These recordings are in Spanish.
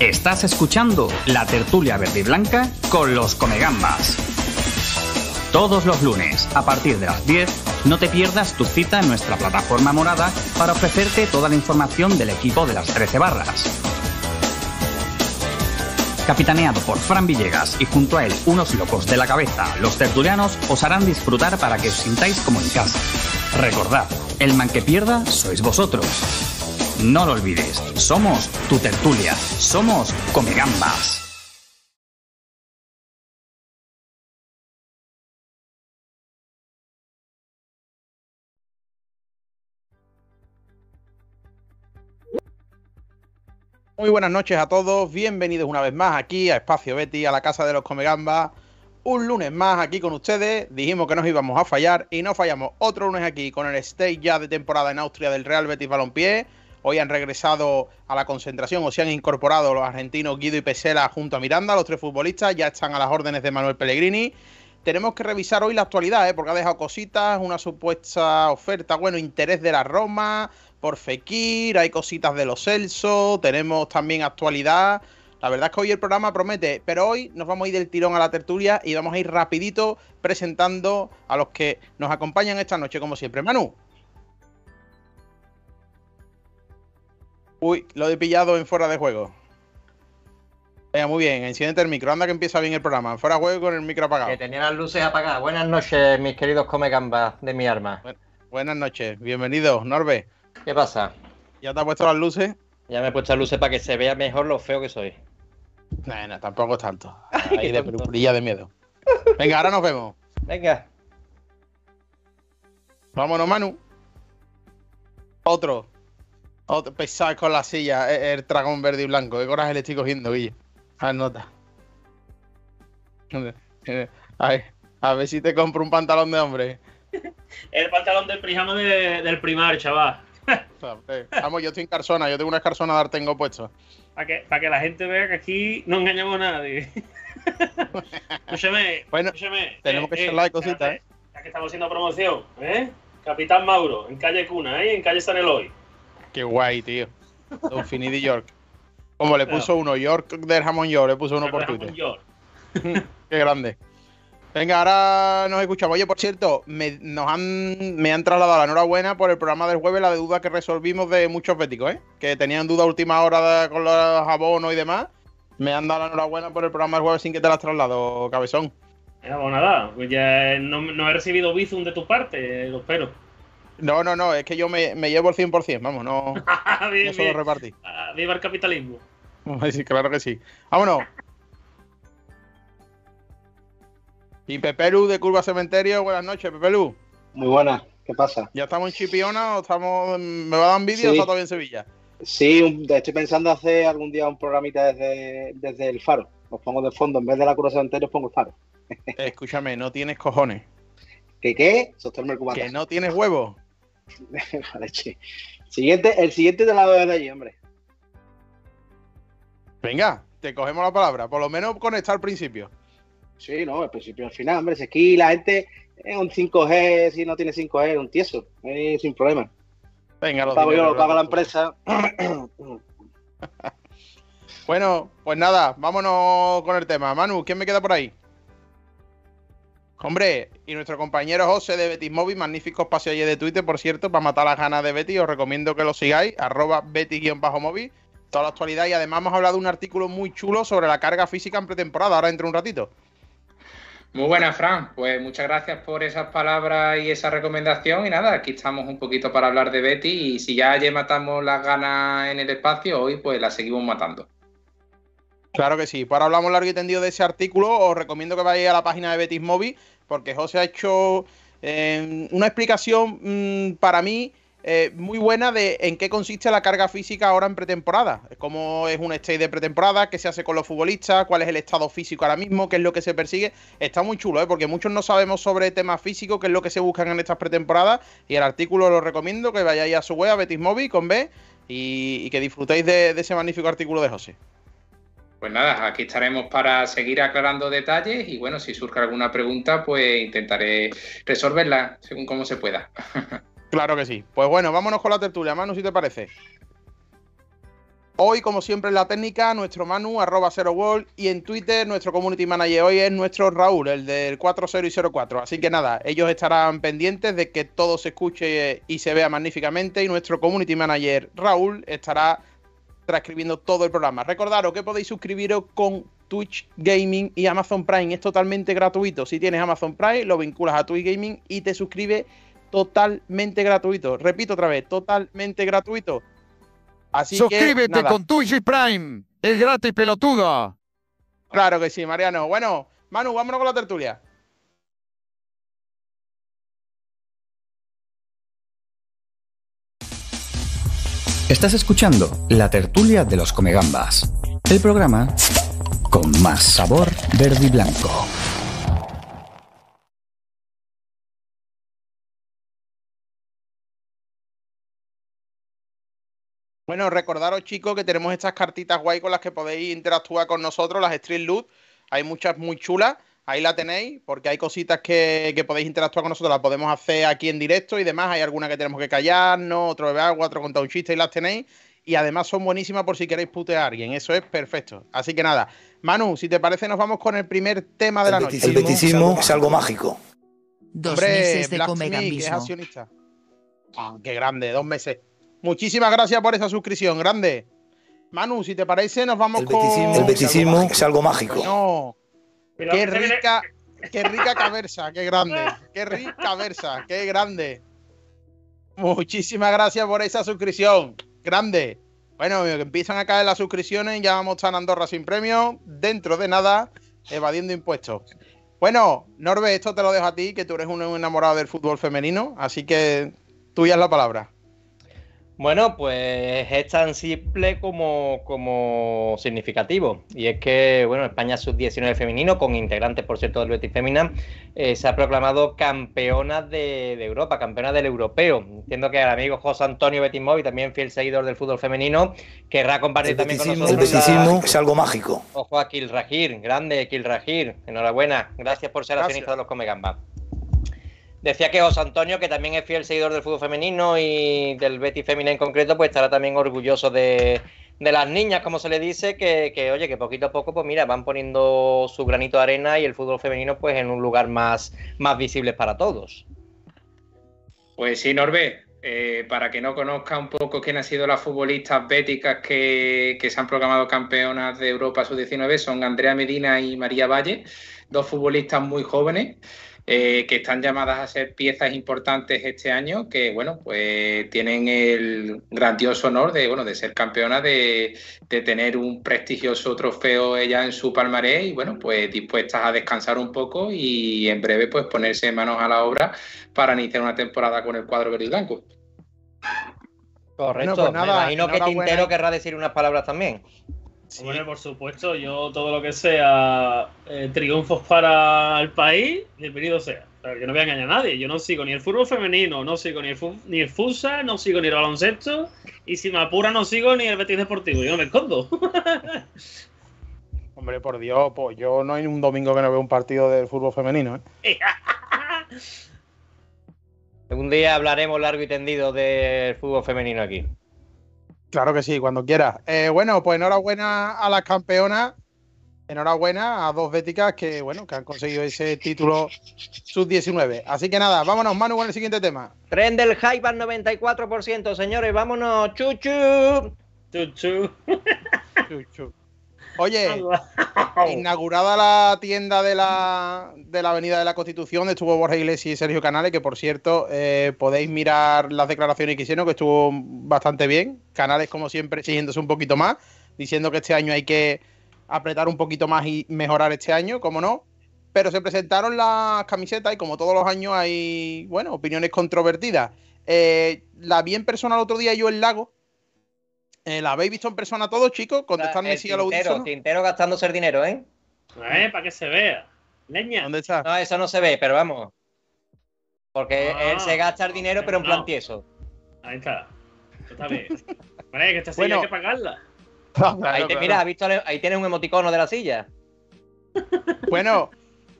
Estás escuchando la tertulia verde y blanca con los Comegambas. Todos los lunes, a partir de las 10, no te pierdas tu cita en nuestra plataforma morada para ofrecerte toda la información del equipo de las 13 barras. Capitaneado por Fran Villegas y junto a él unos locos de la cabeza, los tertulianos os harán disfrutar para que os sintáis como en casa. Recordad, el man que pierda sois vosotros. No lo olvides, somos tu tertulia, somos Comegambas. Muy buenas noches a todos, bienvenidos una vez más aquí a Espacio Betty, a la casa de los Comegambas. Un lunes más aquí con ustedes, dijimos que nos íbamos a fallar y no fallamos. Otro lunes aquí con el stage ya de temporada en Austria del Real Betis Balompié. Hoy han regresado a la concentración o se han incorporado los argentinos Guido y Pesela junto a Miranda, los tres futbolistas, ya están a las órdenes de Manuel Pellegrini. Tenemos que revisar hoy la actualidad, ¿eh? porque ha dejado cositas, una supuesta oferta, bueno, interés de la Roma, por Fekir, hay cositas de los Celso, tenemos también actualidad. La verdad es que hoy el programa promete, pero hoy nos vamos a ir del tirón a la tertulia y vamos a ir rapidito presentando a los que nos acompañan esta noche, como siempre. Manu. Uy, lo he pillado en fuera de juego. Venga, muy bien, enciende el micro, anda que empieza bien el programa. Fuera juego con el micro apagado. Que tenía las luces apagadas. Buenas noches, mis queridos comegambas de mi arma. Buenas noches, bienvenido, Norbe. ¿Qué pasa? ¿Ya te has puesto las luces? Ya me he puesto las luces para que se vea mejor lo feo que soy. No, no, tampoco es tanto. Ahí de película de miedo. Venga, ahora nos vemos. Venga. Vámonos, Manu. Otro. Otro pesado con la silla, el, el dragón verde y blanco. ¿Qué coraje le estoy cogiendo, Guille? A ver, nota. A ver, si te compro un pantalón de hombre. El pantalón del pijama de- del primar, chaval. Vamos, yo estoy en Carsona, yo tengo una Carsona de Artengo puesto. Para que, para que la gente vea que aquí no engañamos a nadie. escúchame, Bueno, escúchame. tenemos que charlar de cositas, ¿eh? Ya que estamos haciendo promoción, ¿eh? Capitán Mauro, en calle Cuna, ¿eh? En calle San Eloy. Qué guay, tío. Don Finidi York. Como le puso uno, York del jamón York, le puso uno por Twitter. York. Qué grande. Venga, ahora nos escuchamos. Oye, por cierto, me, nos han, me han trasladado la enhorabuena por el programa del jueves, la de duda que resolvimos de muchos béticos, ¿eh? Que tenían duda a última hora de- con los abonos y demás. Me han dado la enhorabuena por el programa del jueves sin que te las traslado, cabezón. Mira, pues nada, pues ya no, no he recibido Bizum de tu parte, eh, lo espero. No, no, no, es que yo me, me llevo el 100%, vamos, no, bien, no solo repartí. Ah, Viva el capitalismo. Sí, claro que sí. Vámonos. Y Pepelu de Curva Cementerio, buenas noches, Pepelu. Muy buena, ¿qué pasa? ¿Ya estamos en Chipiona o estamos me va a dar envidia o Sí. está todavía en Sevilla? Sí, un- estoy pensando hacer algún día un programita desde, desde el faro. Os pongo de fondo, en vez de la cura cementerio os pongo el faro. Escúchame, no tienes cojones. ¿Qué qué? Sostenerme el cubata. Que no tienes huevos. Siguiente, el siguiente te la veo de allí, hombre. Venga, te cogemos la palabra. Por lo menos conectar al principio. Sí, no, al principio al final, hombre. Si aquí la gente es un 5G, si no tiene 5G, es un tieso. eh, sin problema. Venga, los Pago yo, lo paga la empresa. Bueno, pues nada, vámonos con el tema. Manu, ¿quién me queda por ahí? Hombre, y nuestro compañero José de Betis Móvil, magnífico espacio ayer de Twitter, por cierto, para matar las ganas de Betis, os recomiendo que lo sigáis, arroba Betis-móvil, toda la actualidad y además hemos hablado de un artículo muy chulo sobre la carga física en pretemporada, ahora dentro de un ratito. Muy buenas, Fran. Pues muchas gracias por esas palabras y esa recomendación. Y nada, aquí estamos un poquito para hablar de Betty. Y si ya ayer matamos las ganas en el espacio, hoy pues las seguimos matando. Claro que sí. Pues ahora hablamos largo y tendido de ese artículo. Os recomiendo que vayáis a la página de Betis Móvil, porque José ha hecho eh, una explicación mm, para mí eh, muy buena de en qué consiste la carga física ahora en pretemporada. Cómo es un stage de pretemporada, qué se hace con los futbolistas, cuál es el estado físico ahora mismo, qué es lo que se persigue. Está muy chulo, ¿eh? porque muchos no sabemos sobre temas físicos, qué es lo que se buscan en estas pretemporadas. Y el artículo lo recomiendo que vayáis a su web, a Betis Móvil, con B, y, que disfrutéis de ese magnífico artículo de José. Pues nada, aquí estaremos para seguir aclarando detalles y bueno, si surge alguna pregunta, pues intentaré resolverla según como se pueda. Claro que sí. Pues bueno, vámonos con la tertulia. Manu, si te parece. Hoy, como siempre, en la técnica, nuestro Manu, arroba Zero World, y en Twitter, nuestro community manager hoy es nuestro Raúl, el del 40 y 04. Así que nada, ellos estarán pendientes de que todo se escuche y se vea magníficamente, y nuestro community manager Raúl estará transcribiendo todo el programa. Recordaros que podéis suscribiros con Twitch Gaming y Amazon Prime. Es totalmente gratuito. Si tienes Amazon Prime, lo vinculas a Twitch Gaming y te suscribes totalmente gratuito. Repito otra vez, totalmente gratuito. Así Suscríbete que, con Twitch Prime. Es gratis, pelotuda. Claro que sí, Mariano. Bueno, Manu, vámonos con la tertulia. Estás escuchando la tertulia de los Comegambas, el programa con más sabor verde y blanco. Bueno, recordaros, chicos, que tenemos estas cartitas guay con las que podéis interactuar con nosotros, las Street Loot. Hay muchas muy chulas. Ahí la tenéis, porque hay cositas que, que podéis interactuar con nosotros, las podemos hacer aquí en directo y demás. Hay algunas que tenemos que callarnos, otro bebe agua, otro contar un chiste y las tenéis. Y además son buenísimas por si queréis putear a alguien. Eso es perfecto. Así que nada, Manu, si te parece, nos vamos con el primer tema de la noche. El beticismo es algo mágico. Dos Hombre, meses de Black Smith, es accionista. Ah, qué grande, dos meses. Muchísimas gracias por esa suscripción, grande. Manu, si te parece, nos vamos El con. beticismo, el beticismo es algo mágico. No, qué rica, qué rica caversa, qué grande. Qué rica versa, qué grande. Muchísimas gracias por esa suscripción, grande. Bueno, empiezan a caer las suscripciones, ya vamos a estar en Andorra sin premio, dentro de nada, evadiendo impuestos. Bueno, Norbe, esto te lo dejo a ti, que tú eres un enamorado del fútbol femenino, así que tuya es la palabra. Bueno, pues es tan simple como, como significativo. Y es que, bueno, España Sub-19 femenino, con integrantes, por cierto, del Betis Femina, eh, se ha proclamado campeona de, de Europa, campeona del europeo. Entiendo que el amigo José Antonio Betis Movi, también fiel seguidor del fútbol femenino, querrá compartir El también con beticismo, el nosotros. la- beticismo es algo mágico. Ojo a Kilrajir, grande Kilrajir, enhorabuena, gracias por ser accionista de los Comegamba. Decía que José Antonio, que también es fiel seguidor del fútbol femenino y del Betis Femina en concreto, pues estará también orgulloso de, las niñas, como se le dice, que, que, oye, que poquito a poco, pues mira, van poniendo su granito de arena y el fútbol femenino pues en un lugar más, más visible para todos. Pues sí, Norbe, eh, para que no conozca un poco quién han sido las futbolistas béticas que, que se han proclamado campeonas de Europa sub-19, son Andrea Medina y María Valle, dos futbolistas muy jóvenes eh, que están llamadas a ser piezas importantes este año, que bueno, pues tienen el grandioso honor de, bueno, de ser campeonas, de, de tener un prestigioso trofeo ella en su palmarés y bueno, pues dispuestas a descansar un poco y en breve pues ponerse manos a la obra para iniciar una temporada con el cuadro verde y blanco. Correcto, pues nada, me imagino que. Tintero querrá decir unas palabras también. Hombre, por supuesto, yo todo lo que sea eh, triunfos para el país, bienvenido sea. Pero yo no voy a engañar a nadie. Yo no sigo ni el fútbol femenino, no sigo ni el, ni el futsal, no sigo ni el baloncesto. Y si me apura, no sigo ni el Betis Deportivo. Yo no me escondo. Hombre, por Dios, pues yo no hay un domingo que no veo un partido del fútbol femenino, ¿eh? Un día hablaremos largo y tendido del fútbol femenino aquí. Claro que sí, cuando quieras. Eh, bueno, pues enhorabuena a las campeonas. Enhorabuena a dos béticas que, bueno, que han conseguido ese título sub-19. Así que nada, vámonos, Manu, con el siguiente tema. Tren del hype al 94%, señores, vámonos, chuchu. Chuchu. Chu, chu. Oye, inaugurada la tienda de la, de la Avenida de la Constitución, estuvo Borja Iglesias y Sergio Canales, que por cierto, eh, podéis mirar las declaraciones que hicieron, que estuvo bastante bien. Canales, como siempre, exigiéndose un poquito más, diciendo que este año hay que apretar un poquito más y mejorar este año, como no. Pero se presentaron las camisetas y como todos los años hay, bueno, opiniones controvertidas. Eh, la vi en persona el otro día yo en Lago. Eh, ¿La habéis visto en persona todos, chicos? Contestadme si al tintero, tintero gastándose el dinero, ¿eh? Eh, para que se vea. Leña. ¿Dónde está? No, eso no se ve, pero vamos. Porque Ah, él se gasta el dinero, pero en plan no. tieso. Ahí está. Está bien. Vale, que esta silla Bueno. hay que pagarla. ahí, te- mira, ¿has visto, ahí tienes un emoticono de la silla. Bueno,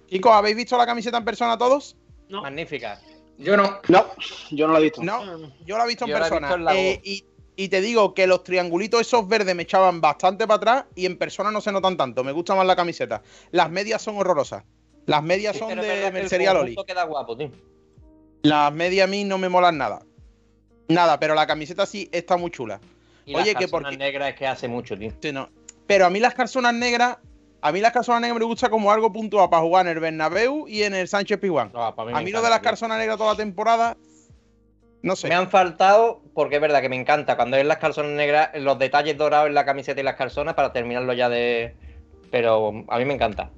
chicos, ¿habéis visto la camiseta en persona todos? No. Magnífica. Yo no. No, yo no lo he visto. No, yo la he visto en Yo la he persona. visto en la Eh, y, y te digo que los triangulitos esos verdes me echaban bastante para atrás y en persona no se notan tanto. Me gusta más la camiseta. Las medias son horrorosas. Las medias Sí, son de Mercería Loli. queda guapo, tío. Las medias a mí no me molan nada. Nada, pero la camiseta sí está muy chula. Y Oye, las que porque- negras es que hace mucho, tío. Sí, no. Pero a mí las calzonas negras, a mí las calzonas negras me gusta como algo puntual para jugar en el Bernabéu y en el Sánchez Pizjuán. No, para mí A mí lo de las calzonas negras toda la temporada, no sé. Me han faltado, porque es verdad que me encanta cuando es las calzonas negras, los detalles dorados en la camiseta y las calzonas para terminarlo ya de. Pero a mí me encanta.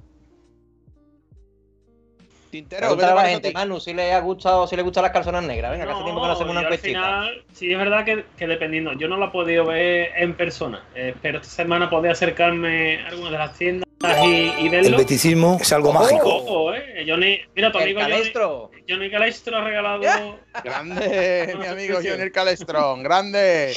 Tintero, Pregúntale ¿qué te a la parece a gente? Manu, si le ha gustado, si le gustan las calzonas negras. Venga, que hace tiempo que no hacemos una encuestita. sí es verdad que, que dependiendo, yo no la he podido ver en persona. Eh, espero esta semana poder acercarme a alguna de las tiendas y, y El beticismo es algo mágico. Eh. Johnny, mira, tu El amigo calestro. Johnny Calestro ha regalado. Grande, mi amigo. Johnny Calestrón, grande.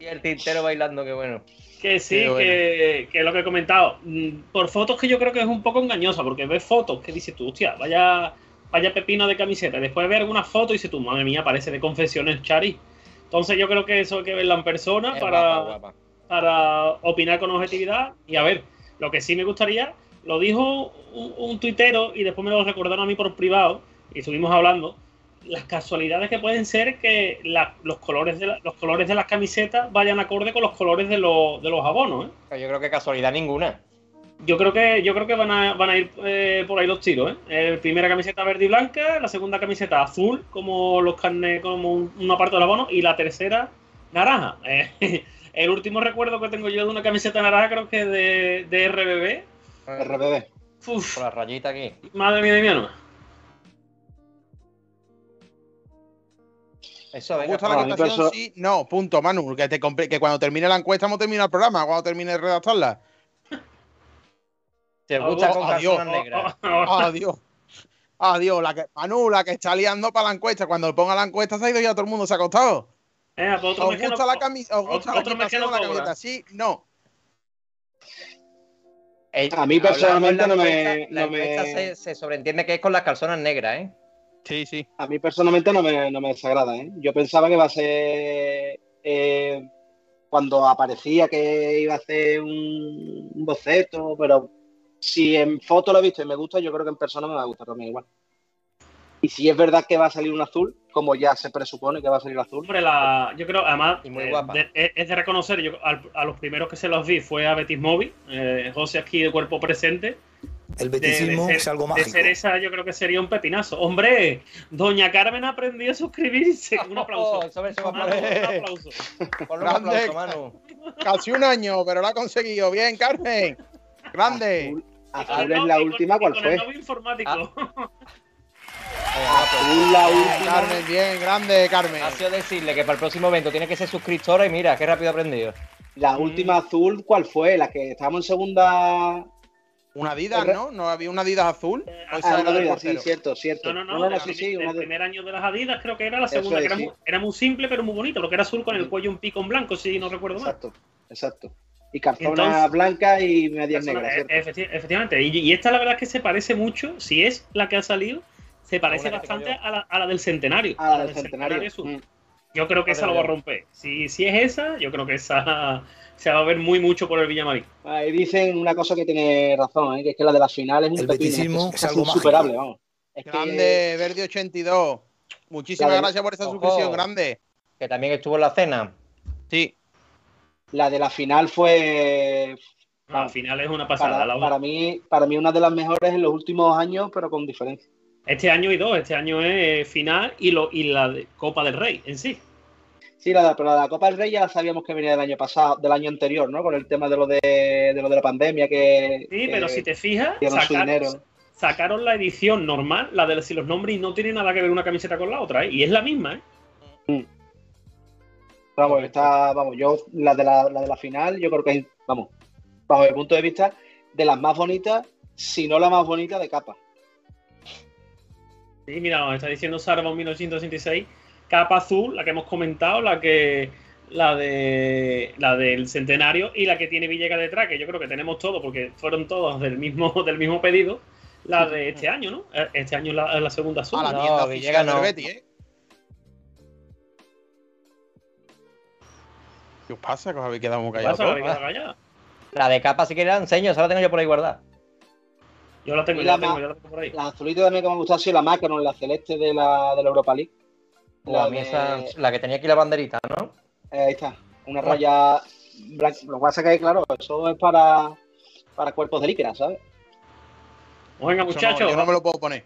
Y el tintero bailando, qué bueno. Que sí, bueno. que, que lo que he comentado. mm, Por fotos que yo creo que es un poco engañosa, porque ves fotos que dices tú, hostia, vaya, vaya pepino de camiseta. Después ves algunas fotos y dices tú, madre mía, parece de confesiones Chari. Entonces yo creo que eso hay que verla en persona Es para, guapa, guapa. para opinar con objetividad. Y a ver, lo que sí me gustaría, lo dijo un, un tuitero y después me lo recordaron a mí por privado y estuvimos hablando. Las casualidades que pueden ser que la- los, colores de la- los colores de las camisetas vayan acorde con los colores de, los- de los abonos. ¿eh? Yo creo que casualidad ninguna. Yo creo que yo creo que van a, van a ir eh, por ahí los tiros. ¿eh? Eh, primera camiseta verde y blanca, la segunda camiseta azul, como los carnes, como un- una parte del abono, y la tercera naranja. Eh, el último recuerdo que tengo yo de una camiseta naranja creo que es de, de RBB. RBB. Uf, Con la rayita aquí. madre mía de mi alma. Eso, ¿Te venga. gusta la votación? Sí, no, punto, Manu. Que, te compre- que cuando termine la encuesta hemos terminado el programa, cuando termine de redactarla. ¿Te gusta con Adiós. calzonas negras? Adiós. Adiós. La que, Manu, la que está liando para la encuesta. Cuando ponga la encuesta se ha ido ya todo el mundo, se ha acostado. Otro ¿Os gusta no- la camiseta? ¿Os gusta la otro la camiseta? Sí, no. Eh, A mí personalmente no me- La no me- encuesta se, se sobreentiende que es con las calzonas negras, ¿eh? Sí, sí. A mí personalmente no me, no me desagrada, ¿eh? Yo pensaba que iba a ser eh, cuando aparecía que iba a hacer un, un boceto, pero si en foto lo he visto y me gusta, yo creo que en persona me va a gustar también igual. Y si es verdad que va a salir un azul, como ya se presupone que va a salir azul, Hombre, la, yo creo, además, muy eh, guapa. de- es, de reconocer, yo al- a los primeros que se los vi fue a Betis Móvil, eh, José aquí de cuerpo presente. El De, de ser, es algo de mágico. ser esa, yo creo que sería un pepinazo. Hombre, Doña Carmen aprendió a suscribirse. Un aplauso. Oh, Manu, un aplauso. Ponle un Grande. aplauso, Manu. Casi un año, pero lo ha conseguido. Bien, Carmen. Grande. azul, azul el es la última, ¿cuál con el fue? novio informático. Ah. La Bien, última. Carmen, bien, grande, Carmen. Ha sido decirle que para el próximo evento tiene que ser suscriptora y mira, qué rápido ha aprendido. La última azul, ¿cuál fue? La que estábamos en segunda. Una Adidas, ¿no? ¿No había una Adidas azul? ¿O Ah, una Adidas, sí, cierto, cierto. No, no, no, no, no, la sí, sí, de- primer año de las Adidas creo que era la segunda, es, que era, sí. muy, era muy simple pero muy bonito, porque era azul con el cuello un pico en blanco, si no recuerdo mal. Exacto, exacto. Y calzonas Entonces- blancas y medias negras, efecti- efectivamente, y, y esta la verdad es que se parece mucho, si es la que ha salido, se parece que bastante a la, a la del centenario. A la del centenario. azul. Mm. Yo creo que esa lo va a romper. Si, si es esa, yo creo que esa se va a ver muy mucho por el Villamarín. Ahí dicen una cosa que tiene razón, ¿eh? que es que la de las finales es un pepino, es, algo mágico. insuperable, vamos. Es que- Grande, Verde 82. Muchísimas La de- gracias por esa Ojo. suscripción, grande. Que también estuvo en la cena. Sí. la de la final fue al final es una pasada. para, la- para mí para mí una de las mejores en los últimos años, pero con diferencia. Este año y dos, este año es final y, lo, y la de Copa del Rey en sí. Sí, la, pero la Copa del Rey ya sabíamos que venía del año pasado, del año anterior, ¿no? Con el tema de lo de, de lo de la pandemia que Sí, que pero si te fijas, sacaron, la edición normal, la de si los nombres, y no tiene nada que ver una camiseta con la otra, ¿eh? y es la misma, ¿eh? Vamos, está, vamos, yo la de la, la de la final, yo creo que es, vamos, bajo mi punto de vista, de las más bonitas, si no la más bonita de capa. Sí, mira, nos está diciendo Sarva 1986, capa azul, la que hemos comentado, la que la de la del centenario y la que tiene Villegas detrás, que yo creo que tenemos todo, porque fueron todos del mismo, del mismo pedido, la de este año, ¿no? Eh, Este año es la, la segunda A suma. la No, tienda Villegas oficial del no. Betis, ¿eh? ¿Qué os pasa? Que os habéis quedado muy ¿Qué callados. pasa? todos? ¿Habéis quedado callados? La de capa, si quieres, la enseño, esa la tengo yo por ahí guardada. Yo la tengo, yo la tengo, yo la tengo por ahí. La azulita también que me gusta ha sido la Macaron, la celeste de la, de la Europa League. La, La mía de- esa- la que tenía aquí la banderita, ¿no? Eh, ahí está, una raya blanca. Lo que pasa es que, claro, eso es para, para cuerpos de líquera, ¿sabes? Pues venga, no, muchachos. yo no me lo puedo poner.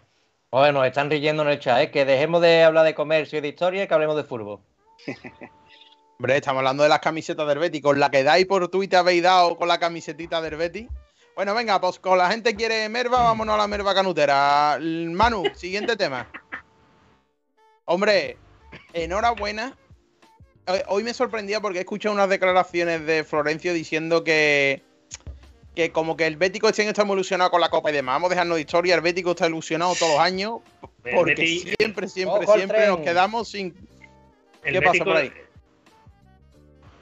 Bueno, nos están riendo en el chat, ¿eh? Que dejemos de hablar de comercio y de historia y que hablemos de fútbol. Hombre, estamos hablando de las camisetas del Betis. Con la que dais por Twitter habéis dado con la camisetita del Betis. Bueno, venga, pues con la gente quiere merva, vámonos a la merva canutera. Manu, siguiente tema. Hombre, enhorabuena. Hoy- Hoy me sorprendía porque he escuchado unas declaraciones de Florencio diciendo que, que como que el Bético este año está muy ilusionado con la Copa y demás. Vamos a dejarnos de historia. El Bético está ilusionado todos los años porque siempre, siempre, siempre nos quedamos sin... el ¿Qué pasa Bético- por ahí?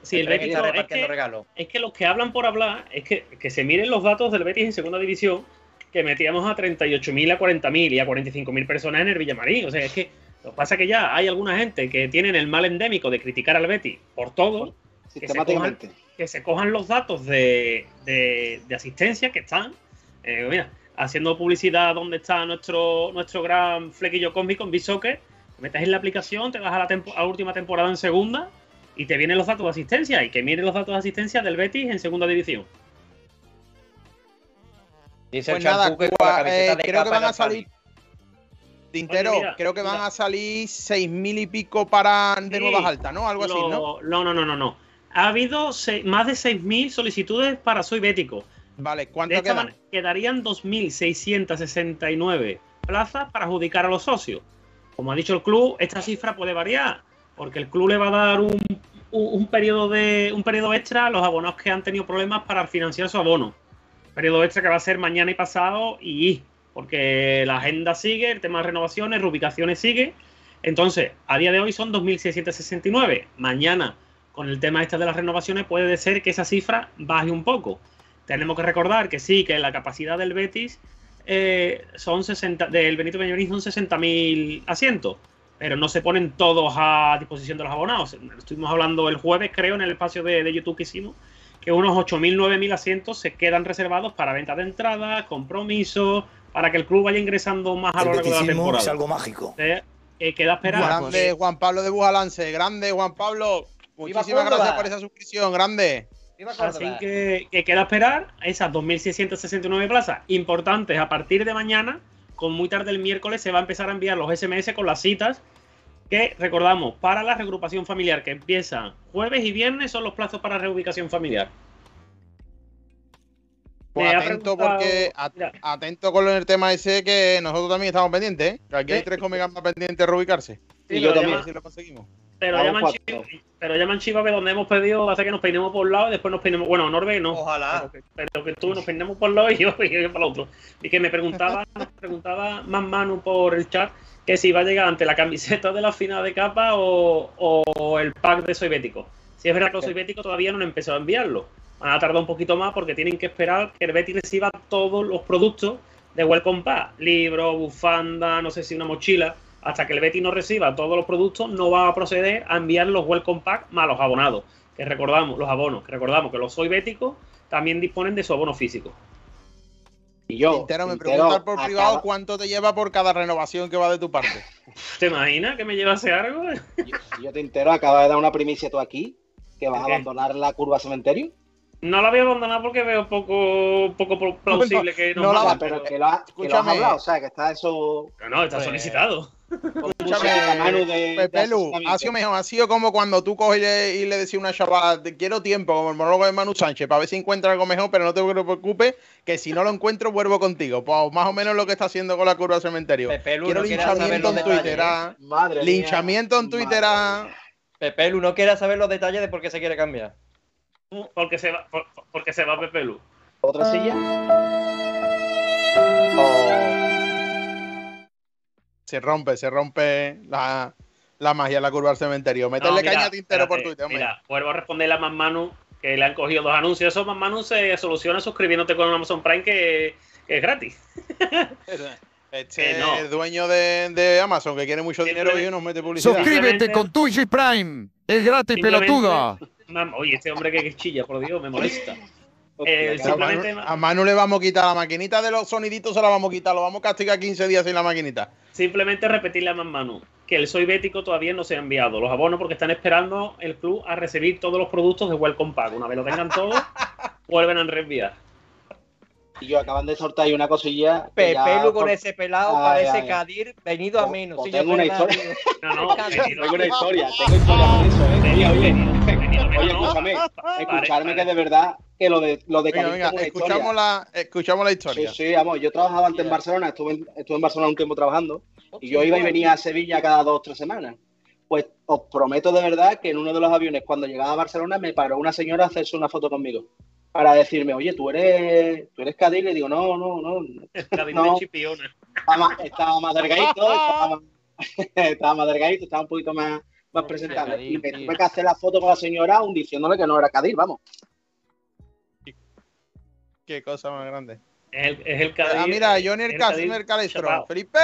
Sí, el Betis es que, regalos. es que los que hablan por hablar, es que, que se miren los datos del Betis en segunda división, que metíamos a 38.000, a 40.000 y a 45.000 personas en el Villamarín. O sea, es que lo que pasa es que ya hay alguna gente que tienen el mal endémico de criticar al Betis por todo, Sistemáticamente. que se cojan los datos de, de- de asistencia que están, eh, mira, haciendo publicidad donde está nuestro, nuestro gran flequillo cósmico en Bisoccer, te metes en la aplicación, te vas a la, tempo- a la última temporada en segunda y te vienen los datos de asistencia y que miren los datos de asistencia del Betis en segunda división. Dice Pues nada, Cuba, eh, de creo que van a salir. Tintero, Oye, mira, creo que van mira. a salir seis mil y pico para de Sí, nuevas altas, ¿no? Algo así, ¿no? No, no, no, no, no. Ha habido más de 6.000 solicitudes para Soy Bético. Vale, De ¿cuánto esta quedan? manera, quedarían 2.669 plazas para adjudicar a los socios. Como ha dicho el club, esta cifra puede variar, porque el club le va a dar un, un- periodo de un periodo extra a los abonados que han tenido problemas para financiar su abono. Periodo extra que va a ser mañana y pasado y porque la agenda sigue, el tema de renovaciones, reubicaciones sigue. Entonces, a día de hoy son 2.669. Mañana, con el tema este de las renovaciones, puede ser que esa cifra baje un poco. Tenemos que recordar que sí, que la capacidad del Betis eh, son 60, del Benito Peñorín son 60.000 asientos, pero no se ponen todos a disposición de los abonados. Estuvimos hablando el jueves, creo, en el espacio de, de YouTube que hicimos, que unos 8.000, 9.000 asientos se quedan reservados para venta de entradas, compromisos, para que el club vaya ingresando más a lo largo de la temporada. es algo mágico. Eh, eh, queda esperar. Grande Juan Pablo de Bujalance, grande Juan Pablo. Muchísimas gracias por esa suscripción, grande. Así que, que queda esperar esas 2.669 plazas importantes a partir de mañana. Con muy tarde el miércoles se va a empezar a enviar los SMS con las citas que recordamos para la reagrupación familiar que empieza jueves y viernes son los plazos para reubicación familiar. Pues atento porque at- atento con el tema ese que nosotros también estamos pendientes, ¿eh? Que aquí hay Sí. tres comegamas pendientes de reubicarse. sí, Y yo pero, también. Llaman, si lo conseguimos. pero, Vamos llaman chiva, pero llaman chiva que donde hemos pedido hace que nos peinemos por un lado y después nos peinemos. Bueno, Norbe no. Ojalá. Pero que, pero que tú nos peinemos por un lado y yo, y yo para el otro. Y que me preguntaba, preguntaba más Manu por el chat que si va a llegar ante la camiseta de la final de capa o, o el pack de Soy Bético. Si es verdad que los Soy Bético todavía no han empezado a enviarlo. Van a tardar un poquito más porque tienen que esperar que el Betis reciba todos los productos de Welcome Pack. Libro, bufanda, no sé si una mochila. Hasta que el Betis no reciba todos los productos, no va a proceder a enviar los Welcome Pack más los abonados. Que recordamos, los abonos, que recordamos que los Soy Béticos también disponen de su abono físico. Y yo, Tintero, me preguntan por privado cuánto te lleva por cada renovación que va de tu parte. ¿Te imaginas que me llevase algo? Yo, yo te entero, acaba de dar una primicia tú aquí, que vas a abandonar la curva cementerio. No la voy a abandonar porque veo poco, poco plausible que nos no la Ah, pero pero- que lo, has, que lo has hablado, o sea, que está eso. No, no, está Pues- solicitado. Con Escúchame, música, Manu, de- de Pepe Lu, asesoramiento. ha sido mejor. Ha sido como cuando tú coges y le, a una chavala, te quiero tiempo, como el monólogo de Manu Sánchez, para ver si encuentra algo mejor, pero no te preocupes, que si no lo encuentro, vuelvo contigo. Pues más o menos lo que está haciendo con la curva del cementerio. Pepe Lu, Quiero no saber linchamiento en. Twitter. ah. Madre mía. Linchamiento en Twitter. Madre ah. mía. Pepe Lu no quiere saber los detalles de por qué se quiere cambiar. Porque se va, por- porque se va Pepe Lu. ¿Otra silla? Se rompe, se rompe la, la magia en la curva del cementerio. No, Meterle mira, caña a Tintero por Twitter, hombre. Mira, vuelvo a responderle a Man Manu que le han cogido dos anuncios. Esos Man Manu se soluciona suscribiéndote con Amazon Prime que, que es gratis. Este no. el dueño de, de Amazon que quiere mucho dinero y nos mete publicidad. Suscríbete con Twitch y Prime. Es gratis, pelotuda. Oye, este hombre que, que chilla, por Dios, me molesta. Eh, A Manu, simplemente, a Manu le vamos a quitar la maquinita de los soniditos, se la vamos a quitar. Lo vamos a castigar 15 días sin la maquinita. simplemente repetirle a Man Manu que el Soy Bético todavía no se ha enviado los abonos porque están esperando el club a recibir todos los productos de Welcome Pack. Una vez lo tengan todos, vuelven a reenviar. Y yo acaban de soltar ahí una cosilla. que ya Pepelu con por- ese pelado Ay, parece ay. Cadir venido a Pues- menos. pues Sí, tengo una historia. No, no, Tengo una historia, tengo historia con eso, ¿eh? venido- venido- oye, escúchame, Vale, escucharme que de verdad que lo de lo de Venga, venga, escuchamos historia. la, escuchamos la Sí, historia. sí, vamos, yo trabajaba antes en Barcelona, estuve en, estuve en Barcelona un tiempo trabajando y yo iba y venía a Sevilla cada dos o tres semanas. Pues os prometo de verdad que en uno de los aviones, cuando llegaba a Barcelona, me paró una señora a hacerse una foto conmigo para decirme, oye, tú eres, tú eres Cádiz, le digo, no, no, no, Cádiz No. de Chipiona. estaba más, estaba más delgadito, estaba más, estaba más delgadito, estaba un poquito más, más presentable. Cádiz, Y me tuve que hacer la foto con la señora aún diciéndole que no era Cádiz, vamos. Qué cosa más grande. Es el, es el Cádiz. Ah, mira, Johnny el el Cas- Cádiz el Calestro. chapao. ¡Felipe!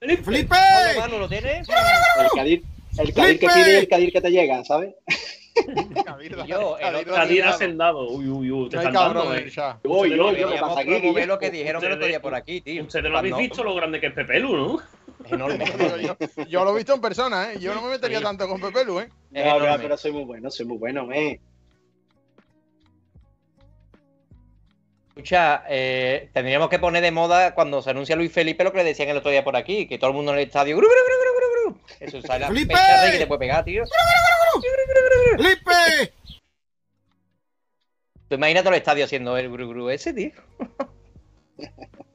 ¡Felipe! Oye, Manu, ¿lo tienes? El Cádiz que pide y el Cádiz que te llega, ¿sabes? Yo, el otro día- hacendado. Uy, uy, uy. Te No están cabrón dando, eh. chat. Uy, uy, uy, ¿qué pasa aquí? lo que dijeron el otro día por aquí, tío. Ustedes no habéis Cuando- visto lo grande que es Pepelu, ¿no? Enorme. Yo, enorme. yo- yo lo he visto en persona, ¿eh? Yo no me metería Sí. tanto con Pepe Lu, ¿eh? No, no, enorme. pero soy muy bueno, soy muy bueno, eh. Escucha, eh, tendríamos que poner de moda cuando se anuncia Luis Felipe lo que le decían el otro día por aquí, que todo el mundo en el estadio. ¡gru, gru, gru, gru, gru, gru! Eso sale la ¡Felipe! que te puede pegar, tío. ¡Felipe! Tú imagínate el estadio haciendo el gru, gru ese, tío.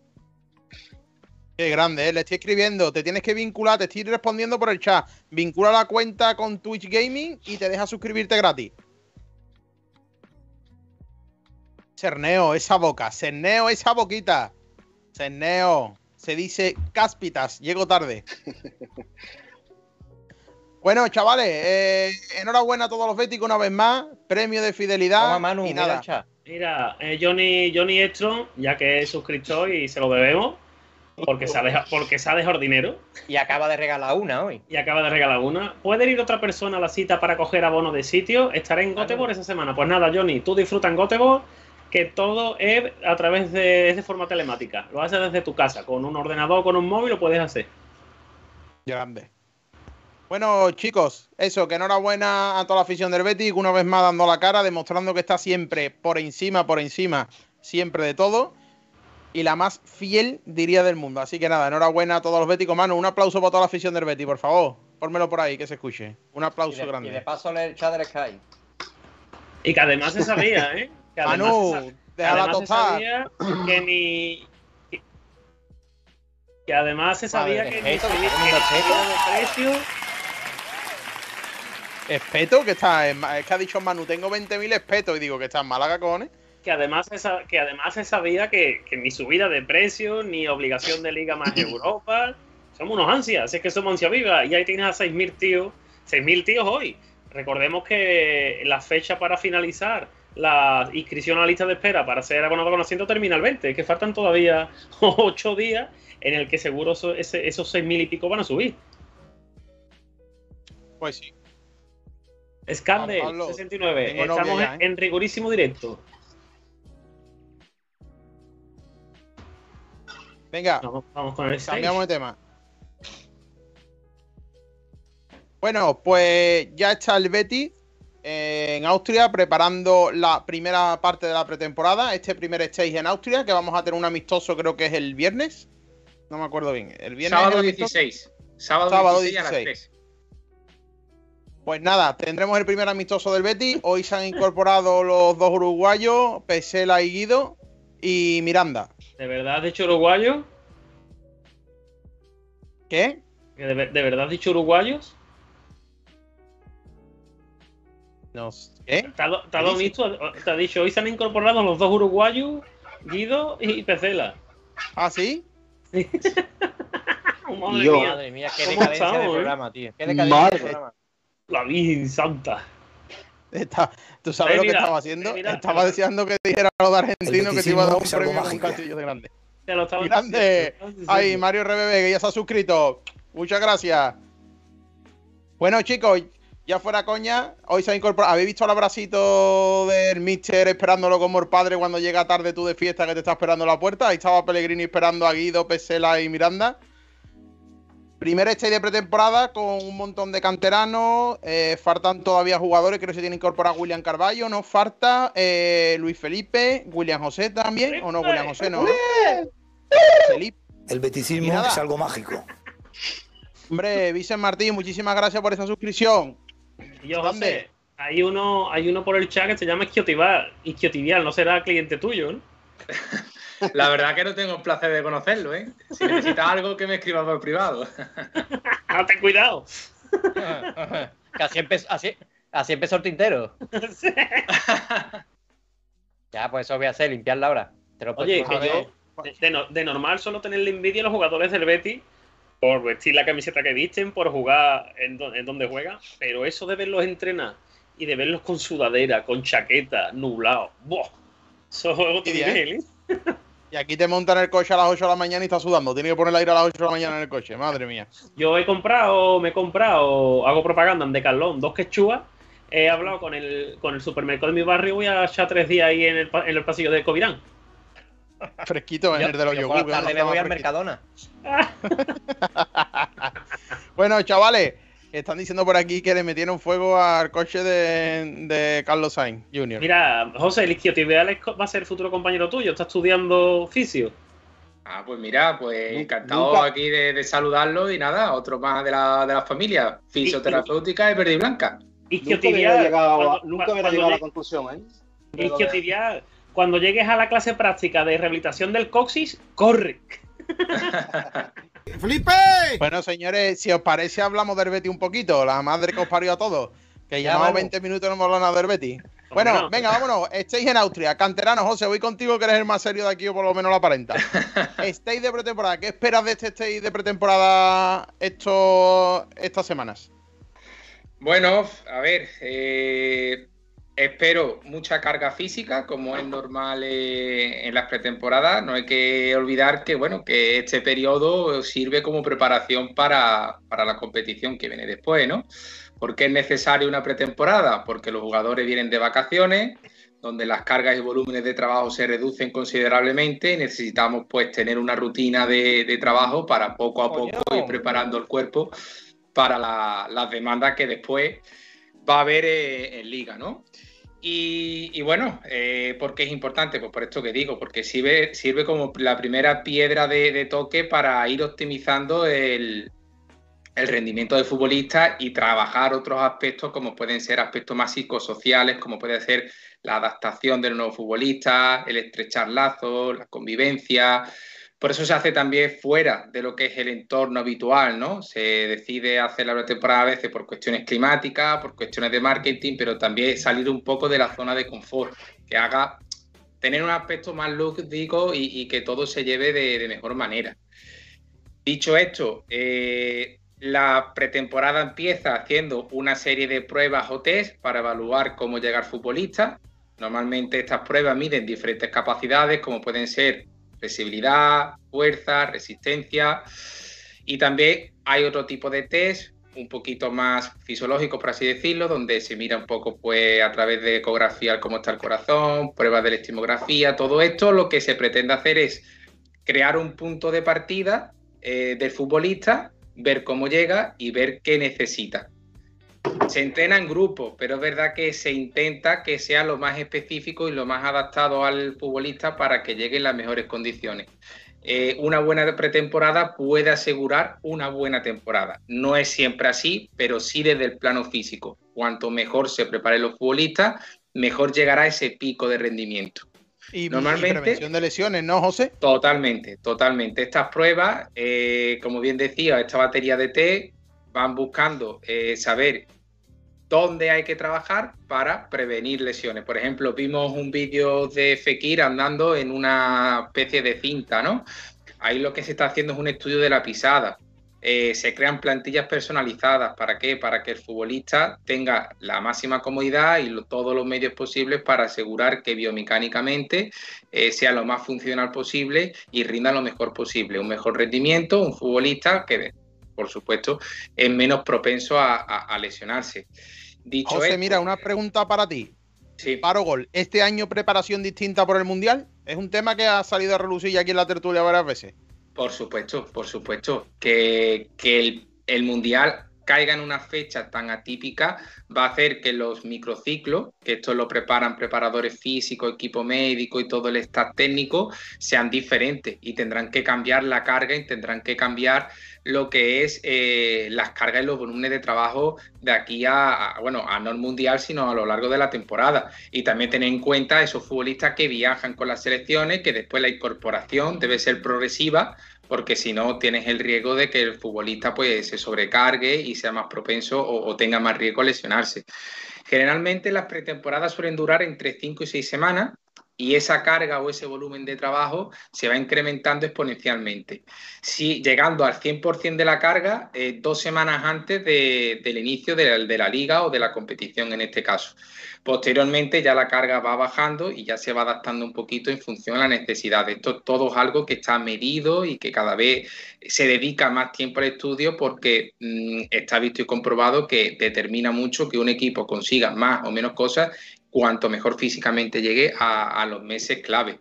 Qué grande, ¿eh? Le estoy escribiendo. Te tienes que vincular, te estoy respondiendo por el chat. Vincula la cuenta con Twitch Gaming y te deja suscribirte gratis. Cerneo, esa boca. Cerneo, esa boquita. Cerneo. Se dice cáspitas. Llego tarde. bueno, chavales. eh, enhorabuena a todos los béticos una vez más. Premio de fidelidad. Toma, Manu, y mira nada. chat. Mira, eh, Johnny, Johnny Estron, ya que es suscriptor y se lo debemos, porque se ha dejado, porque se ha dejado dinero Y acaba de regalar una hoy. y acaba de regalar una. ¿Puede ir otra persona a la cita para coger abono de sitio? Estaré en Göteborg esa semana. Pues nada, Johnny, tú disfruta en Göteborg, que todo es a través de, es de forma telemática. Lo haces desde tu casa, con un ordenador, con un móvil, lo puedes hacer. Grande. Bueno, chicos, eso, que enhorabuena a toda la afición del Betis, una vez más dando la cara, demostrando que está siempre por encima, por encima, siempre de todo. Y la más fiel, diría, del mundo. Así que nada, enhorabuena a todos los béticos. Manu, un aplauso para toda la afición del Betis, por favor. Pónmelo por ahí, que se escuche. Un Y aplauso de, y grande. de paso leer el chat del Sky. Y que además se sabía, ¿eh? Que además se Manu, sa- que déjala además se tostar. sabía que ni. que- Que además se sabía que ni respeto, que que ni precio. Espeto, que está en es que ha dicho Manu, tengo 20.000 espetos. Y digo, que está en Málaga, cojones. Que además se, sa- que además se sabía que, que ni subida de precios, ni obligación de Liga más Europa. Somos unos ansias, es que somos ansia viva. Y ahí tienes a 6.000 tíos, 6.000 tíos hoy. Recordemos que la fecha para finalizar la inscripción a la lista de espera para ser abonado con asiento termina el 20. Es que faltan todavía 8 días en el que seguro eso- ese- esos 6.000 y pico van a subir. Pues sí. Scandal Juan Pablo, 69. tengo novia Estamos ya, en, ¿eh? en rigorísimo directo. Venga, Vamos, vamos con el. Cambiamos de tema. Bueno, pues ya está el Betis eh, en Austria preparando la primera parte de la pretemporada. Este primer stage en Austria, que vamos a tener un amistoso, creo que es el viernes. No me acuerdo bien. El viernes. Sábado el amistoso? 16. Sábado, Sábado 16, a las 16. 3. Pues nada, tendremos el primer amistoso del Betis. Hoy se han incorporado los dos uruguayos, Pesela y Guido, y Miranda. ¿De verdad has dicho uruguayo? ¿Qué? ¿Que ¿De, ver- de verdad has dicho uruguayos? No sé. ¿Qué? ¿Te ha, visto? Te ha dicho, hoy se han incorporado los dos uruguayos, Guido y Pecela. ¿Ah, sí? Madre Yo- mía, Madre mía, qué ¿Cómo decadencia de estamos, eh? programa, tío. Qué decadencia Madre. de programa. la Virgen Santa. Está- ¿Tú sabes Eh, lo que estaba haciendo? eh, mira, estaba deseando que dijera lo de argentino que te iba a dar un premio con un mágico. castillo de grande. Te lo estaba Grande. Ay, Mario Rebebe, que ya se ha suscrito. Muchas gracias. Bueno, chicos, ya fuera coña, hoy se ha incorporado. ¿Habéis visto el abracito del Mister esperándolo como el padre cuando llega tarde tú de fiesta que te está esperando en la puerta? Ahí estaba Pellegrini esperando a Guido, Pesela y Miranda. Primer stage de pretemporada con un montón de canteranos. eh, faltan todavía jugadores. Creo que se tiene que incorporar William Carballo. No falta eh, Luis Felipe, William José también. ¿O no? William José no. ¿no? Felipe. El beticismo es algo mágico. Hombre, Vicente Martín, muchísimas gracias por esa suscripción. Y yo, ¿Dónde? José, hay uno, hay uno por el chat que se llama Isquiotibial. Isquiotibial, no será cliente tuyo, ¿no? La verdad que no tengo el placer de conocerlo, ¿eh? Si necesitas algo, que me escribas por privado. Ah, ten cuidado. Que así empezó, así, así empezó el tintero. Ya, pues eso voy a hacer, limpiarla ahora. Te lo Oye, puedo que yo, de, de no- de normal solo tenerle envidia a los jugadores del Betis por vestir la camiseta que visten, por jugar en, do- en donde juegan, pero eso de verlos entrenar y de verlos con sudadera, con chaqueta, nublado, ¡buah! Eso es otro bien. nivel, ¿eh? Y aquí te montan el coche a las 8 de la mañana y estás sudando. Tienes que poner el aire a las 8 de la mañana en el coche. Madre mía. Yo he comprado, me he comprado, hago propaganda en Decathlon, dos quechuas. He hablado con el, con el supermercado de mi barrio, voy a echar tres días ahí en el, en el pasillo de Covirán. Fresquito en Yo, el de los yo yogur. por que la no tarde me está voy al. Mercadona. Bueno, chavales, están diciendo por aquí que le metieron fuego al coche de, de Carlos Sainz Jr. Mira, José, el isquiotibial va a ser el futuro compañero tuyo, está estudiando fisio. Ah, pues mira, pues encantado nunca- aquí de, de saludarlo y nada, otro más de la, de la familia, fisioterapéutica y verde y blanca. Nunca hubiera Isquiotibial, llegado, a- cuando- nunca hubiera llegado a la conclusión, ¿eh? Isquiotibial, cuando llegues a la clase práctica de rehabilitación del coxis, corre. ¡Felipe! Bueno, señores, si os parece, hablamos del Betty un poquito. La madre que os parió a todos. Que Ya llevamos vamos. 20 minutos y no hemos hablado nada del Betty. Bueno, no. venga, vámonos. Estáis en Austria. Canterano, José, voy contigo que eres el más serio de aquí o por lo menos la aparenta. Estáis de pretemporada. ¿Qué esperas de este stage de pretemporada estos, estas semanas? Bueno, a ver, eh, espero mucha carga física, como es normal eh, en las pretemporadas. No hay que olvidar que, bueno, que este periodo sirve como preparación para, para la competición que viene después, ¿no? ¿Por qué es necesaria una pretemporada? Porque los jugadores vienen de vacaciones, donde las cargas y volúmenes de trabajo se reducen considerablemente y necesitamos pues tener una rutina de, de trabajo para poco a poco ir preparando el cuerpo para la- las demandas que después va a haber eh, en liga, ¿no? Y, bueno, eh, ¿por qué es importante? Pues por esto que digo, porque sirve, sirve como la primera piedra de, de toque para ir optimizando el, el rendimiento del futbolista y trabajar otros aspectos como pueden ser aspectos más psicosociales, como puede ser la adaptación del nuevo futbolista, el estrechar lazos, la convivencia. Por eso se hace también fuera de lo que es el entorno habitual, ¿no? Se decide hacer la pretemporada a veces por cuestiones climáticas, por cuestiones de marketing, pero también salir un poco de la zona de confort, que haga tener un aspecto más lúdico y, y que todo se lleve de, de mejor manera. Dicho esto, eh, la pretemporada empieza haciendo una serie de pruebas o test para evaluar cómo llegar futbolista. Normalmente estas pruebas miden diferentes capacidades, como pueden ser flexibilidad, fuerza, resistencia. Y también hay otro tipo de test, un poquito más fisiológico, por así decirlo, donde se mira un poco pues, a través de ecografía cómo está el corazón, pruebas de la estimografía, todo esto lo que se pretende hacer es crear un punto de partida eh, del futbolista, ver cómo llega y ver qué necesita. Se entrena en grupo, pero es verdad que se intenta que sea lo más específico y lo más adaptado al futbolista para que llegue en las mejores condiciones. Eh, una buena pretemporada puede asegurar una buena temporada. No es siempre así, pero sí desde el plano físico. Cuanto mejor se preparen los futbolistas, mejor llegará ese pico de rendimiento. Y, Normalmente- y prevención de lesiones, ¿no, José? Totalmente, totalmente. Estas pruebas, eh, como bien decía, esta batería de T van buscando eh, saber dónde hay que trabajar para prevenir lesiones. Por ejemplo, vimos un vídeo de Fekir andando en una especie de cinta, ¿no? Ahí lo que se está haciendo es un estudio de la pisada. eh, se crean plantillas personalizadas. ¿Para qué? Para que el futbolista tenga la máxima comodidad y todos los medios posibles para asegurar que biomecánicamente eh, sea lo más funcional posible y rinda lo mejor posible. Un mejor rendimiento, un futbolista que, por supuesto, es menos propenso a, lesionarse. Dicho José, mira, una pregunta para ti. Sí. Paro gol. ¿Este año preparación distinta por el Mundial? ¿Es un tema que ha salido a relucir aquí en la tertulia varias veces? Por supuesto, por supuesto. Que, el, Mundial caiga en una fecha tan atípica va a hacer que los microciclos, que esto lo preparan preparadores físicos, equipo médico y todo el staff técnico, sean diferentes y tendrán que cambiar la carga y tendrán que cambiar lo que es eh, las cargas y los volúmenes de trabajo de aquí a, bueno, a no el mundial, sino a lo largo de la temporada. Y también tener en cuenta esos futbolistas que viajan con las selecciones, que después la incorporación debe ser progresiva, porque si no tienes el riesgo de que el futbolista pues se sobrecargue y sea más propenso o, tenga más riesgo a lesionarse. Generalmente las pretemporadas suelen durar entre 5 y 6 semanas y esa carga o ese volumen de trabajo se va incrementando exponencialmente. Si, llegando al 100% de la carga eh, dos semanas antes del inicio de la, liga o de la competición en este caso. Posteriormente ya la carga va bajando y ya se va adaptando un poquito en función a la necesidad. Esto todo es algo que está medido y que cada vez se dedica más tiempo al estudio porque mm, está visto y comprobado que determina mucho que un equipo consiga más o menos cosas cuanto mejor físicamente llegue a, los meses clave.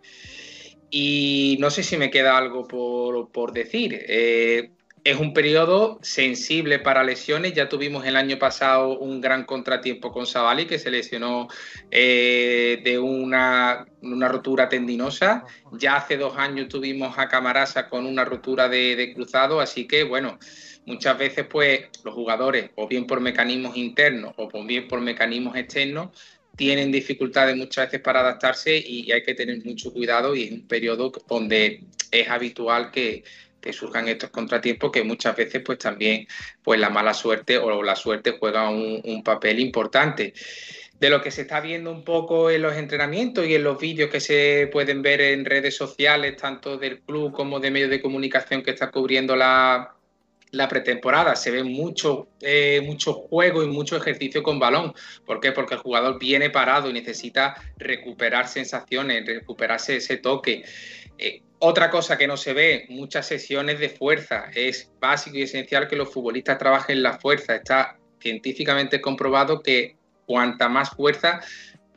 Y no sé si me queda algo por, decir. Eh, es un periodo sensible para lesiones. Ya tuvimos el año pasado un gran contratiempo con Savali, que se lesionó eh, de una, rotura tendinosa. Ya hace dos años tuvimos a Camarasa con una rotura de, de cruzado. Así que, bueno, muchas veces, pues, los jugadores, o bien por mecanismos internos o bien por mecanismos externos, tienen dificultades muchas veces para adaptarse y hay que tener mucho cuidado y es un periodo donde es habitual que, surjan estos contratiempos que muchas veces pues también pues la mala suerte o la suerte juega un, papel importante. De lo que se está viendo un poco en los entrenamientos y en los vídeos que se pueden ver en redes sociales, tanto del club como de medios de comunicación que está cubriendo la, la pretemporada. Se ve mucho, eh, mucho juego y mucho ejercicio con balón. ¿Por qué? Porque el jugador viene parado y necesita recuperar sensaciones, recuperarse ese toque. Eh, otra cosa que no se ve, muchas sesiones de fuerza. Es básico y esencial que los futbolistas trabajen la fuerza. Está científicamente comprobado que cuanta más fuerza,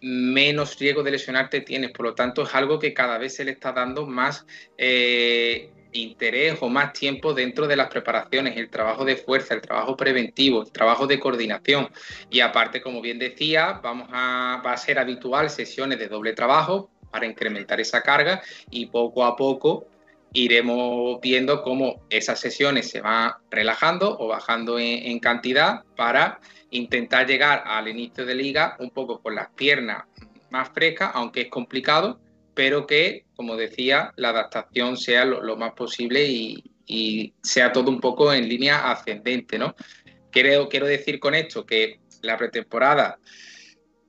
menos riesgo de lesionarte tienes. Por lo tanto, es algo que cada vez se le está dando más eh, interés o más tiempo dentro de las preparaciones, el trabajo de fuerza, el trabajo preventivo, el trabajo de coordinación. Y aparte, como bien decía, vamos a, va a ser habitual sesiones de doble trabajo para incrementar esa carga y poco a poco iremos viendo cómo esas sesiones se van relajando o bajando en cantidad para intentar llegar al inicio de liga un poco con las piernas más frescas, aunque es complicado, pero que, como decía, la adaptación sea lo, más posible y, sea todo un poco en línea ascendente, ¿no? Quiero, quiero decir con esto que la pretemporada,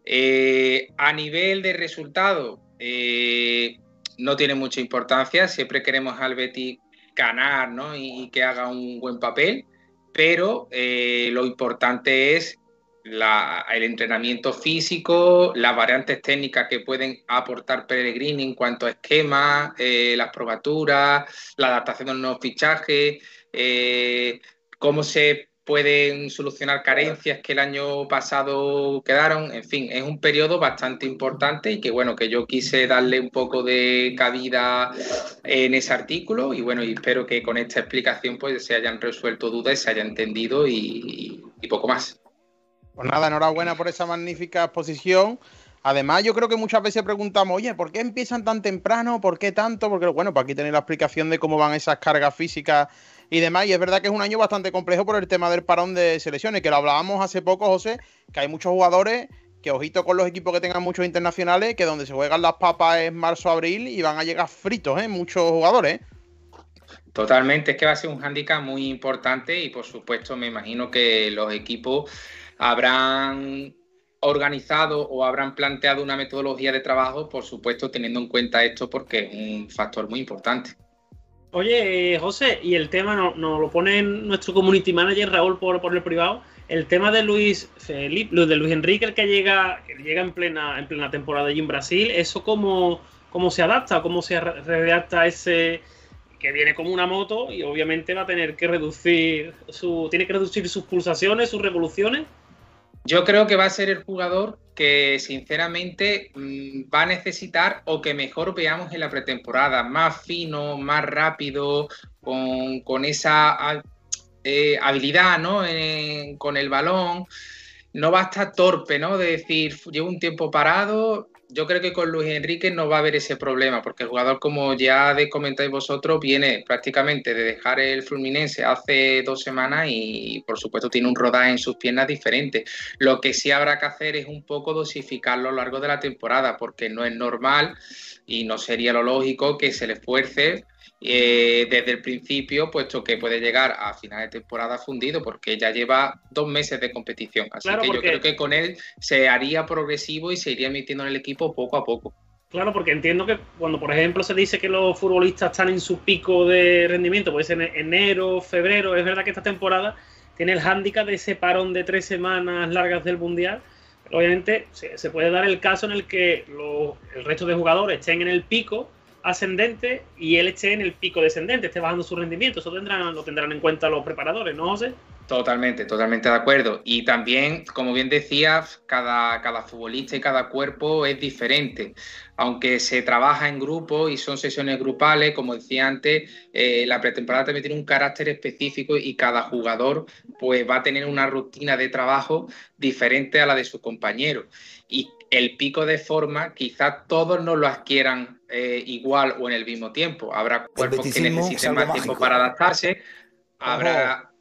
eh, a nivel de resultado, eh, no tiene mucha importancia. Siempre queremos al Betis ganar ¿no? y, que haga un buen papel, pero eh, lo importante es el entrenamiento físico, las variantes técnicas que pueden aportar Pellegrini en cuanto a esquemas, eh, las probaturas, la adaptación de los nuevos fichajes, cómo se pueden solucionar carencias que el año pasado quedaron. En fin, es un periodo bastante importante y que bueno, que yo quise darle un poco de cabida en ese artículo y bueno, y espero que con esta explicación pues se hayan resuelto dudas, se haya entendido y poco más. Pues nada, enhorabuena por esa magnífica exposición. Además, yo creo que muchas veces preguntamos, oye, ¿por qué empiezan tan temprano? ¿Por qué tanto? Porque, bueno, pues aquí tenéis la explicación de cómo van esas cargas físicas y demás. Y es verdad que es un año bastante complejo por el tema del parón de selecciones, que lo hablábamos hace poco, José, que hay muchos jugadores que, ojito con los equipos que tengan muchos internacionales, que donde se juegan las papas es marzo-abril y van a llegar fritos, ¿eh? Muchos jugadores. Totalmente, es que va a ser un hándicap muy importante y, por supuesto, me imagino que los equipos habrán organizado o habrán planteado una metodología de trabajo, por supuesto, teniendo en cuenta esto porque es un factor muy importante. Oye, José, y el tema nos no lo pone nuestro community manager Raúl por, por el privado. El tema de Luis Felipe, de Luis Enrique, el que llega, que llega en plena, en plena temporada allí en Brasil, ¿eso cómo, cómo se adapta? ¿Cómo se redacta ese que viene como una moto y obviamente va a tener que reducir su. tiene que reducir sus pulsaciones, sus revoluciones? Yo creo que va a ser el jugador que sinceramente mm, va a necesitar o que mejor veamos en la pretemporada, más fino, más rápido, con, esa eh, habilidad ¿no? con el balón. No va a estar torpe, ¿no? De decir, llevo un tiempo parado, yo creo que con Luis Enrique no va a haber ese problema, porque el jugador, como ya comentáis vosotros, viene prácticamente de dejar el Fluminense hace dos semanas y, por supuesto, tiene un rodaje en sus piernas diferente. Lo que sí habrá que hacer es un poco dosificarlo a lo largo de la temporada, porque no es normal y no sería lo lógico que se le esfuerce eh, desde el principio, puesto que puede llegar a final de temporada fundido, porque ya lleva dos meses de competición. Así que yo creo que con él se haría progresivo y se iría metiendo en el equipo poco a poco. Claro, porque entiendo que cuando, por ejemplo, se dice que los futbolistas están en su pico de rendimiento, puede ser en enero, febrero, es verdad que esta temporada tiene el hándicap de ese parón de tres semanas largas del Mundial. obviamente se, puede dar el caso en el que el resto de jugadores estén en el pico ascendente y él esté en el pico descendente, esté bajando su rendimiento. Eso tendrán, lo tendrán en cuenta los preparadores, ¿no, José? Totalmente, totalmente de acuerdo. Y también, como bien decías, cada, cada futbolista y cada cuerpo es diferente. Aunque se trabaja en grupo y son sesiones grupales, como decía antes, eh, la pretemporada también tiene un carácter específico y cada jugador pues, va a tener una rutina de trabajo diferente a la de su compañero. Y el pico de forma quizás todos no lo adquieran eh, igual o en el mismo tiempo. Habrá cuerpos que necesiten más tiempo para adaptarse. Habrá.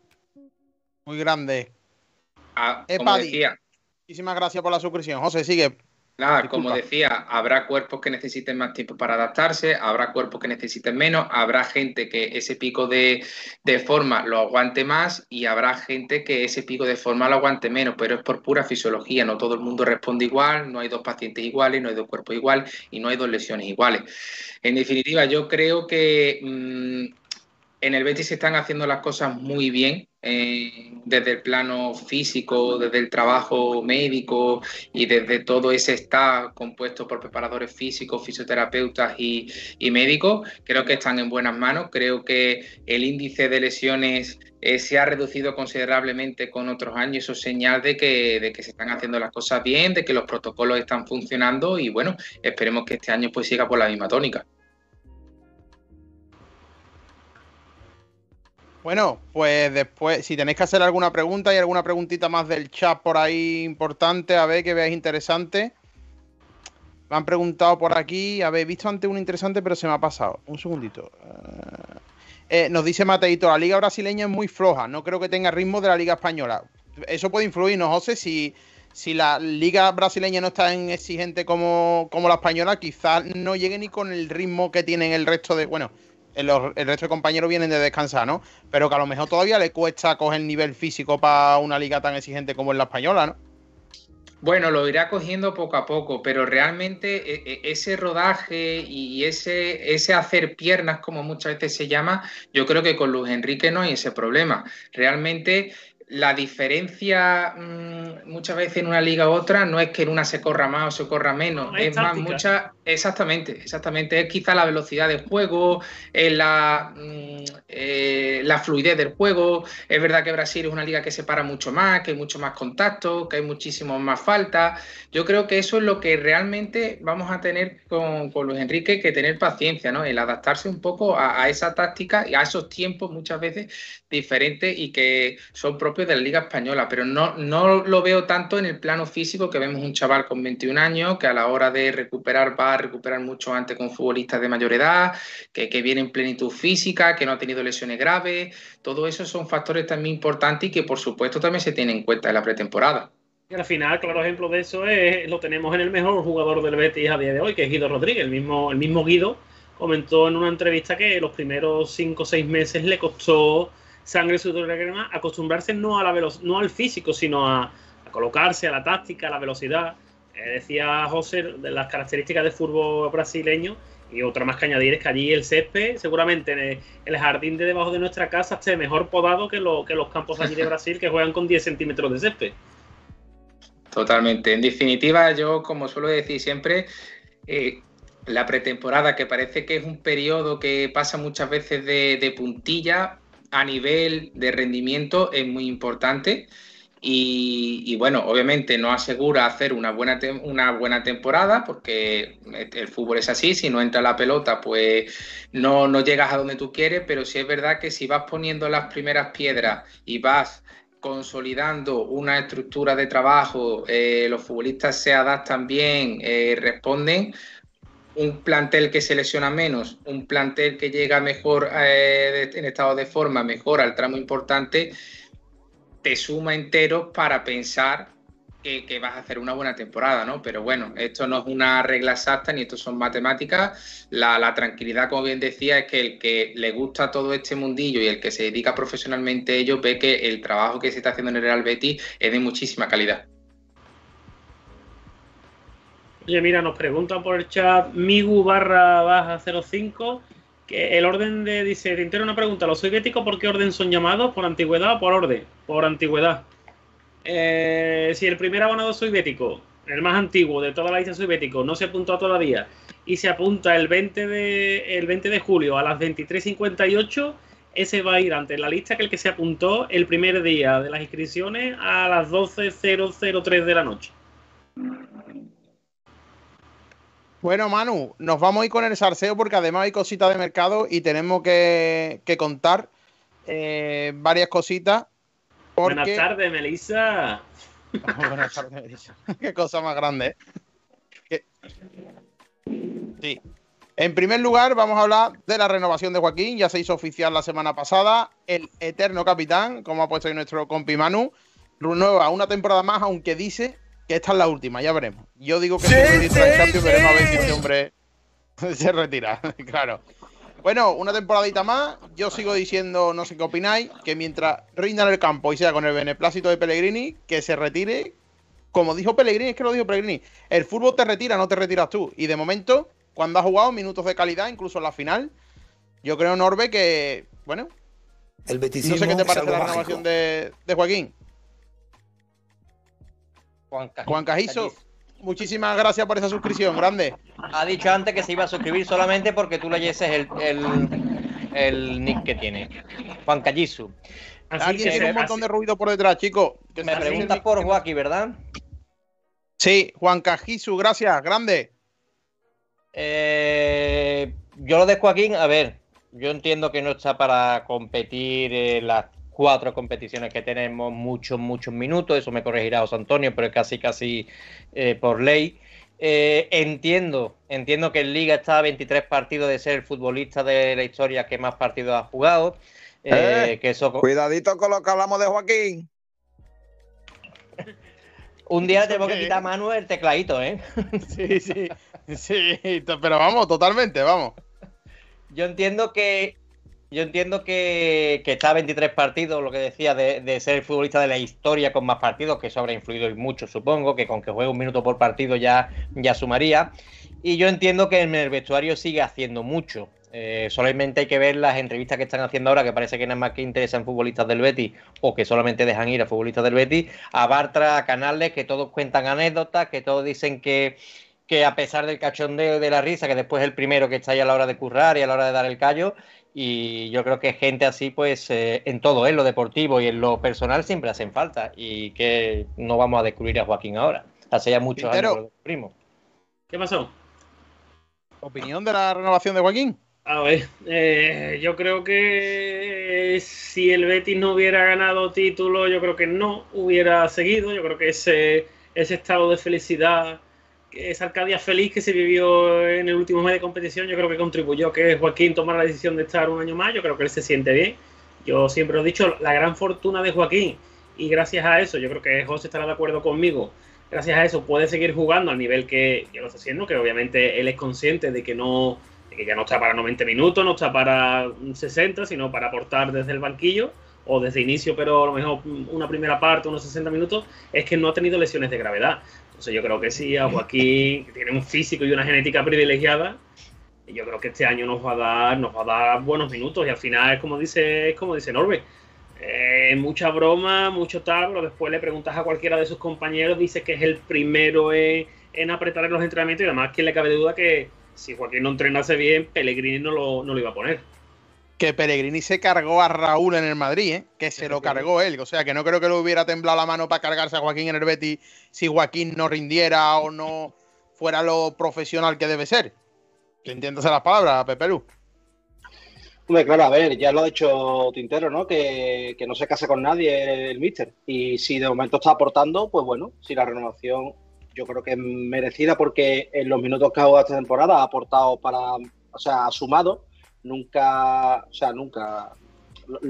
Muy grande. Ah, como decía. Muchísimas gracias por la suscripción. José, sigue. Nada, como decía, habrá cuerpos que necesiten más tiempo para adaptarse, habrá cuerpos que necesiten menos, habrá gente que ese pico de, forma lo aguante más y habrá gente que ese pico de forma lo aguante menos, pero es por pura fisiología, no todo el mundo responde igual, no hay dos pacientes iguales, no hay dos cuerpos iguales y no hay dos lesiones iguales. En definitiva, yo creo que mm, en el Betis se están haciendo las cosas muy bien, eh, desde el plano físico, desde el trabajo médico y desde todo ese staff compuesto por preparadores físicos, fisioterapeutas y, médicos, creo que están en buenas manos. Creo que el índice de lesiones eh, se ha reducido considerablemente con otros años. Eso es señal de que, se están haciendo las cosas bien, de que los protocolos están funcionando y bueno, esperemos que este año pues siga por la misma tónica. Bueno, pues después, si tenéis que hacer alguna pregunta y alguna preguntita más del chat por ahí importante, a ver que veáis interesante. Me han preguntado por aquí, habéis visto antes un interesante, pero se me ha pasado. Un segundito. Eh, nos dice Mateito, la liga brasileña es muy floja, no creo que tenga ritmo de la liga española. Eso puede influir, ¿no, José? Si, si la liga brasileña no está tan exigente como, como la española, quizás no llegue ni con el ritmo que tienen el resto de... Bueno, el, resto de compañeros vienen de descansar, ¿no? Pero que a lo mejor todavía le cuesta coger nivel físico para una liga tan exigente como es la española, ¿no? Bueno, lo irá cogiendo poco a poco, pero realmente e, e, ese rodaje y ese, ese hacer piernas, como muchas veces se llama, yo creo que con Luis Enrique no hay ese problema. Realmente la diferencia mm, muchas veces en una liga u otra no es que en una se corra más o se corra menos, es, más mucha, exactamente, exactamente, es quizá la velocidad del juego, mm, eh, la fluidez del juego, es verdad que Brasil es una liga que se para mucho más, que hay mucho más contacto, que hay muchísimo más falta, yo creo que eso es lo que realmente vamos a tener con, con Luis Enrique, que tener paciencia, ¿no? El adaptarse un poco a, a esa táctica y a esos tiempos muchas veces diferentes y que son propios de la Liga Española, pero no, no lo veo tanto en el plano físico, que vemos un chaval con 21 años que a la hora de recuperar va a recuperar mucho antes con futbolistas de mayor edad, que, que viene en plenitud física, que no ha tenido lesiones graves. Todo eso son factores también importantes y que por supuesto también se tienen en cuenta en la pretemporada. Y al final, claro ejemplo de eso es, lo tenemos en el mejor jugador del Betis a día de hoy, que es Guido Rodríguez. El mismo, el mismo Guido comentó en una entrevista que los primeros 5 o 6 meses le costó sangre, sudor y lágrimas, acostumbrarse no, a la no al físico, sino a, colocarse, a la táctica, a la velocidad. Eh, decía José de las características del fútbol brasileño Y otra más que añadir es que allí el césped, seguramente en el, jardín de debajo de nuestra casa, esté mejor podado que, lo, que los campos allí de Brasil que juegan con 10 centímetros de césped. Totalmente. En definitiva, yo, como suelo decir siempre, eh, la pretemporada, que parece que es un periodo que pasa muchas veces de puntilla a nivel de rendimiento, es muy importante. Y, bueno, obviamente no asegura hacer una buena, una buena temporada porque el fútbol es así, si no entra la pelota pues no, no llegas a donde tú quieres, pero sí es verdad que si vas poniendo las primeras piedras y vas consolidando una estructura de trabajo, eh, los futbolistas se adaptan bien, eh, responden, un plantel que se lesiona menos, un plantel que llega mejor eh, en estado de forma, mejor al tramo importante, te suma enteros para pensar que, que, vas a hacer una buena temporada, ¿no? Pero bueno, esto no es una regla exacta ni esto son matemáticas. La, tranquilidad, como bien decía, es que el que le gusta todo este mundillo y el que se dedica profesionalmente a ello ve que el trabajo que se está haciendo en el Real Betis es de muchísima calidad. Oye, mira, nos preguntan por el chat Migu barra baja 05 que el orden de, dice, te entero una pregunta, ¿los soviéticos por qué orden son llamados? ¿Por antigüedad o por orden? Por antigüedad. Eh, si el primer abonado soviético, el más antiguo de toda la lista soviético, no se apuntó todavía y se apunta el 20 de, el 20 de julio a las 23.58, ese va a ir ante la lista que el que se apuntó el primer día de las inscripciones a las 12.003 de la noche. Bueno, Manu, nos vamos a ir con el salseo porque además hay cositas de mercado y tenemos que, que contar eh, varias cositas. Porque... Buenas tardes, Melissa. Buenas tardes, Melissa. Qué cosa más grande. ¿eh? Sí. En primer lugar, vamos a hablar de la renovación de Joaquín. Ya se hizo oficial la semana pasada. El eterno capitán, como ha puesto ahí nuestro compi Manu, renueva una temporada más, aunque dice que esta es la última, ya veremos. Yo digo que sí, sí, sí. veremos a ver si este hombre se retira, claro. Bueno, una temporadita más. Yo sigo diciendo, no sé qué opináis, que mientras rinda en el campo y sea con el beneplácito de Pellegrini, que se retire. Como dijo Pellegrini, es que lo dijo Pellegrini. El fútbol te retira, no te retiras tú. Y de momento, cuando ha jugado minutos de calidad, incluso en la final, yo creo, Norbe, que, bueno, El no sé qué te parece la renovación de, de Joaquín. Juan, Cajizo. Juan Cajizo, muchísimas gracias por esa suscripción, grande. Ha dicho antes que se iba a suscribir solamente porque tú leyeses el, el, el nick que tiene. Juan Callizu. Así Alguien tiene un montón de ruido por detrás, chicos. Me preguntas por Joaquín, ¿verdad? Sí, Juan Cajizu, gracias, grande. Eh, yo lo de Joaquín, a ver, yo entiendo que no está para competir en las cuatro competiciones que tenemos muchos, muchos minutos, eso me corregirá José Antonio, pero es casi, casi eh, por ley. Eh, entiendo, entiendo que en Liga está a 23 partidos de ser el futbolista de la historia que más partidos ha jugado. eh, Eh, que eso Cuidadito con lo que hablamos de Joaquín. un día le ¿Eso tengo que quitar a Manu el tecladito, ¿eh? Sí, sí, sí, pero vamos, totalmente, vamos. Yo entiendo que. Yo entiendo que, está a 23 partidos, lo que decía, de, de ser el futbolista de la historia con más partidos, que eso habrá influido y mucho, supongo, que con que juegue un minuto por partido ya, ya sumaría. Y yo entiendo que en el vestuario sigue haciendo mucho. Eh, solamente hay que ver las entrevistas que están haciendo ahora, que parece que nada más que interesan futbolistas del Betis o que solamente dejan ir a futbolistas del Betis, a Bartra, a Canales, que todos cuentan anécdotas, que todos dicen que, que a pesar del cachondeo y de la risa, que después es el primero que está ahí a la hora de currar y a la hora de dar el callo, y yo creo que gente así, pues eh, en todo, en lo deportivo y en lo personal siempre hacen falta, y que no vamos a descubrir a Joaquín ahora. Hace ya muchos Quintero. años que lo descubrimos. ¿Qué pasó? ¿Opinión de la renovación de Joaquín? A ver, eh, yo creo que si el Betis no hubiera ganado título, yo creo que no hubiera seguido. Yo creo que ese, ese estado de felicidad, esa Arcadia feliz que se vivió en el último mes de competición, yo creo que contribuyó que Joaquín tomara la decisión de estar un año más. Yo creo que él se siente bien. Yo siempre lo he dicho, la gran fortuna de Joaquín, y gracias a eso, yo creo que José estará de acuerdo conmigo. Gracias a eso puede seguir jugando al nivel que, lo está haciendo, que obviamente él es consciente de que no, que ya no está para 90 minutos, no está para 60, sino para aportar desde el banquillo o desde inicio, pero a lo mejor una primera parte, unos 60 minutos, es que no ha tenido lesiones de gravedad. Entonces yo creo que sí, a Joaquín, que tiene un físico y una genética privilegiada, yo creo que este año nos va a dar, nos va a dar buenos minutos y al final es como dice, es como dice Norbe. Eh, mucha broma, mucho tal, pero después le preguntas a cualquiera de sus compañeros, dice que es el primero en, en apretar en los entrenamientos y además, ¿quién le cabe duda que si Joaquín no entrenase bien, Pellegrini no lo, no lo iba a poner? Que Pellegrini se cargó a Raúl en el Madrid, ¿eh? que se lo cargó él. O sea, que no creo que le hubiera temblado la mano para cargarse a Joaquín en el Betis si Joaquín no rindiera o no fuera lo profesional que debe ser. Entiéndase las palabras, Pepe Lu. Hombre, claro, a ver, ya lo ha dicho Tintero, ¿no? Que, que, no se case con nadie el Mister. Y si de momento está aportando, pues bueno, si la renovación yo creo que es merecida porque en los minutos que ha jugado esta temporada ha aportado para, o sea, ha sumado. Nunca, o sea, nunca.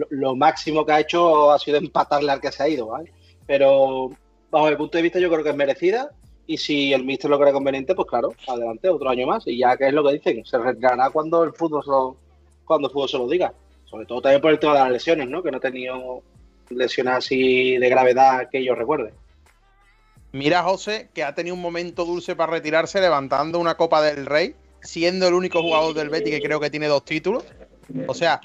Lo, máximo que ha hecho ha sido empatarle al que se ha ido, ¿vale? Pero bajo mi punto de vista yo creo que es merecida y si el Mister lo cree conveniente, pues claro, adelante, otro año más. Y ya que es lo que dicen, se retirará cuando el fútbol se lo, cuando el fútbol se lo diga. Sobre todo también por el tema de las lesiones, ¿no? Que no ha tenido lesiones así de gravedad que yo recuerde. Mira, José, que ha tenido un momento dulce para retirarse levantando una Copa del Rey, siendo el único jugador del Betis que creo que tiene dos títulos. O sea,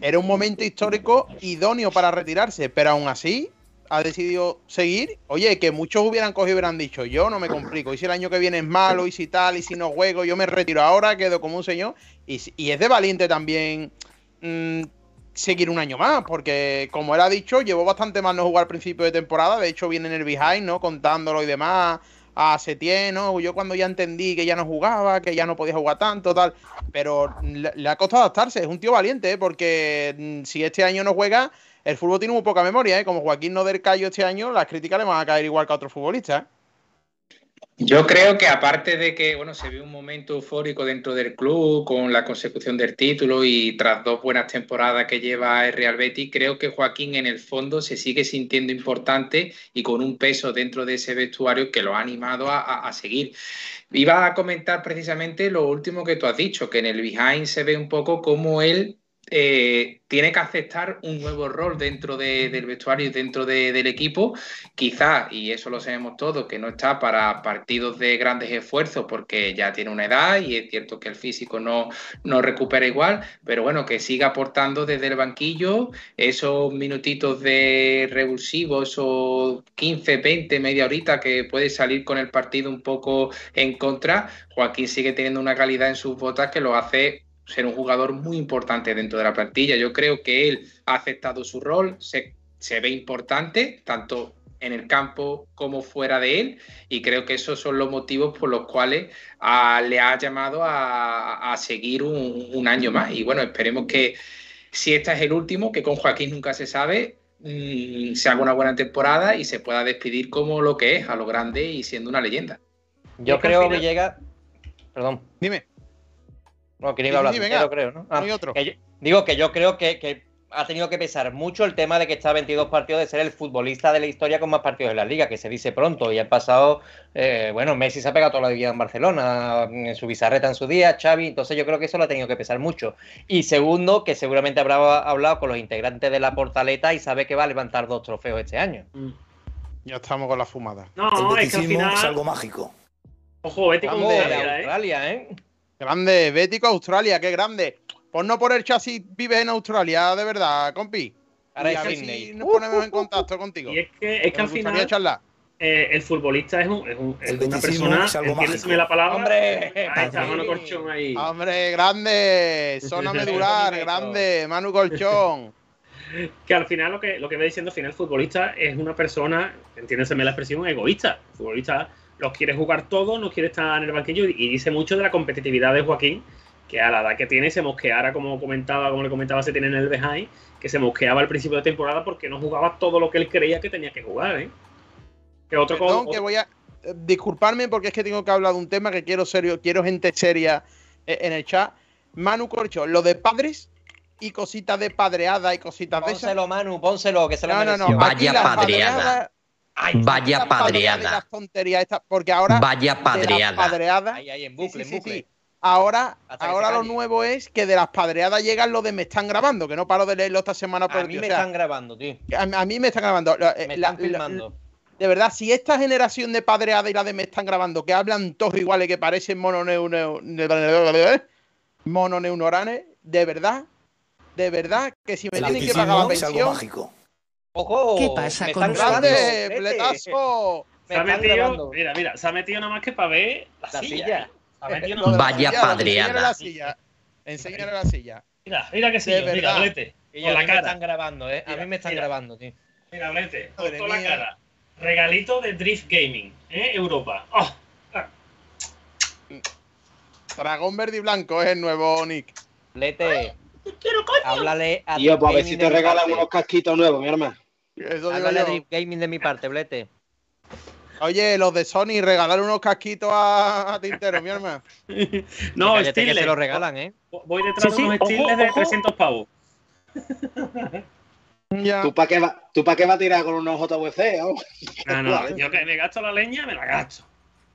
era un momento histórico idóneo para retirarse, pero aún así ha decidido seguir. Oye, que muchos hubieran cogido y hubieran dicho, yo no me complico. Y si el año que viene es malo, y si tal, y si no juego, yo me retiro ahora, quedo como un señor. Y, y es de valiente también mmm, seguir un año más, porque como él ha dicho, llevó bastante más no jugar al principio de temporada. De hecho, viene en el behind, ¿no? Contándolo y demás. A Setién, ¿no? Yo cuando ya entendí que ya no jugaba, que ya no podía jugar tanto, tal. Pero le, ha costado adaptarse. Es un tío valiente, ¿eh? porque mmm, si este año no juega, el fútbol tiene muy poca memoria, ¿eh? Como Joaquín no del Cayo este año, las críticas le van a caer igual que a otros futbolistas. ¿eh? Yo creo que aparte de que bueno, se ve un momento eufórico dentro del club con la consecución del título y tras dos buenas temporadas que lleva el Real Betis, creo que Joaquín en el fondo se sigue sintiendo importante y con un peso dentro de ese vestuario que lo ha animado a, a, a seguir. Iba a comentar precisamente lo último que tú has dicho, que en el behind se ve un poco como él eh, tiene que aceptar un nuevo rol dentro de, del vestuario y dentro de, del equipo. Quizás, y eso lo sabemos todos, que no está para partidos de grandes esfuerzos porque ya tiene una edad y es cierto que el físico no, no recupera igual, pero bueno, que siga aportando desde el banquillo esos minutitos de revulsivo, esos 15, 20, media horita que puede salir con el partido un poco en contra. Joaquín sigue teniendo una calidad en sus botas que lo hace ser un jugador muy importante dentro de la plantilla. Yo creo que él ha aceptado su rol, se, se, ve importante, tanto en el campo como fuera de él, y creo que esos son los motivos por los cuales a, le ha llamado a, a seguir un, un, año más. Y bueno, esperemos que si este es el último, que con Joaquín nunca se sabe, mmm, se haga una buena temporada y se pueda despedir como lo que es, a lo grande y siendo una leyenda. Yo creo que llega... Perdón. Dime. No, que no iba a hablar sí, primero, creo, ¿no? Ah, otro. Que yo, digo que yo creo que, que, ha tenido que pesar mucho el tema de que está a 22 partidos de ser el futbolista de la historia con más partidos en la liga, que se dice pronto. Y ha pasado, eh, bueno, Messi se ha pegado toda la vida en Barcelona, en su bizarreta en su día, Xavi, entonces yo creo que eso lo ha tenido que pesar mucho. Y segundo, que seguramente habrá hablado con los integrantes de la Portaleta y sabe que va a levantar dos trofeos este año. Mm. Ya estamos con la fumada. No, el es que al final... es algo mágico. Ojo, Betty con Australia, ¿eh? Grande, Bético Australia, qué grande. Por no poner chasis vives en Australia, de verdad, compi. Ahora y a ver si nos ponemos en contacto contigo. Y es que, es que al final charlar. Eh, el futbolista es, un, es, un, es una persona, es algo entiéndeseme la palabra. ¡Hombre! Ahí está, Manu Colchón ahí. ¡Hombre, grande! Zona medular, grande, Manu Colchón. que al final lo que, lo que va diciendo, al final el futbolista es una persona, entiéndeseme la expresión, egoísta. El futbolista los quiere jugar todos, no quiere estar en el banquillo y dice mucho de la competitividad de Joaquín, que a la edad que tiene se mosqueara, como comentaba, como le comentaba, se tiene en el behind, que se mosqueaba al principio de temporada porque no jugaba todo lo que él creía que tenía que jugar, ¿eh? Que otro Perdón, con... que voy a eh, disculparme porque es que tengo que hablar de un tema que quiero serio, quiero gente seria eh, en el chat. Manu Corcho, lo de padres y cositas de padreada y cositas pónselo, de esas. Pónselo, Manu, pónselo, que se lo no, mereció. no, no, Vaya padreada. Ay, Vaya padreada. Esta, porque ahora Vaya padreada. Padreadas, ahí, ahí, en bucle, sí, sí, en bucle. Sí, ahora, ahora lo nuevo es que de las padreadas llegan lo de me están grabando, que no paro de leerlo esta semana. Por a mí me o sea, están grabando, tío. A, a, mí me están grabando. Me la, están filmando. La, de verdad, si esta generación de padreada y la de me están grabando, que hablan todos iguales, que parecen mono mononeurones, de verdad, de verdad, que si me tienen que pagar la es algo pensión, mágico. ¡Ojo! ¿Qué pasa me con están grabando. Me Se ha metido, grabando. mira, mira, se ha metido nada más que para ver la, La silla. silla. Se ha metido nada más- Vaya silla, padreada. Enséñale la silla. Enséñale la silla. Mira, mira que sí, De mira, verdad. Blete. Y Con a la mí me cara. están grabando, ¿eh? A Mira, mí me están mira. grabando, tío. Mira, Blete, con toda la cara. Regalito de Drift Gaming, ¿eh? Europa. ¡Oh! Dragón verde y blanco es el nuevo Nick. Lete, háblale a Tío, pues a ver si te regalan parte. unos casquitos nuevos, mi hermano. Eso Háblale a Gaming de mi parte, Blete. Oye, los de Sony, regalar unos casquitos a, a Tintero, mi hermano. No, Steelers. se lo regalan, ¿eh? Voy detrás Sí, de unos Steelers de ojo. 300 pavos. Ya. ¿Tú para qué, va, ¿Tú pa' qué vas a tirar con unos JVC? oh? No, no, yo que me gasto la leña, me la gasto.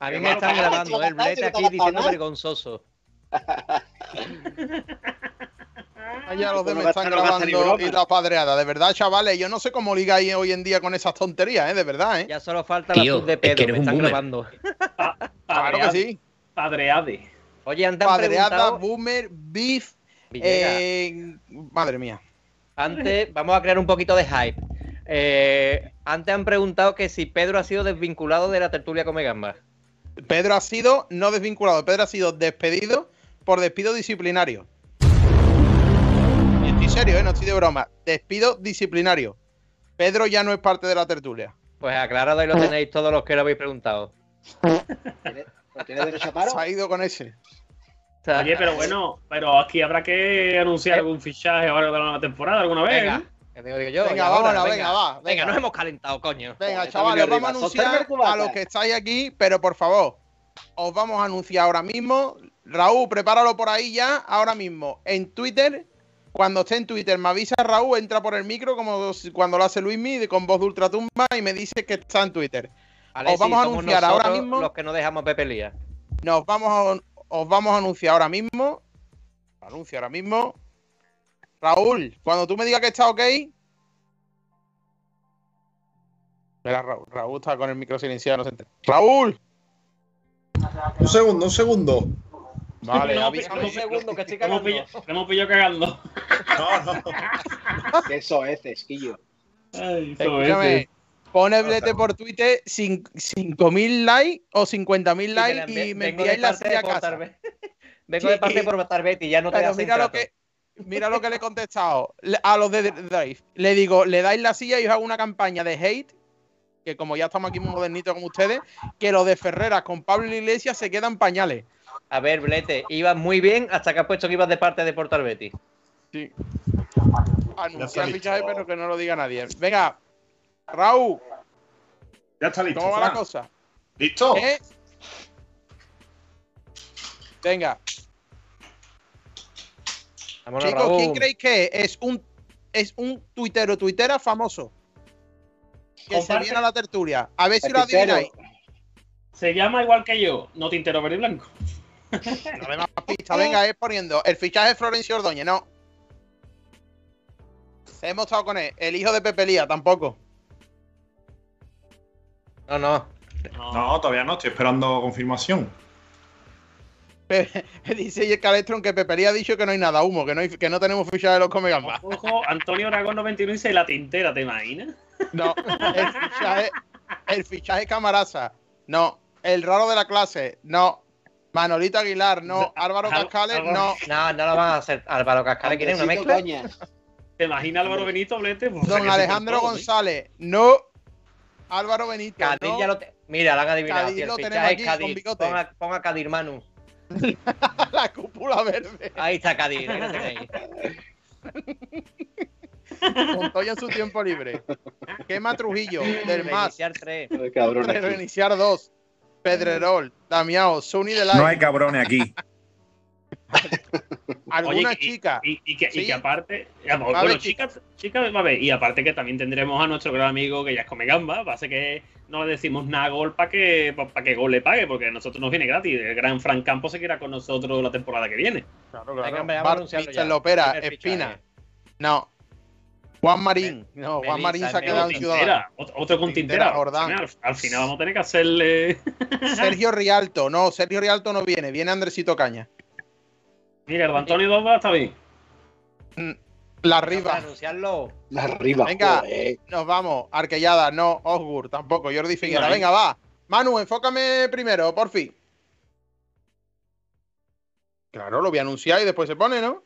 A mí me están grabando, tío, el Blete aquí diciendo vergonzoso. Allá los de me están grabando y la padreada. De verdad, chavales, yo no sé cómo ligáis hoy en día con esas tonterías, ¿eh? De verdad, ¿eh? Ya solo falta Tío, la sub de es que Pedro, eres me un están boomer. grabando. Claro que sí. Padreade. Oye, antes han Padreada, preguntado... boomer, beef. Eh, madre mía. Antes, vamos a crear un poquito de hype. Eh, antes han preguntado que si Pedro ha sido desvinculado de la tertulia Come Gambas. Pedro ha sido no desvinculado, Pedro ha sido despedido por despido disciplinario. Y serio, ¿eh? No estoy de broma. Despido disciplinario. Pedro ya no es parte de la tertulia. Pues aclarado ahí lo tenéis todos los que lo habéis preguntado. ¿Tienes ¿tienes derecho a paro? Se ha ido con ese. Oye, pero bueno, pero aquí habrá que anunciar algún fichaje ahora de la nueva temporada alguna vez. Venga, digo yo. Venga, y vámonos, venga, va, Venga, venga. nos hemos calentado, coño. Venga, Joder, chavales, vamos a anunciar a los que estáis aquí, pero por favor, os vamos a anunciar ahora mismo. Raúl, prepáralo por ahí ya, ahora mismo, en Twitter. Cuando esté en Twitter, me avisa Raúl, entra por el micro, como cuando lo hace Luismi, con voz de ultratumba, y me dice que está en Twitter. Alexis, os vamos a anunciar ahora mismo. Los que no dejamos a Pepe Lía. Nos vamos a, os vamos a anunciar ahora mismo. Anuncio ahora mismo. Raúl, cuando tú me digas que está ok. Espera, Raúl, Raúl está con el micro silenciado, no se entera. ¡Raúl! Un segundo, un segundo. Vale, No, avísame. Un segundo, que estoy cagando. pillado, hemos pillado cagando. No, no. Que eso es, esquillo. Ay, Blete por Twitter cin- 5.000 likes o 50.000 likes y me enviáis la silla a de casa. Vengo de parte por Portar Betty, ya no te hacen mira lo que mira lo que le he contestado a los de Drive. Le digo, le dais la silla y os hago una campaña de hate, que como ya estamos aquí muy modernitos como ustedes, que los de Ferreras con Pablo Iglesias se quedan pañales. A ver, Blete, ibas muy bien hasta que has puesto que ibas de parte de Portar Betty. Sí. Anunciar fichaje, pero que no lo diga nadie. Venga, Raúl, Ya está listo. ¿cómo va la cosa? ¿Listo? ¿Eh? Venga, Vámonos, chicos, Raúl. ¿quién creéis que es un es un tuitero, tuitera famoso? Que se viene a la tertulia. A ver si lo adivináis. Se llama igual que yo, no tintero verde y blanco. No le más pistas, venga, es poniendo. El fichaje de Florencio Ordóñez, no. Hemos estado con él. El hijo de Pepe Lía, tampoco. No, no. No, todavía no, estoy esperando confirmación. Dice Calestron que Pepe Lía ha dicho que no hay nada humo, que no, hay- que no tenemos fichaje de los Come Gambas. Ojo, Antonio Aragón 91 dice la tintera, ¿te imaginas? No, el fichaje, el fichaje Camaraza, no. El raro de la clase, no. Manolito Aguilar, no. Álvaro Al- Cascales, no. No, no lo van a hacer. Álvaro Cascales quiere una mezcla. Coña. ¿Te imaginas Álvaro Benito, Blete? Pues, Don Alejandro ¿eh? González, no. Álvaro Benito, Cádiz no. ya lo te... Mira, lo han adivinado. Cádiz tío, lo tenemos aquí con Cádiz. bigote. Ponga, ponga Cádiz, Manu. La cúpula verde. Ahí está Cádiz. ahí lo tenéis. Montoya en su tiempo libre. Quema Trujillo, del más. Reiniciar tres. Reiniciar dos. Pedrerol, Damiao, Sony de No hay la cabrones aquí. alguna Oye, y- chica. Y, y que, y Sí. que aparte, a bueno, chicas, chicas, va a ver, y aparte que también tendremos a nuestro gran amigo que ya es come gamba, va a ser que no le decimos nada gol para que, para que gol le pague, porque a nosotros nos viene gratis. El gran Fran Campos se queda con nosotros la temporada que viene. Claro, Venga, claro. hombre, vamos a Bar-. Lopera, Espina. fichaje. No. Juan Marín. No, Juan Marín se ha quedado en Tintera. Ciudadano. Otro, con Tintera, Tintera. Jordán. Al, al final vamos a tener que hacerle. Sergio Rialto. No, Sergio Rialto no viene. Viene Andresito Caña. Mira, el Antonio Domba está bien. La arriba. anunciarlo. La arriba. Venga, joder. nos vamos. Arquellada, no. Osgur, tampoco. Jordi Figuera. Venga, va. Manu, enfócame primero, por fin. Claro, lo voy a anunciar y después se pone, ¿no?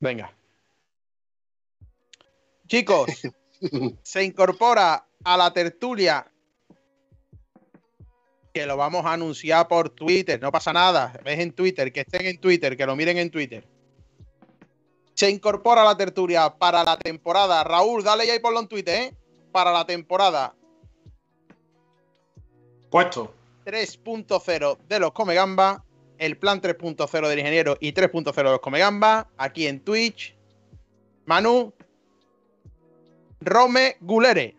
Venga. Chicos, se incorpora a la tertulia que lo vamos a anunciar por Twitter, no pasa nada, ves en Twitter, que estén en Twitter, que lo miren en Twitter. Se incorpora a la tertulia para la temporada. Raúl, dale ya y ponlo en Twitter, ¿eh? Para la temporada Puesto. 3.0 de los Come Gamba, el plan 3.0 del ingeniero y 3.0 de los Come Gamba, aquí en Twitch. Manu, Rome Gulere.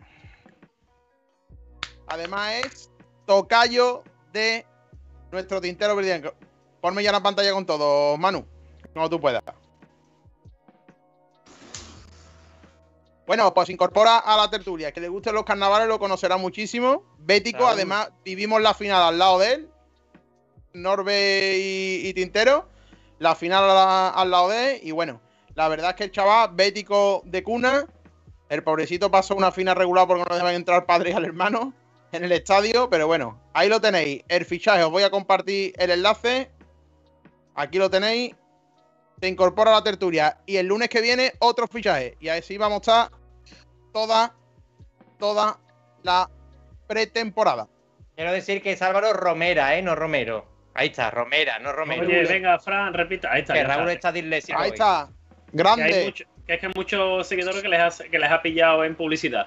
Además es tocayo de nuestro tintero británico. Ponme ya la pantalla con todo, Manu, como tú puedas. Bueno, pues incorpora a la tertulia. Que le gusten los carnavales lo conocerá muchísimo. Bético, además, vivimos la final al lado de él. Norbe y, Tintero. La final al lado de. Y bueno, la verdad es que el chaval, bético de cuna. El pobrecito pasó una final regular porque no dejan entrar padre al hermano en el estadio. Pero bueno, ahí lo tenéis. El fichaje, os voy a compartir el enlace. Aquí lo tenéis se incorpora a la tertulia. Y el lunes que viene, otro fichaje. Y así vamos a estar toda, toda la pretemporada. Quiero decir que es Álvaro Romera, ¿eh? No Romero. Ahí está, Romera, no Romero. Oye, venga, Fran, repita. Ahí está. que Raúl está. disléxico. Ahí hoy. está. Que, hay Grande. mucho- que es que hay muchos seguidores que les, ha, que les ha pillado en publicidad.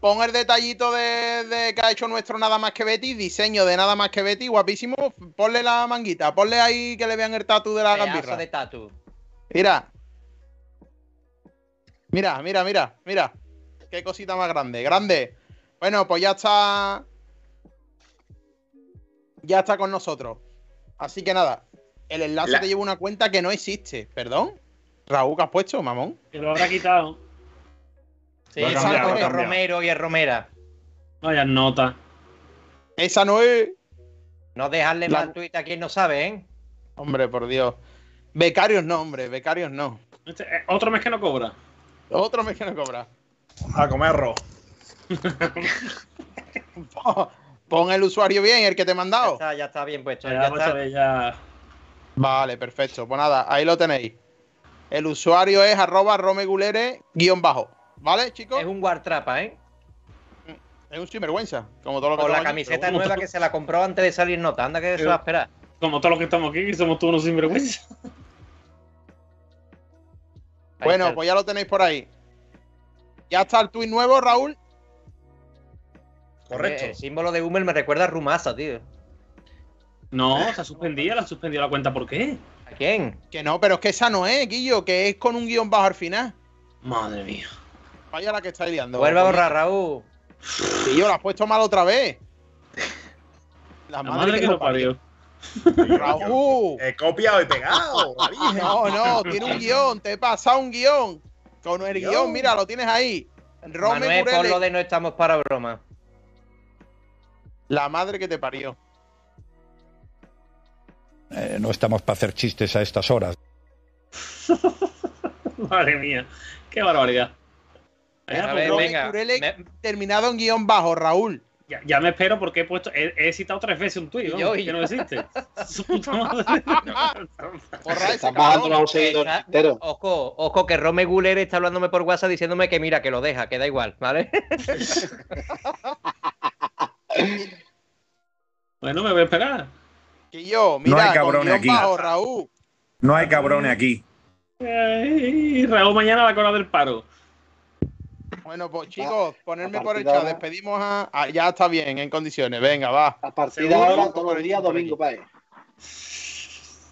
Pon el detallito de, de que ha hecho nuestro Nada Más Que Betty. Diseño de Nada Más Que Betty. Guapísimo. Ponle la manguita. Ponle ahí que le vean el tatu de la gambirra. de tatu. Mira. Mira, mira, mira, mira. Qué cosita más grande. Grande. Bueno, pues ya está. Ya está con nosotros. Así que nada. El enlace La- te lleva una cuenta que no existe. ¿Perdón? Raúl, ¿qué has puesto, mamón? Que lo habrá quitado. Sí, Lo ha es cambiado, lo ha es cambiado. Romero y es Romera. Vaya nota. Esa no es. No dejarle La- más tuit a quien no sabe, ¿eh? Hombre, por Dios. Becarios no, hombre. Becarios no. Este, eh, otro mes que no cobra. Otro mes que no cobra. A comer arroz. Pon el usuario bien, el que te he Ya mandado. está, ya está bien puesto. Ya, ya pues, está. ya- Vale, perfecto. Pues nada, ahí lo tenéis. El usuario es arroba romegulere guion bajo. ¿Vale, chicos? Es un guartrapa, ¿eh? Es un sinvergüenza. Como todo lo que Con la estamos aquí, camiseta nueva que se la compró antes de salir nota. Anda que se va a esperar. Como todos los que estamos aquí, que somos todos unos sinvergüenza. Bueno, pues ya lo tenéis por ahí. Ya está el tuit nuevo, Raúl. Correcto. El símbolo de Hummel me recuerda a Rumasa, tío. No, se ha suspendido, la ha suspendido la cuenta. ¿Por qué? ¿A quién? Que no, pero es que esa no es, Guillo, que es con un guion bajo al final. Madre mía. Vaya la que estáis liando. Vuelve a borrar, Raúl. Guillo, la has puesto mal otra vez. La, La madre que lo parió. Raúl. He copiado y pegado. la. No, no, tiene un guion. Te he pasado un guion. Con el Guión. guion, mira, lo tienes ahí. Rome Manuel, por lo de no estamos para broma. La madre que te parió. Eh, no estamos para hacer chistes a estas horas. Madre mía. Qué barbaridad. Venga, a pues, ver, Rome venga. Gurele Me- terminado en guion bajo, Raúl. ya, ya me espero porque he puesto. He, he citado tres veces un tuit, y que yo. no existe. Ojo, ojo, que Rome Guller está hablándome por WhatsApp diciéndome que mira, que lo deja, que da igual, ¿vale? Bueno, me voy a esperar. Que yo, mira, No hay cabrones aquí. bajo, Raúl. No hay cabrones aquí. Ay, Raúl mañana la cola del paro. Bueno, pues chicos, ponerme a por el chat. ahora- Despedimos a. ah, ya está bien, en condiciones. Venga, va. A partir de ahora, todos los días, domingo.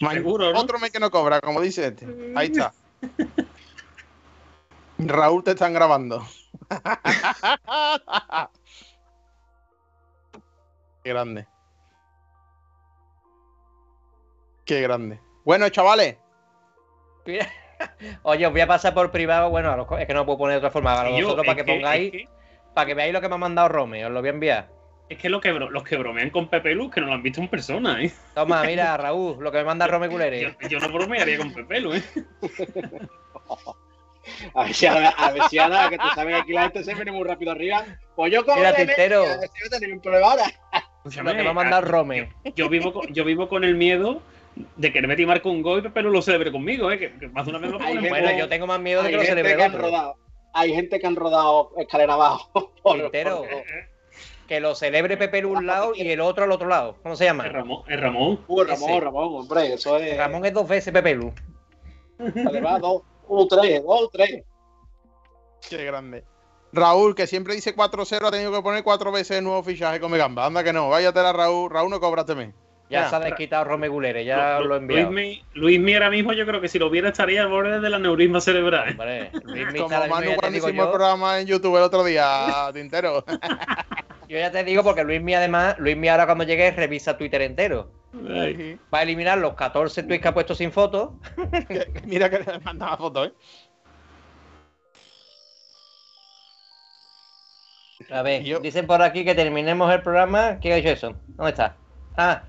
Man- Seguro, ¿no? Otro mes que no cobra, como dice este. Ahí está. Raúl, te están grabando. Qué grande. Qué grande. Bueno, chavales. Oye, os voy a pasar por privado, bueno, a los- es que no lo puedo poner de otra forma, a vosotros para que pongáis, es que- para que veáis lo que me ha mandado Rome, os lo voy a enviar. Es que, lo que los que bromean con Pepe Lu, que no lo han visto en persona, ¿eh? Toma, mira, Raúl, lo que me manda Rome Culere. Yo, yo no bromearía con Pepe Lu, ¿eh? A ver si ahora, a ver si ahora, que tú sabes que aquí la gente se viene muy rápido arriba. Pues yo como Mira, Tintero. a ver si voy a tener un problema ahora. Lo que me ha mandado Rome. Yo vivo, con, yo vivo con el miedo de que el Betty marque un gol y Pepe Lu lo celebre conmigo, ¿eh? Que, que más de una vez gente- Bueno, yo tengo más miedo de que lo gente celebre que el han otro. rodado. Hay gente que han rodado escalera abajo. por- Tintero. por- Que lo celebre Pepe Lu un lado y el otro al otro lado. ¿Cómo se llama? Es Ramón, es Ramón. Uh, Ramón, Ese. Ramón, hombre, eso es. Ramón es dos veces Pepe Lu. Además, dos, un tres, dos, tres. Qué grande. Raúl, que siempre dice 4-0, ha tenido que poner cuatro veces el nuevo fichaje con Megamba. Anda que no, váyatela Raúl. Raúl, no cóbrateme. Ya Ya. se ha desquitado Rome Gulere, ya lo he enviado. Luismi, Luismi ahora mismo yo creo que si lo viera estaría al borde del aneurisma cerebral. ¿eh? Hombre, Luismi Como Manu cuando hicimos el yo, programa en YouTube el otro día, Tintero. yo ya te digo porque Luismi además, Luismi ahora cuando llegue revisa Twitter entero. Ay, Va a eliminar los 14 tweets que ha puesto sin foto. Mira que le mandaba fotos, ¿eh? A ver, Yo- dicen por aquí que terminemos el programa. ¿Quién ha dicho eso? ¿Dónde está? Ah,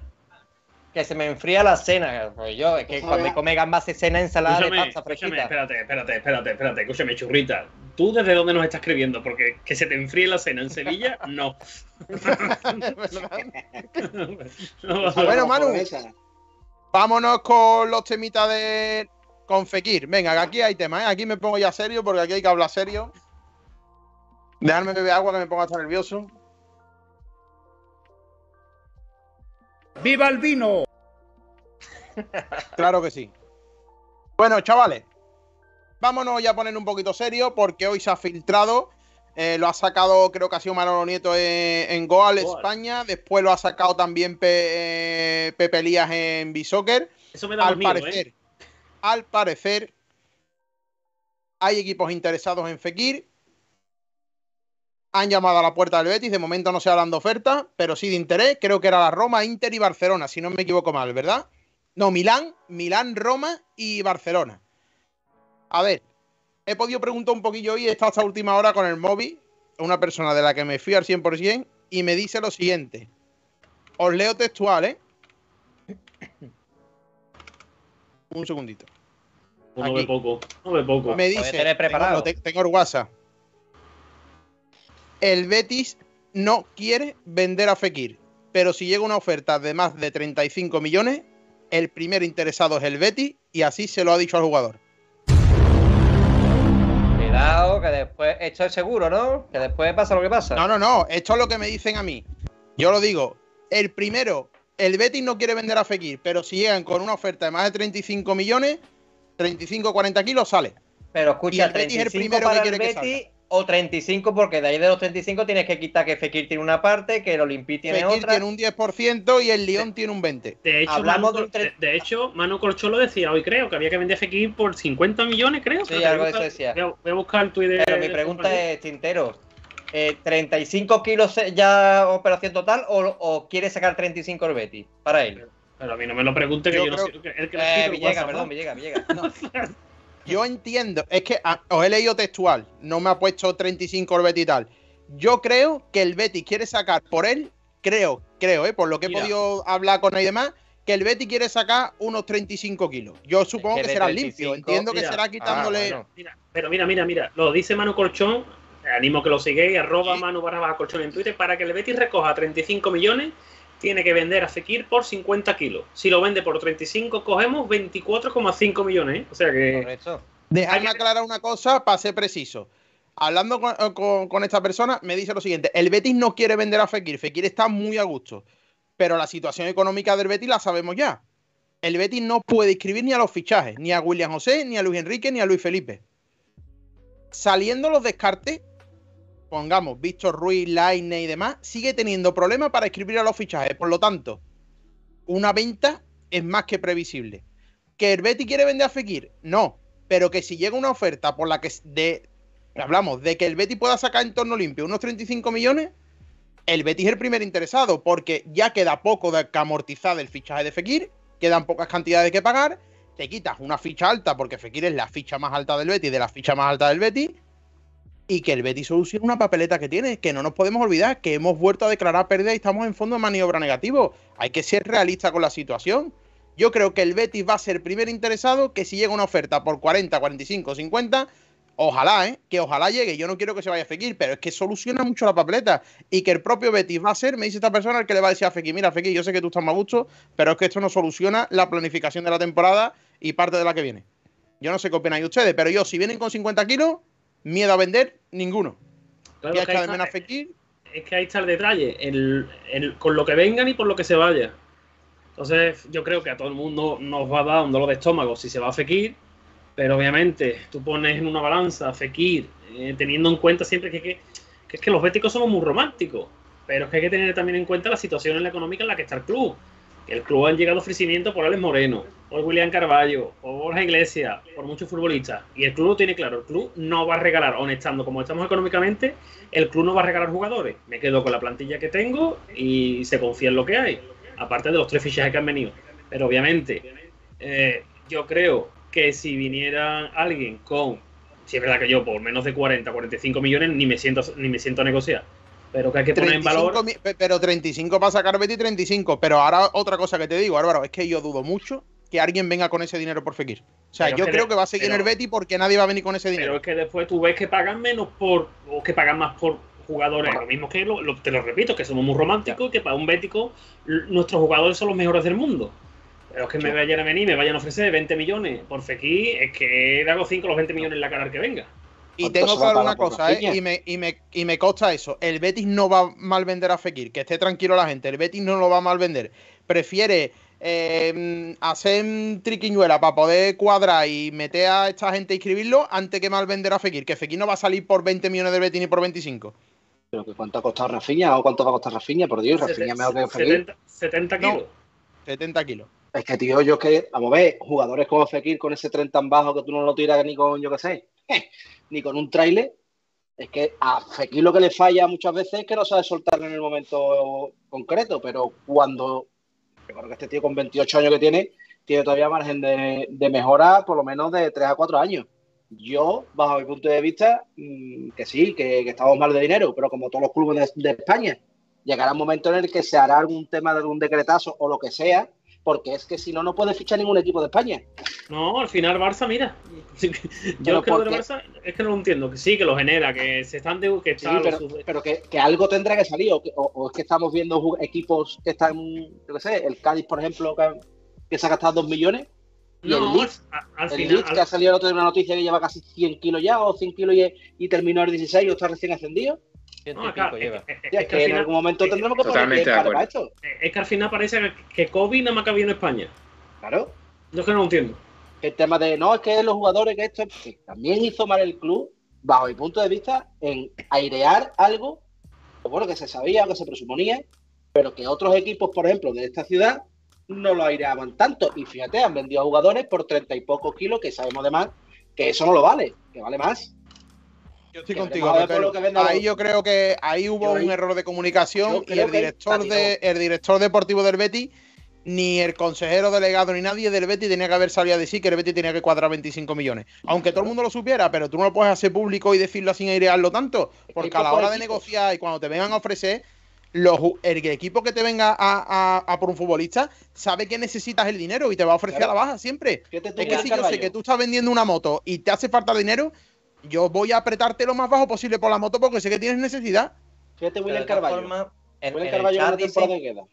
que se me enfría la cena. Pues yo, es que cuando come gambas se cena ensalada de Escúchame, pasta escúchame, fresquita. espérate, espérate, espérate, espérate, escúchame, churrita. ¿Tú desde dónde nos estás escribiendo? Porque que se te enfríe la cena en Sevilla, no. No, Bueno, Manu. Vámonos con los temitas de. Con Fekir. Venga, aquí hay temas, ¿eh? Aquí me pongo ya serio porque aquí hay que hablar serio. Dejarme beber agua que me pongo hasta nervioso. ¡Viva el vino! Claro que sí. Bueno, chavales, vámonos ya a poner un poquito serio porque hoy se ha filtrado. eh, lo ha sacado, creo que ha sido Manolo Nieto en, en Goal, Goal. España. Después lo ha sacado también Pe- eh, Pepe Lías en Bisoccer. Eso me da Al miedo, parecer, ¿eh? al parecer, hay equipos interesados en Fekir. Han llamado a la puerta del Betis. De momento no se hablan de ofertas, pero sí de interés. Creo que era la Roma, Inter y Barcelona, si no me equivoco mal, ¿verdad? No, Milán, Milán, Roma y Barcelona. A ver, he podido preguntar un poquillo hoy, he estado hasta última hora con el móvil, una persona de la que me fío al 100%, y me dice lo siguiente. Os leo textual, ¿eh? Un segundito. No ve poco, no ve poco. Me dice, preparado. Tengo, tengo el WhatsApp. El Betis no quiere vender a Fekir, pero si llega una oferta de más de 35 millones, el primer interesado es el Betis y así se lo ha dicho al jugador. Cuidado, que después. Esto es seguro, ¿no? Que después pasa lo que pasa. No, no, no, esto es lo que me dicen a mí. Yo lo digo, el primero, el Betis no quiere vender a Fekir, pero si llegan con una oferta de más de 35 millones, 35-40 kilos sale. Pero Y escucha, el Betis es el 35 primero que para el quiere que Betis o 35 porque de ahí de los 35 tienes que quitar que Fekir tiene una parte, que el Olympique tiene Fekir otra. tiene un 10% y el Lyon tiene un 20%. De hecho, Hablamos Manu, de de, de hecho, Manu Corcholo decía hoy, creo, que había que vender Fekir por 50 millones, creo. Sí, algo voy a de eso buscar- decía. Voy a, buscar el tuit de. Pero mi pregunta es, Tintero, eh, ¿35 kilos ya operación total o, o quiere sacar 35 el Betis para él? Pero a mí no me lo pregunte, que Yo yo, no creo- sé. el que- el Eh, WhatsApp, perdón, ¿no? Villegas, Villegas. Yo entiendo, es que ah, os he leído textual, no me ha puesto 35 el Betis y tal. Yo creo que el Betis quiere sacar por él, creo, creo, eh, por lo que he Mira. podido hablar con él y demás, que el Betis quiere sacar unos 35 kilos. Yo supongo que que, será 35, limpio, entiendo que será quitándole. Ah, bueno. Mira, pero mira, mira, mira, lo dice Manu Colchón, eh, animo que lo sigáis, arroba Sí. Manu barra Colchón en Twitter, para que el Betis recoja 35 millones, tiene que vender a Fekir por 50 kilos. Si lo vende por 35, cogemos 24,5 millones, ¿eh? O sea que... Correcto. Dejadme que- aclarar una cosa para ser preciso. Hablando con, eh, con- con esta persona, me dice lo siguiente: el Betis no quiere vender a Fekir. Fekir está muy a gusto. Pero la situación económica del Betis la sabemos ya. El Betis no puede inscribir ni a los fichajes, ni a William José, ni a Luis Enrique, ni a Luis Felipe. Saliendo los descartes, pongamos Víctor Ruiz, Laine y demás, sigue teniendo problemas para escribir a los fichajes. Por lo tanto, una venta es más que previsible. ¿Que el Betis quiere vender a Fekir? No. Pero que si llega una oferta por la que de, hablamos de que el Betis pueda sacar en torno limpio unos 35 millones, el Betis es el primer interesado, porque ya queda poco de que amortizar el fichaje de Fekir, quedan pocas cantidades que pagar, te quitas una ficha alta, porque Fekir es la ficha más alta del Betis, de la ficha más alta del Betis, y que el Betis solucione una papeleta que tiene, que no nos podemos olvidar que hemos vuelto a declarar pérdida y estamos en fondo de maniobra negativo. Hay que ser realista con la situación. Yo creo que el Betis va a ser el primer interesado que si llega una oferta por 40, 45, 50, ojalá, ¿eh? Que ojalá llegue. Yo no quiero que se vaya a Fekir, pero es que soluciona mucho la papeleta. Y que el propio Betis va a ser, me dice esta persona, el que le va a decir a Fekir, mira, Fekir, yo sé que tú estás más gusto, pero es que esto no soluciona la planificación de la temporada y parte de la que viene. Yo no sé qué opináis ustedes, pero yo, si vienen con 50 kilos, miedo a vender, ninguno. Claro, que está de Fekir. es que ahí está el detalle, el, el- con lo que vengan y por lo que se vaya. Entonces, yo creo que a todo el mundo nos va a dar un dolor de estómago si se va a Fekir, pero obviamente tú pones en una balanza a Fekir, eh, teniendo en cuenta siempre que, que, que es que los béticos somos muy románticos, pero es que hay que tener también en cuenta la situación en la económica en la que está el club. Que el club han llegado ofrecimientos por Alex Moreno, por William Carballo, por Borja Iglesias, por muchos futbolistas. Y el club lo tiene claro, el club no va a regalar, aun estando como estamos económicamente, el club no va a regalar jugadores. Me quedo con la plantilla que tengo y se confía en lo que hay. Aparte de los tres fichajes que han venido. Pero obviamente, eh, yo creo que si viniera alguien con, si es verdad que yo por menos de 40, 45 millones, ni me siento, ni me siento a negociar. Pero que hay que poner en 35 valor. pero 35 para sacar Betty 35. Pero ahora otra cosa que te digo, Álvaro, es que yo dudo mucho que alguien venga con ese dinero por Fekir. O sea, Pero yo que creo de- que va a seguir en pero- el Betty porque nadie va a venir con ese Pero dinero. es que después tú ves que pagan menos por. o que pagan más por jugadores. Lo mismo que lo- lo- te lo repito, que somos muy románticos y que para un bético nuestros jugadores son los mejores del mundo. Pero es que me vayan a venir, me vayan a ofrecer 20 millones por Fekir, es que le hago 5 los 20 millones en la cara que venga. Y ¿Cuánto tengo claro una cosa, ¿eh? Y me, y, me, y me consta eso. El Betis no va a mal vender a Fekir. Que esté tranquilo la gente. El Betis no lo va a mal vender. Prefiere eh, hacer triquiñuela para poder cuadrar y meter a esta gente a inscribirlo antes que mal vender a Fekir. Que Fekir no va a salir por 20 millones del Betis ni por 25. Pero que ¿Cuánto ha costado Rafinha o cuánto va a costar Rafinha? Por Dios, Rafinha mejor que Fekir. 70, 70 No. kilos. 70 kilos. Es que, tío, yo es que, vamos a ver, jugadores como Fekir con ese tren tan bajo que tú no lo tiras ni con, yo qué sé, ni con un trailer. Es que a Fekir lo que le falla muchas veces es que no sabe soltarlo en el momento concreto, pero cuando, yo creo que este tío con 28 años que tiene, tiene todavía margen de, de mejora por lo menos de 3 a 4 años. Yo, bajo mi punto de vista, mm, que sí, que, estamos mal de dinero, pero como todos los clubes de, de España, llegará un momento en el que se hará algún tema de algún decretazo o lo que sea, porque es que si no, no puede fichar ningún equipo de España. No, al final Barça, mira. Yo Pero creo ¿por que? Barça es que no lo entiendo. Que sí, que lo genera, que se están de, que Sí, pero, los- pero que, que algo tendrá que salir, o, que- o- o es que estamos viendo equipos que están, yo qué sé, el Cádiz, por ejemplo, que, que se ha gastado 2 millones, y No, el Leeds, al, al el final. Leeds, que ha salido el otro día una noticia que lleva casi 100 kilos ya, o 100 kilos y, y terminó el 16 o está recién ascendido. Ciento no, y claro, pico es, lleva. es- es Tía, es que en final- algún momento tendremos que poner Totalmente pie de para acuerdo. esto. es que al final parece que, Kobe nada más cabía en España. Claro. Yo es que no lo entiendo. El tema de, no, es que los jugadores que esto, que también hizo mal el club, bajo mi punto de vista, en airear algo, que bueno, que se sabía o que se presuponía, pero que otros equipos, por ejemplo, de esta ciudad, no lo aireaban tanto. Y fíjate, han vendido a jugadores por treinta y pocos kilos, que sabemos además que eso no lo vale, que vale más. Yo estoy contigo, Ahí yo creo que ahí hubo Yo un error de comunicación y el director de el director deportivo del Betis ni el consejero delegado ni nadie del Betis tenía que haber salido a decir que el Betis tenía que cuadrar 25 millones. Aunque todo el mundo lo supiera, pero tú no lo puedes hacer público y decirlo sin airearlo tanto, porque a la hora de negociar y cuando te vengan a ofrecer los, el equipo que te venga a, a- a por un futbolista sabe que necesitas el dinero y te va a ofrecer Claro. a la baja siempre. Es que si yo sé que tú estás vendiendo una moto y te hace falta dinero, yo voy a apretarte lo más bajo posible por la moto porque sé que tienes necesidad. Fíjate, William Carballo. formas, en, William en el chat dicen- que queda.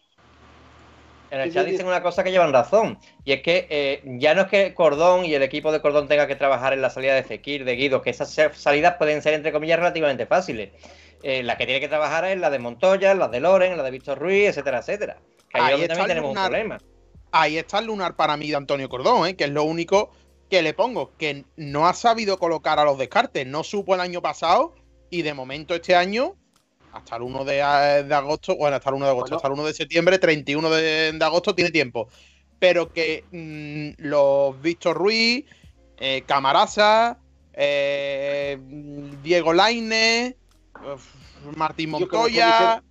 En el Sí, chat sí, dicen sí. una cosa que llevan razón, y es que eh, ya no es que Cordón y el equipo de Cordón tenga que trabajar en la salida de Fekir, de Guido, que esas salidas pueden ser, entre comillas, relativamente fáciles. Eh, la que tiene que trabajar es la de Montoya, la de Loren, la de Víctor Ruiz, etcétera, etcétera. Que ahí, también el tenemos un lunar. problema. Ahí está el lunar para mí de Antonio Cordón, ¿eh? que es lo único que le pongo, que no ha sabido colocar a los descartes, no supo el año pasado y de momento este año, hasta el 1 de, agosto, bueno, hasta el 1 de agosto, Bueno. hasta el 1 de septiembre, 31 de, de agosto tiene tiempo. Pero que mm, los Víctor Ruiz, eh, Camarasa, eh, Diego Laine, Martín Montoya.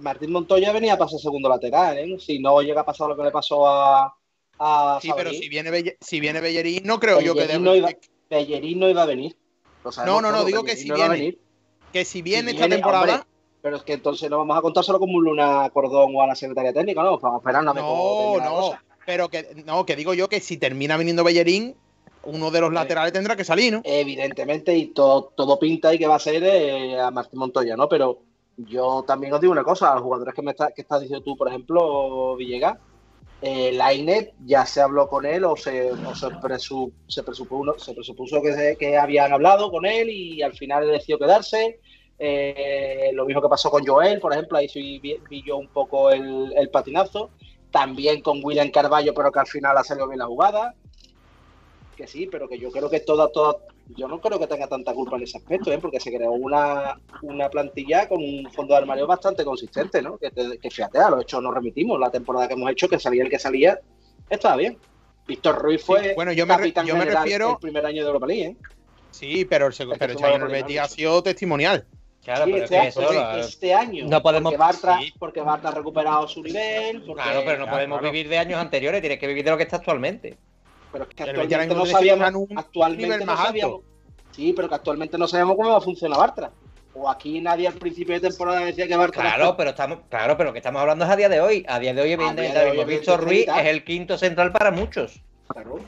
Martín Montoya venía a pasar segundo lateral, ¿eh? Si no llega a pasar lo que le pasó a. a Sí, pero si viene, Belle- si viene Bellerín, no creo yo que no iba- Bellerín no iba a venir. No, no, no, digo que si no viene. venir. Que si viene Si esta viene, temporada. hombre, pero es que entonces no vamos a contar solo como un Luna Cordón o a la Secretaría Técnica, ¿no? Vamos a esperar a ver cómo No, no. Pero que no, que digo yo que si termina viniendo Bellerín, uno de los laterales tendrá que salir, ¿no? Evidentemente, y todo, todo pinta y que va a ser eh, a Martín Montoya, ¿no? Pero yo también os digo una cosa, a los jugadores que me está, que estás diciendo tú, por ejemplo, Villegas, eh, ya se habló con él o se, se, presu- se presupuso, se presupuso que, habían hablado con él y al final decidió quedarse. Eh, lo mismo que pasó con Joel, por ejemplo, ahí sí vi, yo un poco el, el patinazo. También con William Carballo, pero que al final ha salido bien la jugada. Que sí, pero que yo creo que toda, toda, yo no creo que tenga tanta culpa en ese aspecto, ¿eh? porque se creó una, una plantilla con un fondo de armario bastante consistente, ¿no? Que, te- que fíjate, a lo hecho nos remitimos, la temporada que hemos hecho, que salía el que salía, estaba bien. Víctor Ruiz fue Sí, bueno, yo me capitán yo me general refiero- el primer año de Europa League, ¿eh? Sí, pero el, seg- Es que pero este año el Betis ha sido testimonial. Claro, Sí, pero este, es que eso este- este año, no podemos- porque Bartra, sí. porque Bartra ha recuperado su nivel, porque- Claro, pero no Claro, podemos claro. vivir de años anteriores, tienes que vivir de lo que está actualmente. Pero es que actualmente no sabíamos, un actualmente no sabíamos, sí, pero que actualmente no sabemos cómo va a funcionar Bartra. O aquí nadie al principio de temporada decía que Bartra Claro, pero estamos, claro, pero lo que estamos hablando es a día de hoy. A día de hoy, evidentemente, mismo Víctor Ruiz es el quinto central para muchos. Claro.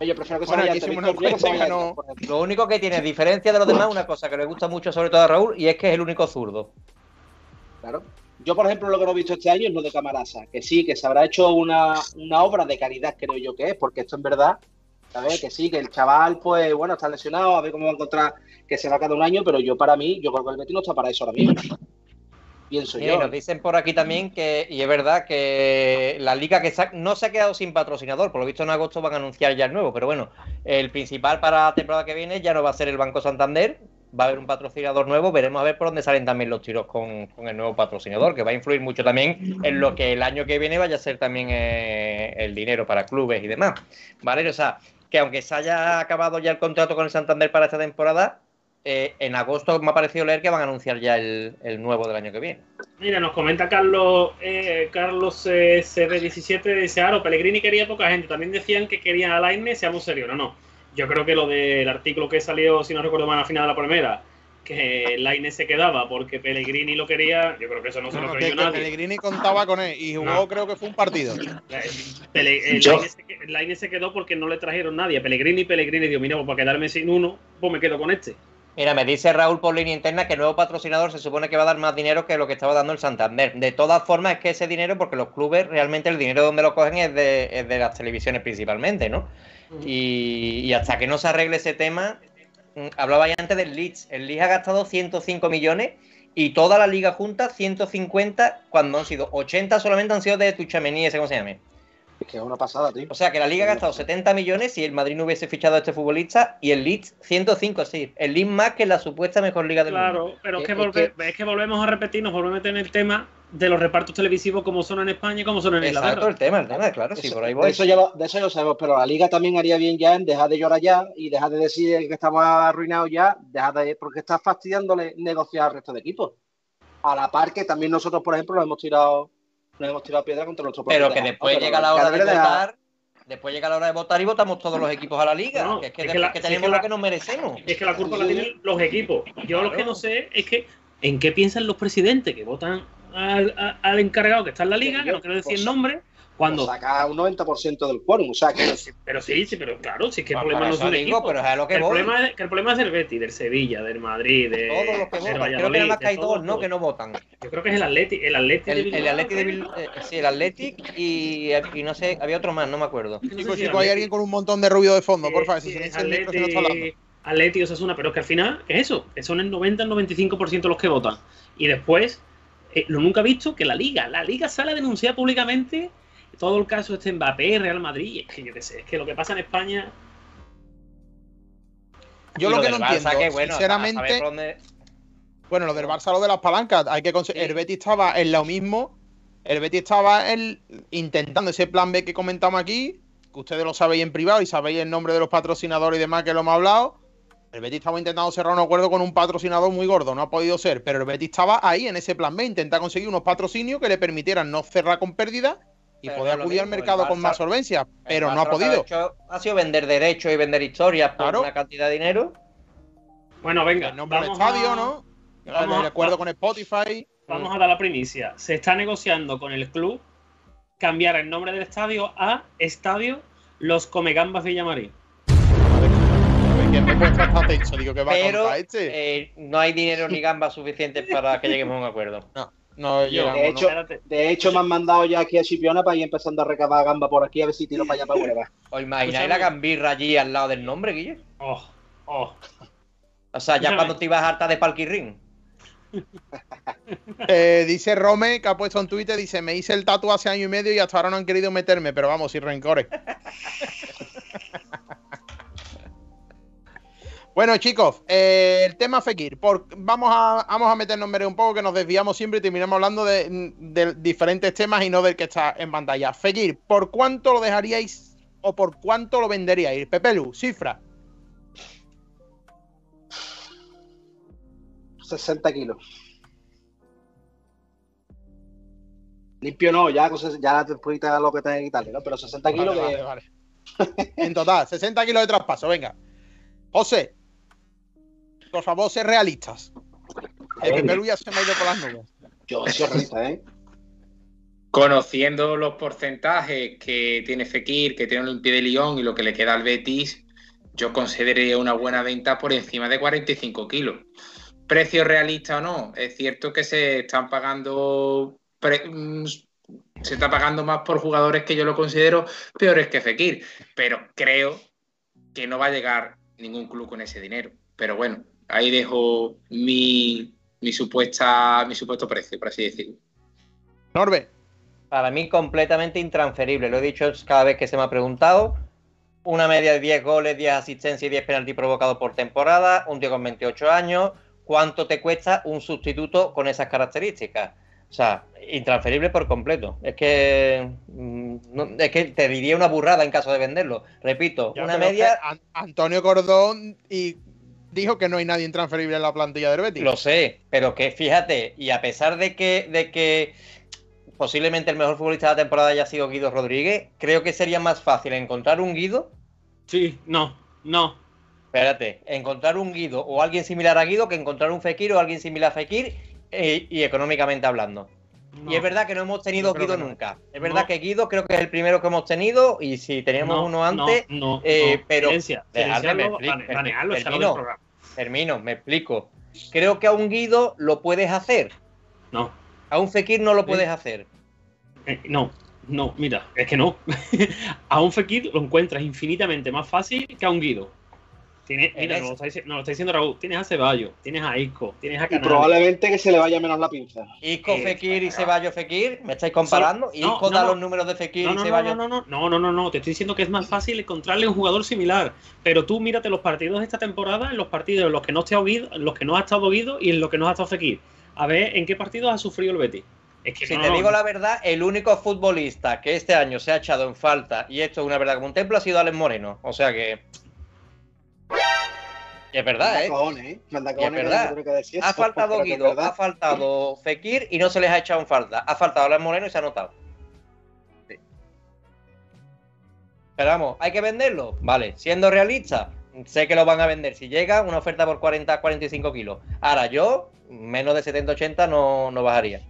Yo prefiero que se Bueno, se vaya antes, no-. Lo único que tiene diferencia de los demás, una cosa que le gusta mucho, sobre todo a Raúl, y es que es el único zurdo. Claro. Yo, por ejemplo, lo que no he visto este año es lo de Camarasa, que sí, que se habrá hecho una, una obra de calidad, creo yo que es, porque esto en verdad, ¿sabes? Que sí, que el chaval, pues bueno, está lesionado, a ver cómo va a encontrar que se va cada un año, pero yo para mí, yo creo que el Betis no está para eso ahora mismo. Pienso y yo. nos dicen por aquí también que, y es verdad que la liga que no se ha quedado sin patrocinador, por lo visto en agosto van a anunciar ya el nuevo, pero bueno, el principal para la temporada que viene ya no va a ser el Banco Santander, va a haber un patrocinador nuevo, veremos a ver por dónde salen también los tiros con, el nuevo patrocinador, que va a influir mucho también en lo que el año que viene vaya a ser también eh, el dinero para clubes y demás. ¿Vale? O sea, que aunque se haya acabado ya el contrato con el Santander para esta temporada, eh, en agosto me ha parecido leer que van a anunciar ya el, nuevo del año que viene. Mira, nos comenta Carlos eh, Carlos eh, CB17, dice, Aro, Pellegrini quería poca gente, también decían que querían a Lainez, seamos serios, no, no. Yo creo que lo del artículo que salió, si no recuerdo mal, a la final de la primera, que Lainez se quedaba porque Pellegrini lo quería, yo creo que eso no se lo no, creyó que. Pellegrini contaba con él y jugó, No. creo que fue un partido. Eh, Pele- eh, Lainez se quedó porque no le trajeron nadie. Pellegrini y Pellegrini dijo, mira, pues para quedarme sin uno, pues me quedo con este. Mira, me dice Raúl por línea interna que el nuevo patrocinador se supone que va a dar más dinero que lo que estaba dando el Santander. De todas formas, es que ese dinero, porque los clubes realmente el dinero donde lo cogen es de, es de las televisiones principalmente, ¿no? Y, y hasta que no se arregle ese tema, mm, hablaba ya antes del Leeds. El Leeds ha gastado 105 millones y toda la liga junta 150, cuando han sido 80 solamente han sido de Tuchamení, ese cómo se llama. Es que es una pasada, tío. O sea que la liga ha gastado 70 millones si el Madrid no hubiese fichado a este futbolista y el Leeds 105, sí. El Leeds más que la supuesta mejor liga del mundo. Claro, pero es que, Es volve- es que volvemos a repetir, nos volvemos a meter en el tema de los repartos televisivos como son en España y como son en Exacto, Inglaterra. el tema, el tema, claro, sí, Eso- por ahí de, voy. eso ya lo, de eso ya lo sabemos, pero la liga también haría bien ya en dejar de llorar ya y dejar de decir que estamos arruinados ya, dejar de, porque está fastidiándole negociar al resto de equipos. A la par que también nosotros, por ejemplo, nos hemos tirado, nos hemos tirado piedra contra nuestro propio Pero que después llega la hora de votar, después llega la hora de votar y votamos todos los equipos a la liga. No, que es que, es que después la- que si es tenemos que la- lo que nos merecemos. Es que la culpa la tienen los equipos. Yo lo que no sé es que en qué piensan los presidentes que votan al, al encargado que está en la liga, que no quiero decir el nombre, cuando... Pues saca un 90% del quórum, o sea que Pero sí, pero sí, sí, pero claro, si es que el Pues problema no es un equipo. pero es a lo que el, voy. problema es, que el problema es del Betis, del Sevilla, del Madrid, de, Todos los que votan. Creo que Valladolid, nada más que hay de dos, todos, ¿no? Que no votan. Yo creo que es el Atleti, el Atleti de El, el Bilbao, Athletic de creo. Bil- eh, sí, el Athletic y, y no sé, había otro más, no me acuerdo. No sé Chicos, si hay Atleti- alguien con un montón de ruido de fondo, Sí, por favor, sí, si se el micro, si no está hablando. Atleti, Atleti, Osasuna, pero es que al final, ¿qué es eso? Que son el 90, el 95% los que votan. Y después, eh, lo nunca he visto que la Liga, la Liga sale a denunciar públicamente todo el caso este Mbappé, Real Madrid. y Es que yo qué sé, es que lo que pasa en España. Yo lo que no Barça, entiendo, que, bueno, a sinceramente, dónde- Bueno, lo del Barça, lo de las palancas, hay que Sí. el Betis estaba en lo mismo. El Betis estaba en- intentando ese plan B que comentamos aquí, que ustedes lo sabéis en privado y sabéis el nombre de los patrocinadores y demás que lo hemos hablado. El Betis estaba intentando cerrar un acuerdo con un patrocinador muy gordo, no ha podido ser, pero el Betis estaba ahí en ese plan B, intentar conseguir unos patrocinios que le permitieran no cerrar con pérdida y Pero poder acudir al mismo, mercado con más solvencia, pero no ha podido. hecho ha sido vender derechos y vender historias por Claro. una cantidad de dinero. Bueno, venga. El nombre del vamos estadio, a- ¿no? vamos El a- acuerdo con Spotify. Vamos a dar la primicia. Se está negociando con el club cambiar el nombre del estadio a Estadio Los Comegambas Villamarín. Me digo que va a Pero este. eh, no hay dinero ni gambas suficientes para que lleguemos a un acuerdo. No, Yo- llegamos, De ¿no? hecho, de hecho me han mandado ya aquí a Chipiona para ir empezando a recabar gamba por aquí a ver si tiro para allá para Huelva. ¿Os imagináis la gambirra allí al lado del nombre, Guille? Oh, oh. O sea, ya Escúchame. cuando te ibas harta de Palquirrín. Eh, dice Rome, que ha puesto en Twitter, dice, me hice el tatu hace año y medio y hasta ahora no han querido meterme, pero vamos, sin rencores. bueno, chicos, eh, el tema Fekir. Por, vamos, a, vamos a meternos en un poco, que nos desviamos siempre y terminamos hablando de, de diferentes temas y no del que está en pantalla. Fekir, ¿por cuánto lo dejaríais o por cuánto lo venderíais? Pepelu, cifra. 60 kilos. Limpio no, ya, ya después te lo que tenés que quitarle, ¿no? Pero 60 kilos vale, vale. en total, 60 kilos de traspaso, venga. José, por favor, ser realistas. El. Perú ya se me ha ido por las nubes. yo soy realista, ¿eh? Conociendo los porcentajes que tiene Fekir, que tiene Olympique de Lyon y lo que le queda al Betis, yo consideraría una buena venta por encima de 45 kilos. ¿Precio realista o no? Es cierto que se están pagando. pre- mm, se está pagando más por jugadores que yo lo considero peores que Fekir, pero creo que no va a llegar ningún club con ese dinero. Pero bueno, ahí dejo mi, mi supuesta, mi supuesto precio, por así decirlo. Norbe, Para mí, completamente intransferible. Lo he dicho cada vez que se me ha preguntado. Una media de 10 goles, 10 asistencias y 10 penaltis provocados por temporada. Un tío con 28 años. ¿Cuánto te cuesta un sustituto con esas características? O sea, intransferible por completo. Es que, mm, no- es que te diría una burrada en caso de venderlo. Repito, ya, una media. Antonio Cordón y dijo que no hay nadie intransferible en la plantilla del Betis. Lo sé, pero que fíjate, y a pesar de que, de que posiblemente el mejor futbolista de la temporada haya sido Guido Rodríguez, creo que sería más fácil encontrar un Guido. Sí, no, no. Espérate, encontrar un Guido o alguien similar a Guido que encontrar un Fekir o alguien similar a Fekir eh, y económicamente hablando. No. Y es verdad que no hemos tenido Guido no. nunca. Es verdad No. que Guido creo que es el primero que hemos tenido y si teníamos No, uno antes, eh, pero- Silencia, Dejadme, silenciarlo, me explico, termino, me explico. Creo que a un Guido lo puedes hacer. No, A un Fekir no lo puedes hacer. eh, no, no, mira, es que no. a un Fekir lo encuentras infinitamente más fácil que a un Guido. Tienes, mira, nos lo, está, lo diciendo Raúl. Tienes a Ceballos, tienes a Isco, tienes a Y Canales. probablemente que se le vaya menos la pinza. Isco, Eh, Fekir y. Ceballos Fekir, ¿me estáis comparando? No, Isco no, da no. los números de Fekir No, y no, no, Ceballos. no, no, no, no, no, no, te estoy diciendo que es más fácil encontrarle un jugador similar. Pero tú mírate los partidos de esta temporada, en los partidos en los que no esté Guido, en los que no ha estado Guido y en los que no ha estado Fekir. A ver en qué partidos ha sufrido el Betis. Es que Si no, te no, digo la verdad, el único futbolista que este año se ha echado en falta, y esto es una verdad como un templo, ha sido Alex Moreno. O sea que. Y es verdad, Manda ¿eh? cojones, ¿eh? Manda es verdad. que decir Ha eso, faltado pero que es Guido, ha faltado Fekir y no se les ha echado en falta. Ha faltado Alex Moreno y se ha notado. Pero vamos, ¿hay que venderlo? Vale, siendo realista, sé que lo van a vender. Si llega, una oferta por 40, 45 kilos. Ahora yo, menos de 70, 80 no, no bajaría.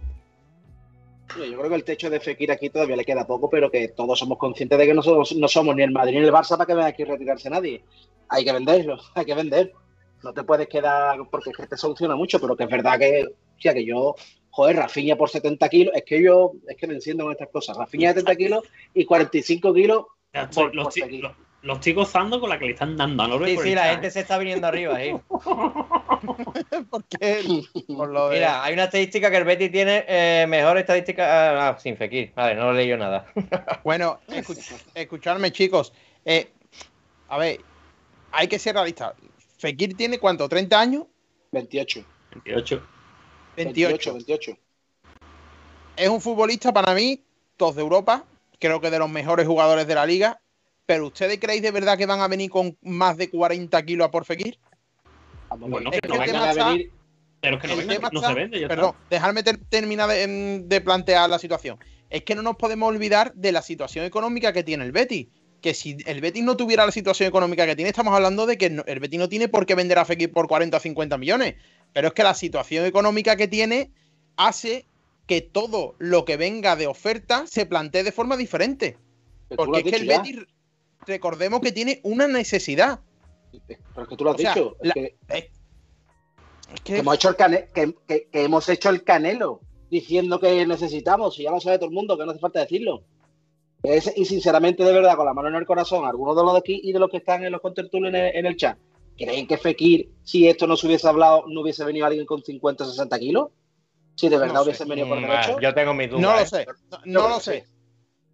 Yo yo creo que el techo de Fekir aquí todavía le queda poco, pero que todos somos conscientes de que no somos, no somos ni el Madrid ni el Barça para que venga aquí a retirarse nadie. Hay que venderlo, hay que vender. No te puedes quedar porque es que te soluciona mucho, pero que es verdad que, o sea, que yo, joder, Rafinha por 70 kilos, es que yo, es que me enciendo con estas cosas. Rafinha 70 kilos y 45 kilos. Ya estoy- por- los, por ti- Fekir. los- los estoy gozando con la que le están dando a Norbe Sí, sí, la gente se está viniendo arriba ahí. Porque por lo de- Mira, hay una estadística que el Betis tiene eh, mejor estadística. Ah, sin Fekir. Vale, no lo he leído nada. Bueno, escu- escuchadme, chicos. Eh, a ver, hay que ser realistas. Fekir tiene cuánto, 30 años, 28. 28. 28. 28. Es un futbolista para mí, todos de Europa, creo que de los mejores jugadores de la liga. Pero ¿ustedes creéis de verdad que van a venir con más de 40 kilos a por Fekir? Bueno, que que no vengan a venir- Pero es que no, El venga, tema no está- se vende, ya Perdón, está. dejarme ter- terminar de, em, de plantear la situación. Es que no nos podemos olvidar de la situación económica que tiene el Betis. Que si el Betis no tuviera la situación económica que tiene, estamos hablando de que el Betis no tiene por qué vender a Fekir por 40 o 50 millones. Pero es que la situación económica que tiene hace que todo lo que venga de oferta se plantee de forma diferente. Porque es que el ya. Betis, recordemos que tiene una necesidad. Pero es que tú lo has O sea, dicho. es la- que- Es que hemos hecho el cane- que, que- que hemos hecho el canelo diciendo que necesitamos, y ya lo sabe todo el mundo, que no hace falta decirlo. Es- y sinceramente, de verdad, con la mano en el corazón, algunos de los de aquí y de los que están en los contertulios en el, en el chat, ¿creen que Fekir, si esto no se hubiese hablado, no hubiese venido alguien con 50 o 60 kilos? Si de verdad No sé. hubiesen venido por Mm, derecho. Yo tengo mis dudas. No lo ¿eh? sé, no, lo sé.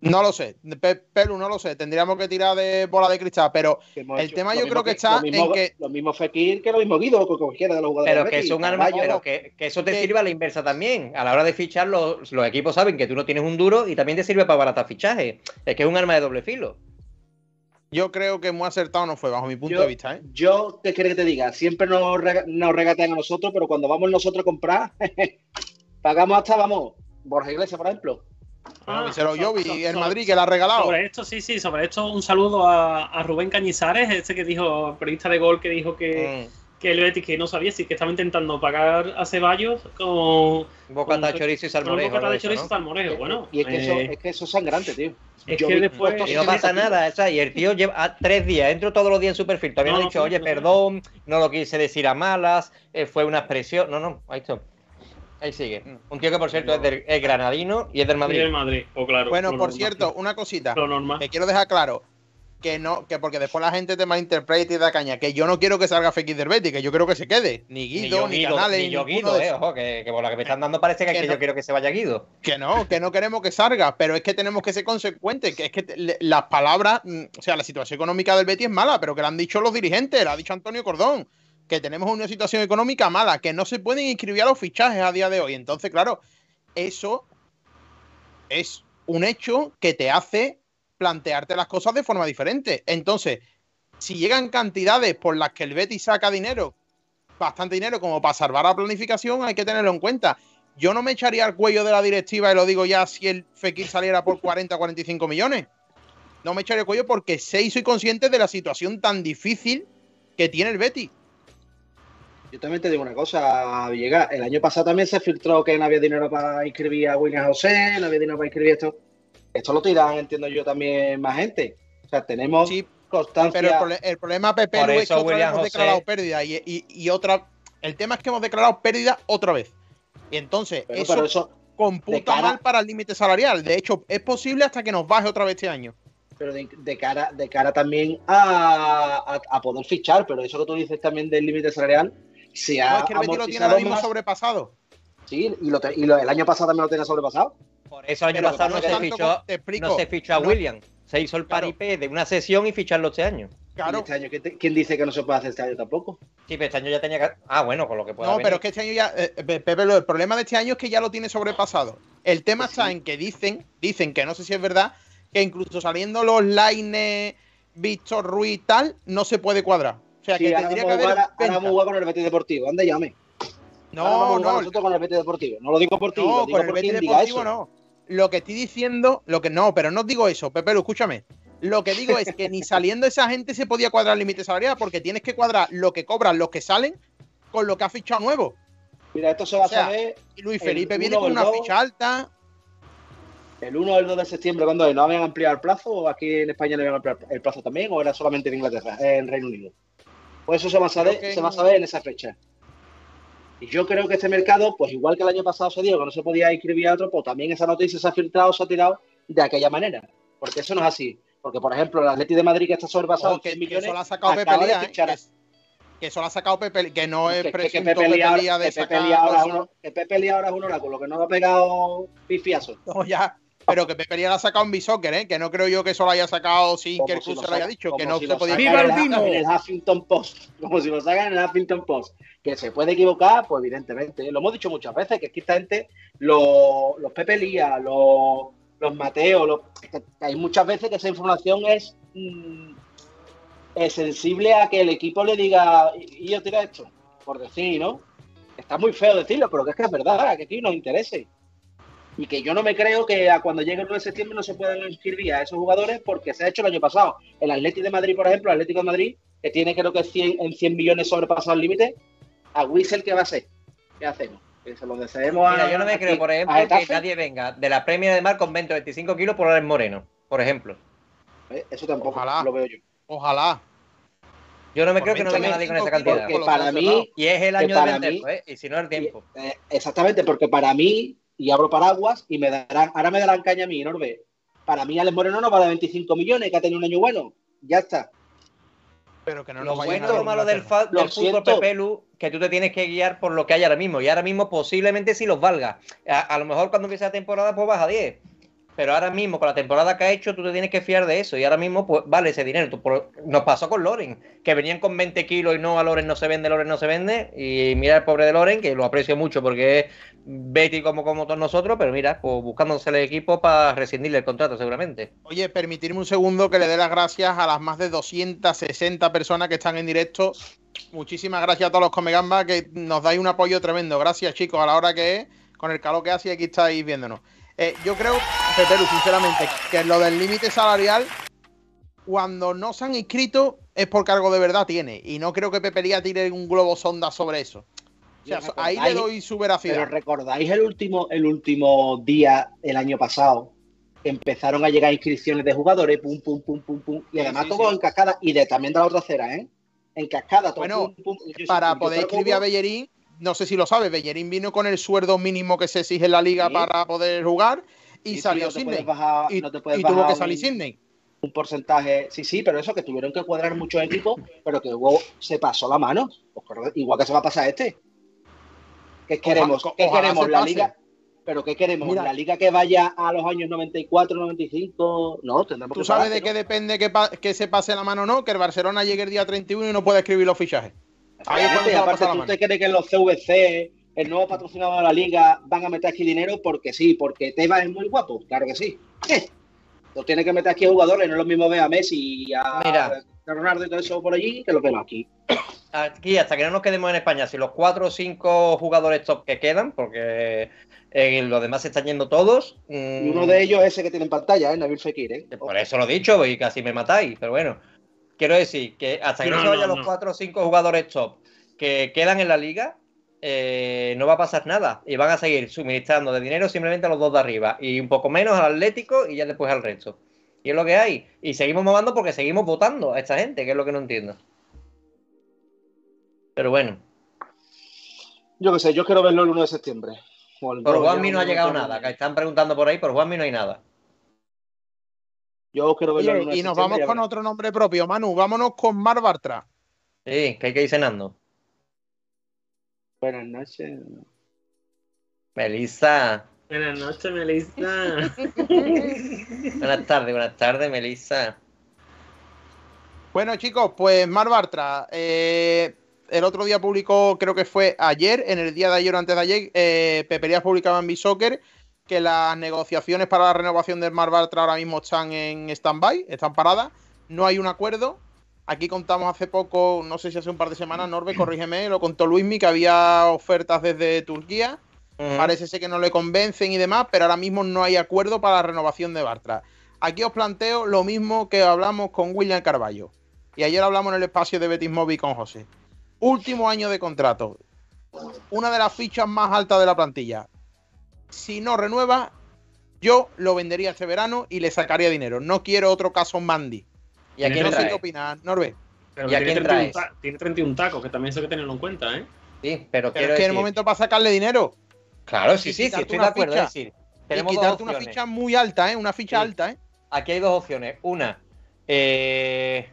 No lo sé. Pe- Pelu, no lo sé. Tendríamos que tirar de bola de cristal, pero el hecho tema lo yo creo que está lo mismo, en que- Lo mismo Fekir que lo mismo Guido, o cualquiera de los jugadores. Pero que es un arma, pero que, que eso te Que- sirve a la inversa también. A la hora de fichar, los, los equipos saben que tú no tienes un duro y también te sirve para baratar fichajes. Es que es un arma de doble filo. yo creo que muy acertado no fue, bajo mi punto Yo- de vista. ¿eh? Yo, ¿qué quieres que te diga? Siempre nos, rega- nos regatean a nosotros, pero cuando vamos nosotros a comprar, pagamos hasta, vamos, Borja Iglesias, por ejemplo. Ah, so- so- el so- Madrid que la ha regalado. Sobre esto, sí, sí, sobre esto un saludo a, a Rubén Cañizares, este que dijo, periodista de gol, que dijo que, Mm. que el Betis que no sabía si que estaba intentando pagar a Ceballos con, Bocata, Con- chorizo y salmorejo. bocata de Eso, chorizo ¿no? salmorejo. Bueno, y es que, eso, eh, es que eso es sangrante, tío. es yo que vi después... Y no pasa nada, esa, y el tío lleva ah, tres días, entro todos los días en su perfil. Todavía no, No, ha dicho, no, oye, no, perdón, no lo quise decir a malas, eh, fue una expresión. No, no, ahí está. Ahí sigue. Un tío que, por cierto, es, del, es granadino y es del Madrid. Madrid. el Madrid, o claro. Bueno, por normal. cierto, una cosita Lo normal. que quiero dejar claro. Que no, que porque después la gente te malinterpreta y da caña. Que yo no quiero que salga Fekir del Betis, que yo creo que se quede. Ni Ni Guido, yo, ni, Guido, Canales, ni yo, Guido, eh, ojo, que, que por la que me están dando parece que, Que es que no. yo quiero que se vaya Guido. Que no, que no queremos que salga, pero es que tenemos que ser consecuentes, que es que te- las palabras, mm, o sea, la situación económica del Betis es mala, pero que lo han dicho los dirigentes, lo ha dicho Antonio Cordón, que tenemos una situación económica mala, que no se pueden inscribir a los fichajes a día de hoy. Entonces, claro, eso es un hecho que te hace plantearte las cosas de forma diferente. Entonces, si llegan cantidades por las que el Betis saca dinero, bastante dinero como para salvar la planificación, hay que tenerlo en cuenta. Yo no me echaría al cuello de la directiva y lo digo ya si el Fekir saliera por 40 o 45 millones. No me echaría el cuello porque sé y soy consciente de la situación tan difícil que tiene el Betis. Yo también te digo una cosa, Villegas. El año pasado también se filtró que no había dinero para inscribir a William José, no había dinero para inscribir esto. Esto lo tiran, entiendo yo, también más gente. O sea, tenemos Sí, constancia. Pero el, prole- el problema, Pepe, Por Lu, es que otra vez hemos José- declarado pérdida y, y- y otra. El tema es que hemos declarado pérdida otra vez. Y entonces, Pero- eso, pero eso, computa cara- mal para el límite salarial. De hecho, es posible hasta que nos baje otra vez este año. pero de, de cara, de cara también a, a- a poder fichar. Pero eso que tú dices también del límite salarial, se No, ha es que el Betis lo tiene ahora mismo más. sobrepasado. Sí, y, lo te- y lo- el año pasado también lo tenía sobrepasado. Por eso el año Pero pasado no se, fichó, explico. no se fichó a No. William. Se hizo el Claro. paripé de una sesión y ficharlo este año. Claro. este año, ¿quién, dice que no se puede hacer este año tampoco? Sí, pero este año ya tenía que. Ah, bueno, con lo que pueda No, venir. pero es que este año ya. eh, Pe- Pepe, el problema de este año es que ya lo tiene sobrepasado. El tema Pues está sí. en que dicen, dicen que no sé si es verdad, que incluso saliendo los lines Víctor Ruiz y tal, no se puede cuadrar. O sea, Sí, que ahora tendría que a haber. jugar, ahora vamos a jugar con el Betis Deportivo. Anda, llame. Ahora vamos a No, jugar no, nosotros con el Betis Deportivo. No lo digo por ti, no, lo digo con el por Betis Deportivo eso. no. Lo que estoy diciendo, lo que no, pero no os digo eso, Pepe, Lu, escúchame. Lo que digo es que ni saliendo esa gente se podía cuadrar el límite salarial, porque tienes que cuadrar lo que cobran los que salen con lo que ha fichado nuevo. Mira, esto se va O sea, a saber Y Luis El Felipe viene con una dos. ficha alta. el 1 o el 2 de septiembre, cuando no habían ampliado el plazo, o aquí en España no habían ampliado el plazo también, o era solamente en Inglaterra, en Reino Unido. Pues eso se va a saber, que se va a saber en esa fecha. Y yo creo que este mercado, pues igual que el año pasado se dio, que no se podía inscribir a otro, pues también esa noticia se ha filtrado, se ha tirado de aquella manera. Porque eso no es así. Porque, por ejemplo, el Atleti de Madrid que está sobrepasado Ojo, que, en que 100 millones, eso lo ha sacado Pepe Lía, ¿eh? que, eso lo ha sacado Pepe que no es que, presunto Pepe Pepe Lía, de que Pepe Lía ahora es cosas. uno- que Pepe Lía ahora es un oráculo, que no lo ha pegado pifiazo. No, ya. Pero que Pepe Lía lo ha sacado en Bisoccer, ¿eh? Que no creo yo que eso lo haya sacado sin que el club se lo haya dicho, que no si se podía ¡Viva en el vino! En el Huffington Post, como si lo sacan en el Huffington Post. Que se puede equivocar, pues evidentemente. ¿eh? Lo hemos dicho muchas veces, que es que esta gente, los, los Pepe Lía, los, los Mateo, los- hay muchas veces que esa información es, mm, es sensible a que el equipo le diga, y, y yo tira esto, por decir, ¿no? Está muy feo decirlo, pero que es que es verdad, que aquí nos interese. Y que yo no me creo que a cuando llegue el 9 de septiembre no se puedan inscribir a esos jugadores porque se ha hecho el año pasado. El Atlético de Madrid, por ejemplo, el Atlético de Madrid, que tiene creo que 100, en 100 millones sobrepasado el límite, a Wissel, ¿qué va a hacer? ¿Qué hacemos? Que se lo deseemos a. Mira, yo no me creo, aquí, por ejemplo, que nadie venga de la Premier de Mar con 20 o 25 kilos por Alex Moreno, por ejemplo. Eh, Eso tampoco Ojalá. lo veo yo. Ojalá. Yo no me Por creo que no 20, venga nadie con esa 25 cantidad. Porque para mí. Y es el año de venderlo, mí- ¿eh? Y si no, el tiempo. eh, exactamente, porque para mí, y abro paraguas, y me darán, ahora me darán caña a mí, Norbe. Para mí, Alex Moreno no vale 25 millones, que ha tenido un año bueno. Ya está. Pero que no Lo nos vayan bueno lo malo del, fa- Lo del fútbol. Pepelu, que tú te tienes que guiar por lo que hay ahora mismo. Y ahora mismo posiblemente sí los valga. A, a lo mejor cuando empiece la temporada pues baja 10. Pero ahora mismo, con la temporada que ha hecho, tú te tienes que fiar de eso. Y ahora mismo, pues vale ese dinero. Nos pasó con Loren, que venían con 20 kilos y no, a Loren no se vende, Loren no se vende. Y mira el pobre de Loren, que lo aprecio mucho porque es Betty como, como todos nosotros, pero mira, pues buscándose el equipo para rescindirle el contrato seguramente. Oye, permitirme un segundo que le dé las gracias a las más de 260 personas que están en directo. Muchísimas gracias a todos los Comegamba que nos dais un apoyo tremendo. Gracias, chicos, a la hora que es, con el calor que hace aquí estáis viéndonos. Eh, yo creo, Peperu, sinceramente, que lo del límite salarial, cuando no se han inscrito, es porque algo de verdad tiene. Y no creo que Pepería tire un globo sonda sobre eso. O sea, Pero ahí le doy su Pero veracidad. recordáis el último, el último día el año pasado. que Empezaron a llegar inscripciones de jugadores, pum, pum, pum, pum, pum. Y además sí, todo sí. en cascada. Y de, también de la otra acera, ¿eh? En cascada, todo. Bueno, pum, para poder inscribir a Bellerín, no sé si lo sabes, Bellerín vino con el sueldo mínimo que se exige en la liga Sí. para poder jugar y Sí, salió Sidney. bajar- Y, no tuvo que un- salir Sidney. un porcentaje. Sí, sí, pero eso, que tuvieron que cuadrar muchos equipos, pero que luego se pasó la mano. Igual que se va a pasar este. ¿Qué queremos? ¿Qué queremos? ¿La liga? ¿Pero qué queremos? Mira. ¿La liga que vaya a los años 94, 95? No, tendremos ¿Tú que sabes de ¿no? qué depende que, que se pase la mano o no? Que el Barcelona llegue el día 31 y no pueda escribir los fichajes. Ahí a aparte, ¿tú te crees que los CVC, el nuevo patrocinador de la liga, van a meter aquí dinero? Porque sí, porque Tebas es muy guapo, claro que sí. Lo tiene que meter aquí a jugadores, no es lo mismo ver a Messi y a, Mira. a Ronaldo y todo eso por allí que lo vemos aquí. Aquí, hasta que no nos quedemos en España, si los cuatro o cinco jugadores top que quedan, porque eh, los demás se están yendo todos. mm, Y uno de ellos es ese que tiene en pantalla, ¿eh? Nabil Fekir, ¿eh? Por eso lo he dicho y casi me matáis, pero bueno. Quiero decir que hasta que no, No, se vayan no, los cuatro o cinco jugadores top que quedan en la liga, eh, no va a pasar nada. Y van a seguir suministrando de dinero simplemente a los dos de arriba. Y un poco menos al Atlético y ya después al resto. Y es lo que hay. Y seguimos movando porque seguimos votando a esta gente, que es lo que no entiendo. Pero bueno, Yo qué sé, yo quiero verlo el 1 de septiembre. Por 2, Juanmi no ha llegado nada. Que están preguntando por ahí, por Juanmi no hay nada. Yo quiero verlo el Oye, 1 de y nos vamos con otro nombre propio, Manu. Vámonos con Mar Bartra. Sí, que hay que ir cenando. Buenas noches. Melissa. Buenas noches, Melissa. Buenas tardes, buenas tardes, Melissa. Bueno, chicos, pues Mar Bartra, eh, el otro día publicó, creo que fue ayer, en el día de ayer o antes de ayer, eh, Peperías publicaba en Bisoccer que las negociaciones para la renovación del Mar Bartra ahora mismo están en stand-by, están paradas, no hay un acuerdo. Aquí contamos hace poco, no sé si hace un par de semanas, Norbe, corrígeme, lo contó Luismi, que había ofertas desde Turquía. Parece ser que no le convencen y demás, pero ahora mismo no hay acuerdo para la renovación de Bartra. Aquí os planteo lo mismo que hablamos con William Carballo. Y ayer hablamos en el espacio de Betis Móvil con José. Último año de contrato. Una de las fichas más altas de la plantilla. Si no renueva, yo lo vendería este verano y le sacaría dinero. No quiero otro caso Mandy. ¿Y a No quién No sé qué opinas, Norbe. Pero ¿Y a quién 31 traes? tiene 31 tacos, que también eso hay que tenerlo en cuenta, ¿eh? Sí, pero, Pero quiero es que en el momento para sacarle dinero. Claro, sí, y sí, sí, estoy de acuerdo. ficha. Decir, Y tenemos dos quitarte una ficha muy alta, ¿eh? Una ficha Sí. alta, ¿eh? Aquí hay dos opciones. Una, eh,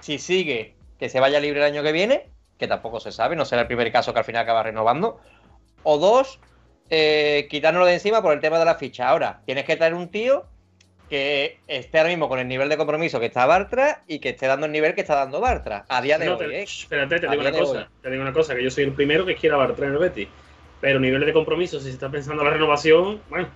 si sigue, que se vaya libre el año que viene, que tampoco se sabe, no será el primer caso que al final acaba renovando. O dos, eh, quitárnoslo de encima por el tema de la ficha. Ahora, tienes que traer un tío que esté ahora mismo con el nivel de compromiso que está Bartra y que esté dando el nivel que está dando Bartra a día de No, hoy. te- ¿eh? Espérate, te A digo una cosa. hoy. Te digo una cosa, que yo soy el primero que quiera Bartra en el Betis. Pero nivel de compromiso, si se está pensando la renovación, bueno,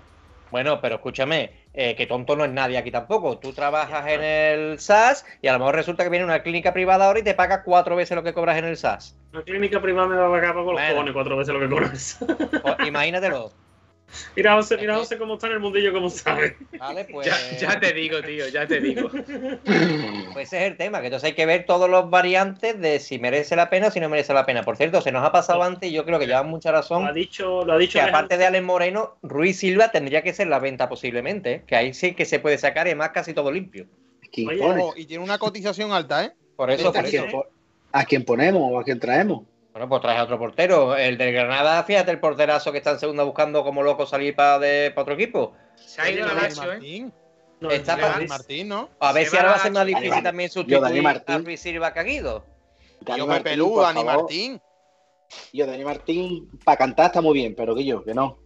Bueno, pero escúchame, eh, que tonto no es nadie aquí tampoco. Tú trabajas en el SAS y a lo mejor resulta que viene una clínica privada ahora y te paga cuatro veces lo que cobras en el SAS. una clínica privada me va a pagar por los Bueno. cojones cuatro veces lo que cobras. Pues imagínatelo. Mira, José, mira, José, cómo está en el mundillo, cómo sabe. Vale, pues. Ya, ya te digo, tío, ya te digo. Pues ese es el tema, que entonces hay que ver todos los variantes de si merece la pena o si no merece la pena. Por cierto, se nos ha pasado antes y yo creo que llevan mucha Lo ha razón. dicho, lo ha dicho Que aparte de Alex Moreno, Ruiz Silva tendría que ser la venta posiblemente, ¿eh? que ahí sí que se puede sacar y además casi todo limpio. ¿Quién Oye? Ojo, y tiene una cotización alta, ¿eh? Por eso, ¿A por quién, eso. ¿A quién ponemos o a quién traemos? Bueno, pues traes a otro portero. El del Granada, fíjate el porterazo que está en segunda buscando como loco salir para de, otro equipo. Se ha ido Lazio, ¿eh? Martín. No, Está Dani Martín, ¿no? A ver Se si ahora va a ser más difícil también Yo, Dani sustituir a Martín. Ruiz Silva que ha ido. Dani Tío Martín, Pepe Lu, por Dani favor. Martín. Yo, Dani Martín, para cantar está muy bien, pero que yo, que no.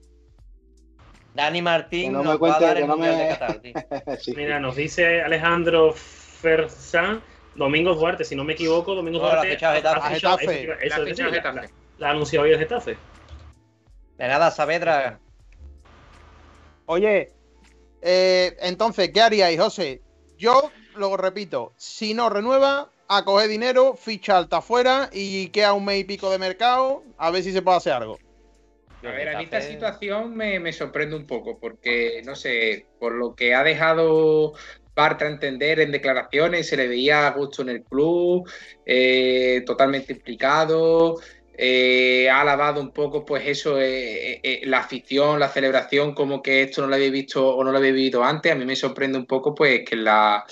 Dani Martín Que no me nos va a cuente, dar que el no me- de Qatar. Sí. Mira, nos dice Alejandro Ferzán, Domingos Duarte, si no me equivoco, Domingos No, la Duarte. Getafe. Getafe. efectiva- La Eso ficha decir, Getafe. la, la ha anunciado hoy el Getafe. De nada, Saavedra. Oye, eh, entonces, ¿qué haríais, José? Yo, lo repito, si no renueva, a coger dinero, ficha alta afuera y queda un mes y pico de mercado, a ver si se puede hacer algo. A ver, a mí esta situación me, me sorprende un poco, porque, no sé, por lo que ha dejado Bartra entender en declaraciones, se le veía a gusto en el club, eh, totalmente implicado, eh, ha alabado un poco, pues eso, eh, la afición, la celebración, como que esto no lo había visto o no lo había vivido antes. A mí me sorprende un poco, pues, que la,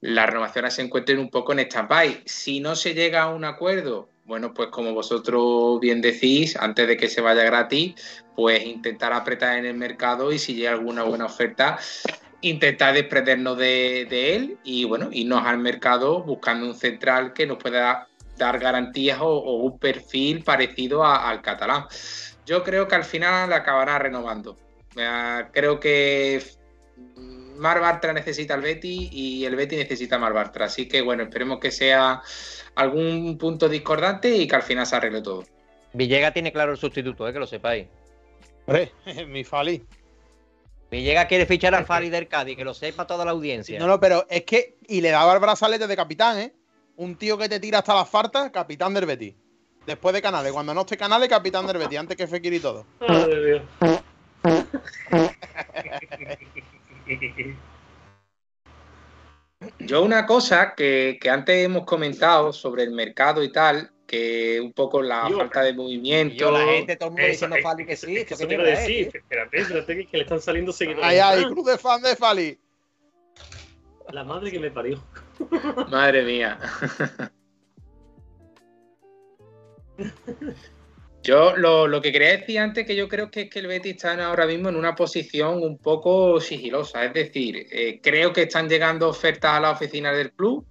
las renovaciones se encuentren un poco en stand-by. Si no se llega a un acuerdo, bueno, pues como vosotros bien decís, antes de que se vaya gratis, pues intentar apretar en el mercado y si llega alguna buena oferta, intentar desprendernos de, de él y bueno, irnos al mercado buscando un central que nos pueda dar garantías o, o un perfil parecido a- al catalán. Yo creo que al final acabará renovando. Creo que Mar Bartra necesita al Betty y el Betty necesita a Mar Bartra. Así que bueno, esperemos que sea algún punto discordante y que al final se arregle todo. Villega tiene claro el sustituto, eh, que lo sepáis. Hombre, mi Fali. Villega quiere fichar a Fali del Cádiz, que lo sepa toda la audiencia. No, no, pero es que. Y le daba el brazalete de capitán, ¿eh? Un tío que te tira hasta las fartas, capitán del Betis. Después de Canales. Cuando no esté Canales, capitán del Betis. Antes que Fekir y todo. Madre. Yo una cosa que, que antes hemos comentado sobre el mercado y tal, que un poco la Yo- falta de movimiento. yo, la gente, todo el mundo Eso, diciendo es- Fali que sí, eso qué te iba a mierda es, decir. Espérate, espérate, que- le están saliendo seguidores. Ay, ay, club de fan de Fali. La madre que me parió. Madre mía. Yo lo, lo que quería decir antes que yo creo que es que el Betis está ahora mismo en una posición un poco sigilosa. Es decir, eh, creo que están llegando ofertas a la oficina del club.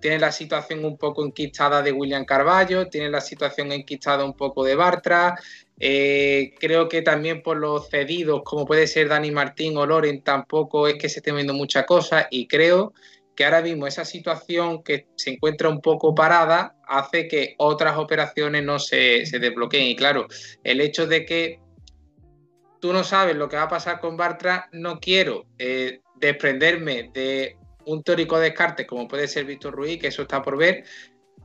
Tienen la situación un poco enquistada de William Carballo, tienen la situación enquistada un poco de Bartra. Eh, creo que también por los cedidos, como puede ser Dani Martín o Loren, tampoco es que se estén viendo muchas cosas. Y creo que ahora mismo esa situación que se encuentra un poco parada hace que otras operaciones no se, se desbloqueen. Y claro, el hecho de que tú no sabes lo que va a pasar con Bartra, no quiero eh, desprenderme de un teórico descarte como puede ser Víctor Ruiz, que eso está por ver,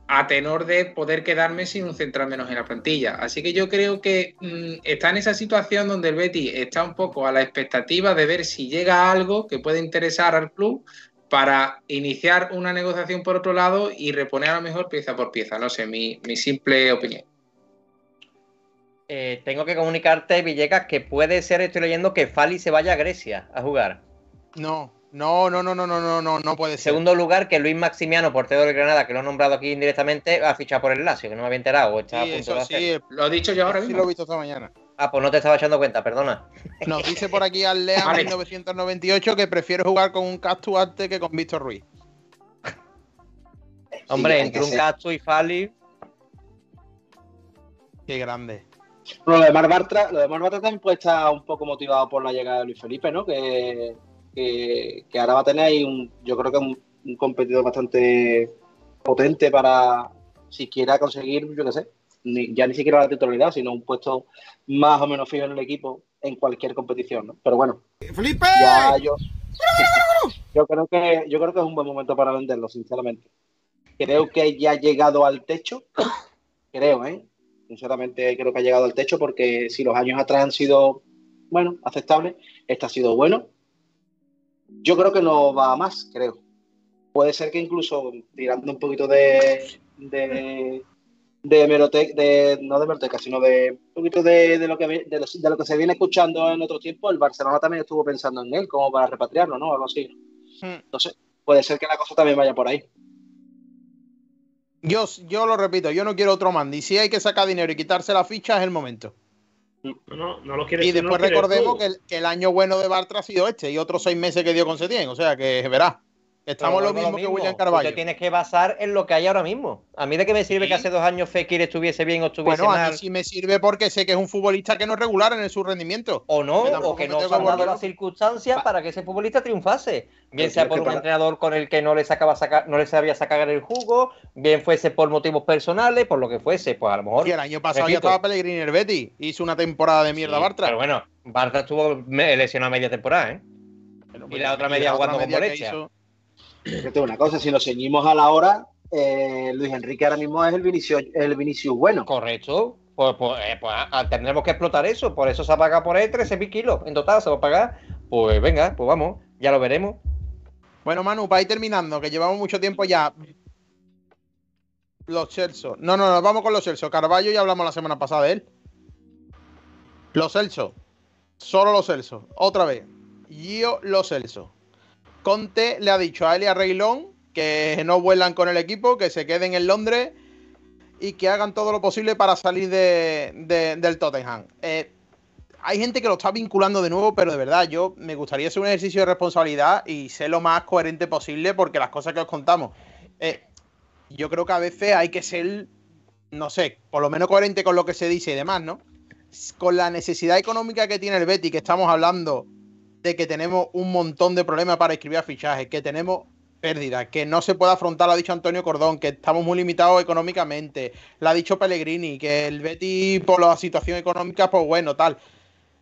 a tenor de poder quedarme sin un central menos en la plantilla. Así que yo creo que mmm, está en esa situación donde el Betis está un poco a la expectativa de ver si llega algo que puede interesar al club para iniciar una negociación por otro lado y reponer a lo mejor pieza por pieza. No sé, mi, mi simple opinión. Eh, tengo que comunicarte, Villegas, que puede ser, estoy leyendo, que Fali se vaya a Grecia a jugar. No, no, no, no, no, no, no, no, no puede En ser. segundo lugar, que Luis Maximiano, portero del Granada, que lo he nombrado aquí indirectamente, ha fichado por el Lazio, que no me había enterado. o está a Sí, punto de eso sí, hacerlo. Lo he dicho yo ahora sí mismo. lo he visto esta mañana. Ah, pues no te estaba echando cuenta, perdona. Nos dice por aquí al Lea Vale. 1998 que prefiere jugar con un Cactus antes que con Víctor Ruiz. Hombre, entre un ser- y Fali. Qué grande. Bueno, lo de Mar Bartra, lo de Mar Bartra también puede estar un poco motivado por la llegada de Luis Felipe, ¿no? Que, que, que ahora va a tener ahí un, yo creo que un, un competidor bastante potente para siquiera conseguir, yo qué sé, ni- ya ni siquiera la titularidad, sino un puesto más o menos fijo en el equipo en cualquier competición, ¿no? Pero bueno, ¡Felipe! ya yo, yo creo que yo creo que es un buen momento para venderlo, sinceramente. Creo que ya ha llegado al techo, creo, ¿eh? Sinceramente creo que ha llegado al techo porque si los años atrás han sido bueno, aceptable. Este ha sido bueno. Yo creo que no va a más, creo. Puede ser que incluso tirando un poquito de. de de Merotec, de, no de Meroteca, sino de un poquito de, de lo que, de, lo, de, lo, que se viene escuchando en otro tiempo, el Barcelona también estuvo pensando en él, como para repatriarlo, ¿no? Algo así. Entonces, puede ser que la cosa también vaya por ahí. Yo, yo lo repito, yo no quiero otro Mandy. Si hay que sacar dinero y quitarse la ficha, es el momento. No, no lo quieres Y después no recordemos que el, que el, año bueno de Bartra ha sido este y otros seis meses que dio con Setién. O sea que verás. Estamos lo mismo, lo mismo, que William Carvalho. Te tienes que basar en lo que hay ahora mismo. A mí de qué me sirve Sí. que hace dos años Fekir estuviese bien o estuviese Bueno, a mal. mí sí me sirve porque sé que es un futbolista que no es regular en su rendimiento. O no, o que no se han dado las circunstancias para que ese futbolista triunfase. Bien sea por un para- entrenador con el que no le sacaba sacar, no le sabía sacar el jugo, bien fuese por motivos personales, por lo que fuese, pues a lo mejor. Y el año pasado ya repito, estaba Pellegrini el Betis. Hizo una temporada de mierda sí, Bartra. Pero bueno, Bartra estuvo lesionado a media temporada, ¿eh? Y la otra media jugando con hizo- Yo una cosa, si nos ceñimos a la hora, eh, Luis Enrique ahora mismo es el Vinicius, el Vinicius bueno. Correcto. Pues, pues, eh, pues, ah, tendremos que explotar eso. Por eso se ha pagado por él 13.000 kilos. En total se va a pagar. Pues venga, pues vamos, ya lo veremos. Bueno, Manu, para ir terminando, que llevamos mucho tiempo ya. Los Celso. No, no, no, vamos con los Celso. Carballo ya hablamos la semana pasada de él. Los Celso. Solo los Celso. Otra vez. Gio Los Celso. Conte le ha dicho a Elia Reilón que no vuelan con el equipo, que se queden en Londres y que hagan todo lo posible para salir de, de- del Tottenham. Eh, hay gente que lo está vinculando de nuevo, pero de verdad, yo me gustaría hacer un ejercicio de responsabilidad y ser lo más coherente posible porque las cosas que os contamos. eh, yo creo que a veces hay que ser, no sé, por lo menos coherente con lo que se dice y demás, ¿no? Con la necesidad económica que tiene el Betty, que estamos hablando de que tenemos un montón de problemas para escribir a fichajes, que tenemos pérdidas, que no se puede afrontar, lo ha dicho Antonio Cordón, que estamos muy limitados económicamente, lo ha dicho Pellegrini, que el Betty por la situación económica, pues bueno, tal.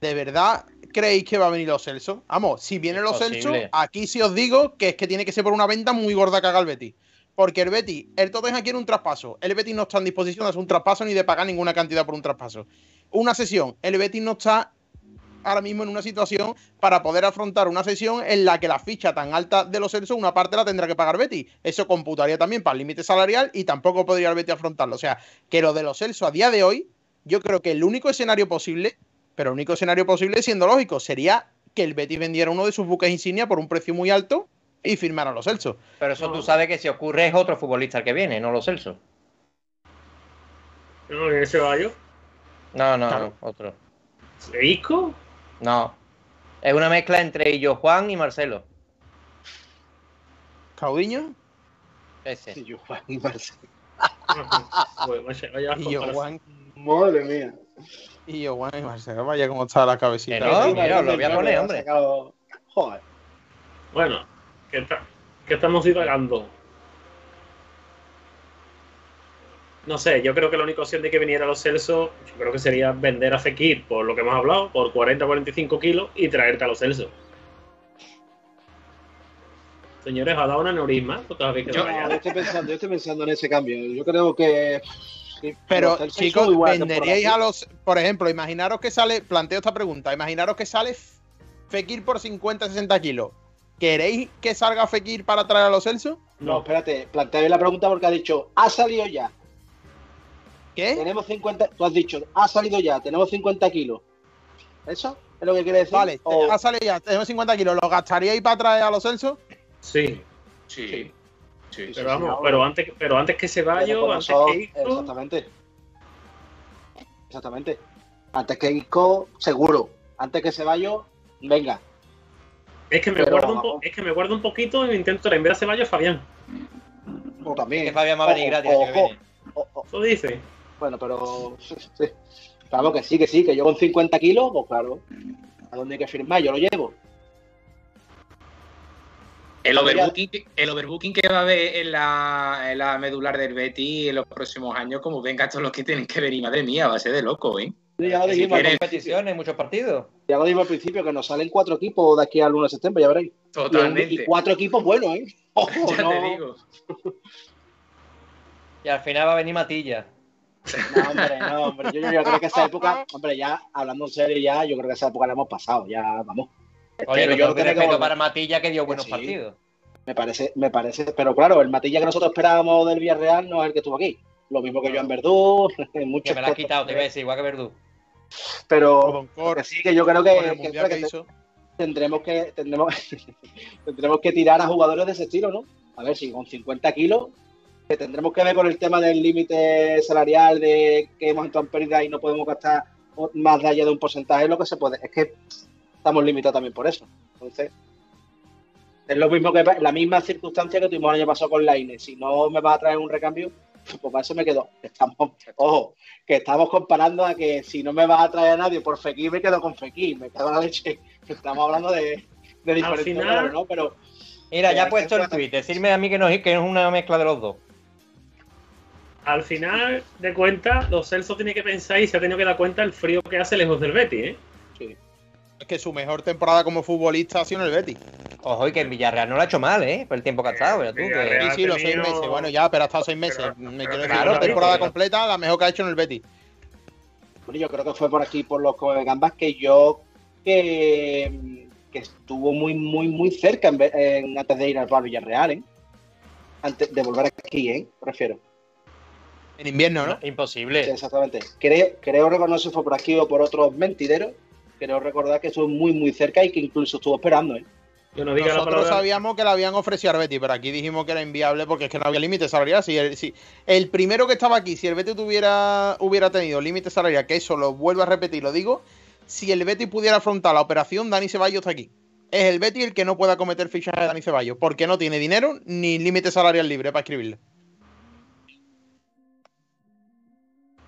¿De verdad creéis que va a venir los Celso? Vamos, si vienen los Celso, aquí sí os digo que es que tiene que ser por una venta muy gorda que haga el Betty. Porque el Betty, el Tottenham quiere un traspaso. El Betty no está en disposición de hacer un traspaso ni de pagar ninguna cantidad por un traspaso. Una sesión. El Betty no está ahora mismo en una situación para poder afrontar una sesión en la que la ficha tan alta de los Celso, una parte la tendrá que pagar Betty. Eso computaría también para el límite salarial y tampoco podría el Betty afrontarlo. O sea, que lo de los Celso a día de hoy, yo creo que el único escenario posible, pero el único escenario posible, siendo lógico, sería que el Betty vendiera uno de sus buques insignia por un precio muy alto y firmara a los Celso. Pero eso tú sabes que si ocurre es otro futbolista el que viene, no los Celso. No, ese vallo. No, no, Claro. no, otro. ¿Isco? No. Es una mezcla entre Illo Juan y Marcelo. Caudiño Ese. Yo, Juan y Marcelo. Y yo. Juan Madre mía. y yo Juan y Marcelo. Vaya cómo está la cabecita. Que no, mira, lo voy a poner, hombre. Joder. Bueno, que, está- que estamos divagando. No sé, yo creo que la única opción de que viniera los Celso, yo creo que sería vender a Fekir por lo que hemos hablado, por 40-45 kilos y traerte a los Celso. Señores, ¿ha dado un aneurisma? ¿O todavía queda Yo- No, estoy pensando, yo estoy pensando en ese cambio. Yo creo que. sí, Pero chicos, venderíais a los, por ejemplo, imaginaros que sale, planteo esta pregunta, imaginaros que sale Fekir por 50, 60 kilos. ¿Queréis que salga Fekir para traer a los Celso? No, espérate, plantea bien la pregunta porque ha dicho, ha salido ya. ¿Qué? Tenemos 50, tú has dicho, ha salido ya, tenemos 50 kilos. ¿Eso es lo que quiere decir? Vale, O- ha salido ya, tenemos 50 kilos. ¿Lo gastaríais para traer a los Celso? Sí, Sí. Sí. Sí. pero vamos, pero antes, pero antes que se vaya, antes eso- que Isco, Exactamente. Exactamente. Antes que Isco, seguro. Antes que se vaya, venga. es que me pero- guardo un po- es que me guardo un poquito y intento en vez de Ceballos Fabián. O también. Que Fabián va a venir Ojo, gratis ojo. viene. O- o- Eso dice. Bueno, pero. Sí. Claro que sí, que sí, que yo con 50 kilos, pues claro. ¿A dónde hay que firmar? Yo lo llevo. El overbooking, que- el overbooking que va a haber en la, en la medular del Betty en los próximos años, como venga todos los que tienen que venir, madre mía, va a ser de loco, ¿eh? Ya lo si dijimos, principio, competiciones, muchos partidos. ya lo dijimos al principio, que nos salen cuatro equipos de aquí al 1 de septiembre, ya veréis. Y, Totalmente. y cuatro equipos buenos, ¿eh? Ojo, ya no. te digo. Y al final va a venir Matilla. No, hombre, no, hombre. Yo, yo creo que esa época, hombre, ya hablando en serio, ya, yo creo que esa época la hemos pasado, ya vamos. Oye, Pero yo creo que para Matilla que dio buenos Sí. partidos. Me parece, me parece, pero claro, el Matilla que nosotros esperábamos del Villarreal no es el que estuvo aquí. Lo mismo que Joan Verdú, Que muchos me la has quitado, te iba a decir, igual que Verdú. Pero que sí, que yo creo que, que- que que tendremos que tendremos, tendremos que tirar a jugadores de ese estilo, ¿no? A ver si con 50 kilos que tendremos que ver con el tema del límite salarial de que hemos entrado en pérdida y no podemos gastar más de allá de un porcentaje, lo que se puede. Es que estamos limitados también por eso. Entonces, es lo mismo que la misma circunstancia que tuvimos el año pasado con Laine. Si no me va a traer un recambio, pues para eso me quedo. Estamos, ojo, que estamos comparando a que si no me va a traer a nadie por Fekir, me quedo con Fekir, me quedo la leche. Estamos hablando de, de diferentes final- valores, ¿no? Pero Mira, ya he puesto el tweet. Decirme a mí que no, que no es una mezcla de los dos. Al final de cuentas, los Celso tiene que pensar y se ha tenido que dar cuenta el frío que hace lejos del Betis, ¿eh? Es que su mejor temporada como futbolista ha sido en el Betis. Ojo, y que el Villarreal no lo ha hecho mal, ¿eh? Por el tiempo que ha estado, pero tú. Que... Sí, sí, los seis meses. Bueno, ya, pero ha estado seis meses. Pero- Me pero quiero decir, claro, pero- temporada pero- completa, la mejor que ha hecho en el Betis. Bueno, yo creo que fue por aquí, por los Gambas, que yo que, que estuvo muy, muy, muy cerca en, antes de ir al Bar Villarreal, ¿eh? Antes de volver aquí, ¿eh? Prefiero. En invierno, ¿no? Sí, Imposible. exactamente. Creo, creo recordar si fue por aquí o por otros mentideros. Creo recordar que estuvo muy, muy cerca y que incluso estuvo esperando, ¿eh? Yo no diga la Nosotros sabíamos que la habían ofrecido al Betis, pero aquí dijimos que era inviable porque es que no había límite salarial. Si el, si el primero que estaba aquí, si el Betis tuviera, hubiera tenido límite salarial, que eso lo vuelvo a repetir, lo digo, si el Betis pudiera afrontar la operación, Dani Ceballos está aquí. Es el Betis el que no pueda cometer fichaje de Dani Ceballos, porque no tiene dinero ni límite salarial libre para escribirle.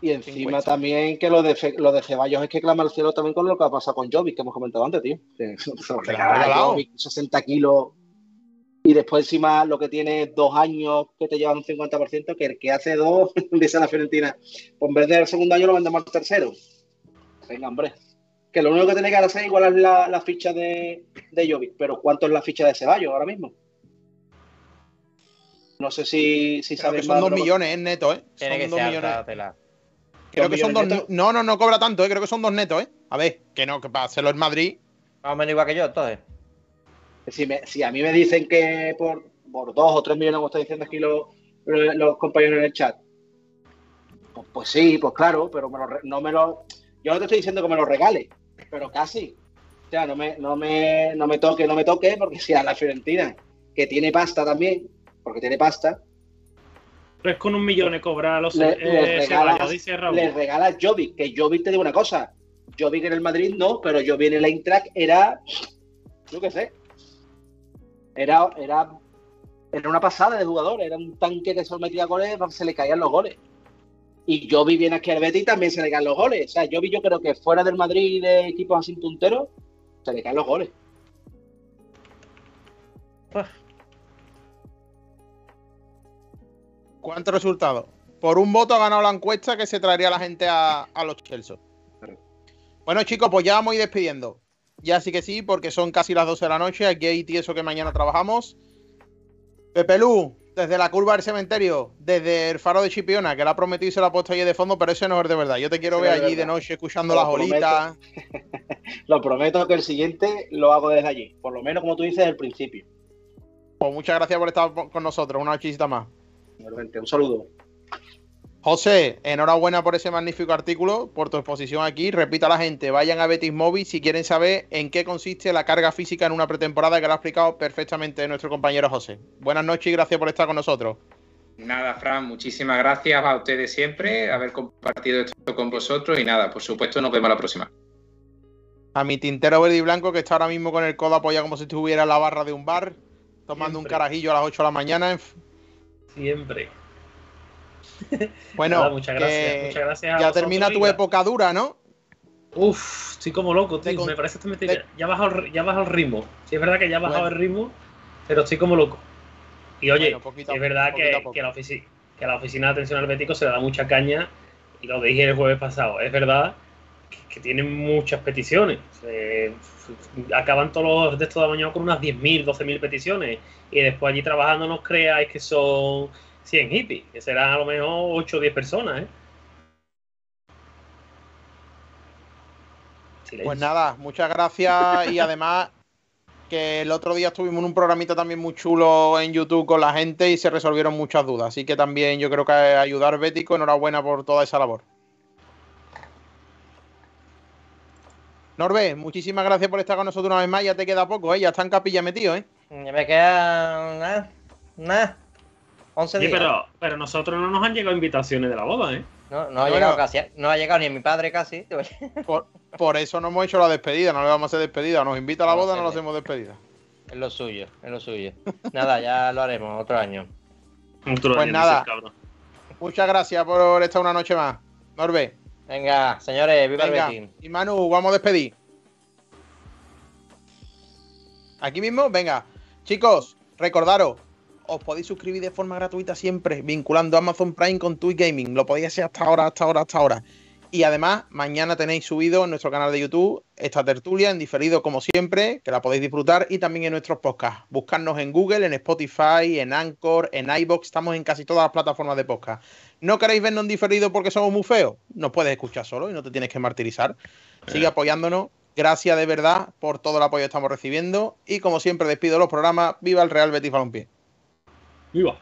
Y encima 50. también que lo de, Fe- lo de Ceballos es que clama al cielo también con lo que ha pasado con Jovic, que hemos comentado antes, tío. Que se lo Que le han regala a regalado. Jovic, 60 kilos. Y después encima lo que tiene dos años que te llevan un 50%, que el que hace dos, dice la Fiorentina, pues en vez del segundo año lo vendemos al tercero. Venga, hombre. Que lo único que tiene que hacer es igualar la, la ficha de, de Jovic, pero ¿cuánto es la ficha de Ceballos ahora mismo? No sé si, si que sabes son más dos millones, ¿eh? netos, ¿eh? Tiene Son que dos ser millones. alta. Creo que son dos. netos. No, no, no cobra tanto, ¿eh? Creo que son dos netos, ¿eh? A ver, que no, que para hacerlo en Madrid. Más o menos igual que yo, entonces. Si, me- si a mí me dicen que por, por dos o tres millones, como están diciendo aquí los, los compañeros en el chat, pues, pues sí, pues claro, pero me lo re- no me lo. Yo no te estoy diciendo que me lo regale, pero casi. O sea, no me, no me, no me toque, no me toque, porque si a la Fiorentina, que tiene pasta también, porque tiene pasta, Pues con un millón cobra a los le, eh, le regalas, Ceballos, dice Raúl. le regalas Jovic, que Jovic te digo una cosa, Jovic en el Madrid no, pero Jovic en el Eintracht era, yo qué sé, era, era, era una pasada de jugador, era un tanque que solo metía goles, se le caían los goles. Y Jovic viene aquí al Betis y también se le caen los goles. O sea, Jovic yo creo que fuera del Madrid y de equipos así punteros, se le caen los goles. ¿Cuántos resultados? Por un voto ha ganado la encuesta que se traería la gente a, a los Chelsea. Bueno, chicos, pues ya vamos a ir despidiendo. Ya sí que sí, porque son casi las 12 de la noche. Aquí hay tieso que mañana trabajamos. Pepe Lu, desde la curva del cementerio, desde el faro de Chipiona, que la ha prometido y se la ha puesto ahí de fondo, pero ese no es de verdad. Yo te quiero ver allí de noche escuchando lo las olitas. Lo prometo que el siguiente lo hago desde allí. Por lo menos, como tú dices, desde el principio. Pues muchas gracias por estar con nosotros. Una nochecita más. Igualmente, Un saludo. José, enhorabuena por ese magnífico artículo, por tu exposición aquí. Repita a la gente, vayan a Betis Móvil si quieren saber en qué consiste la carga física en una pretemporada que lo ha explicado perfectamente nuestro compañero José. Buenas noches y gracias por estar con nosotros. Nada, Fran, muchísimas gracias a ustedes siempre, haber compartido esto con vosotros y nada, por supuesto, nos vemos la próxima. A mi tintero verde y blanco que está ahora mismo con el codo apoyado como si estuviera en la barra de un bar, tomando un carajillo a las 8 de la mañana. Siempre. Bueno, Nada, muchas gracias. que Muchas gracias a ya termina tu época dura, ¿no? Uf, estoy como loco, tío. con- Me parece que ya, bajado, el- ya ha bajado el ritmo. Sí, es verdad que ya ha bajado Bueno. el ritmo, pero estoy como loco. Y oye, Bueno, poquito a es verdad que, que la que oficina de atención al Bético se le da mucha caña, y lo dije el jueves pasado. Es verdad que, que tienen muchas peticiones. Se- acaban todos los de estos de mañana con unas 10.000, 12.000 peticiones y después allí trabajando no creáis que son 100 hippies, que serán a lo mejor 8 o 10 personas. ¿eh? Pues nada, muchas gracias y además que el otro día estuvimos en un programita también muy chulo en YouTube con la gente y se resolvieron muchas dudas. Así que también yo creo que ayudar Bético, enhorabuena por toda esa labor. Norbe, muchísimas gracias por estar con nosotros una vez más. Ya te queda poco, ¿eh? Ya está en capilla metido, ¿eh? Ya me queda nada, nada. 11 Sí, días. pero, pero nosotros no nos han llegado invitaciones de la boda, ¿eh? No, no ha Bueno. llegado casi, no ha llegado ni mi padre casi. Por, por eso no hemos hecho la despedida, no le vamos a hacer despedida. Nos invita a la No, boda, no le sí, sí. hacemos despedida. Es lo suyo, es lo suyo. Nada, ya lo haremos otro año. Otro Pues año, nada. Muchas gracias por estar una noche más. Norbe, Venga, señores, viva venga. el Betis. Y Manu, vamos a despedir. Aquí mismo, venga. Chicos, recordaros, os podéis suscribir de forma gratuita siempre, vinculando Amazon Prime con Twitch Gaming. Lo podéis hacer hasta ahora, hasta ahora, hasta ahora. Y además, mañana tenéis subido en nuestro canal de YouTube esta tertulia en diferido, como siempre, que la podéis disfrutar, y también en nuestros podcasts. Buscarnos en Google, en Spotify, en Anchor, en iBox, estamos en casi todas las plataformas de podcast. ¿No queréis vernos en diferido porque somos muy feos? Nos puedes escuchar solo y no te tienes que martirizar. Sigue apoyándonos. Gracias de verdad por todo el apoyo que estamos recibiendo. Y como siempre, despido los programas. ¡Viva el Real Betis Balompié! Viva.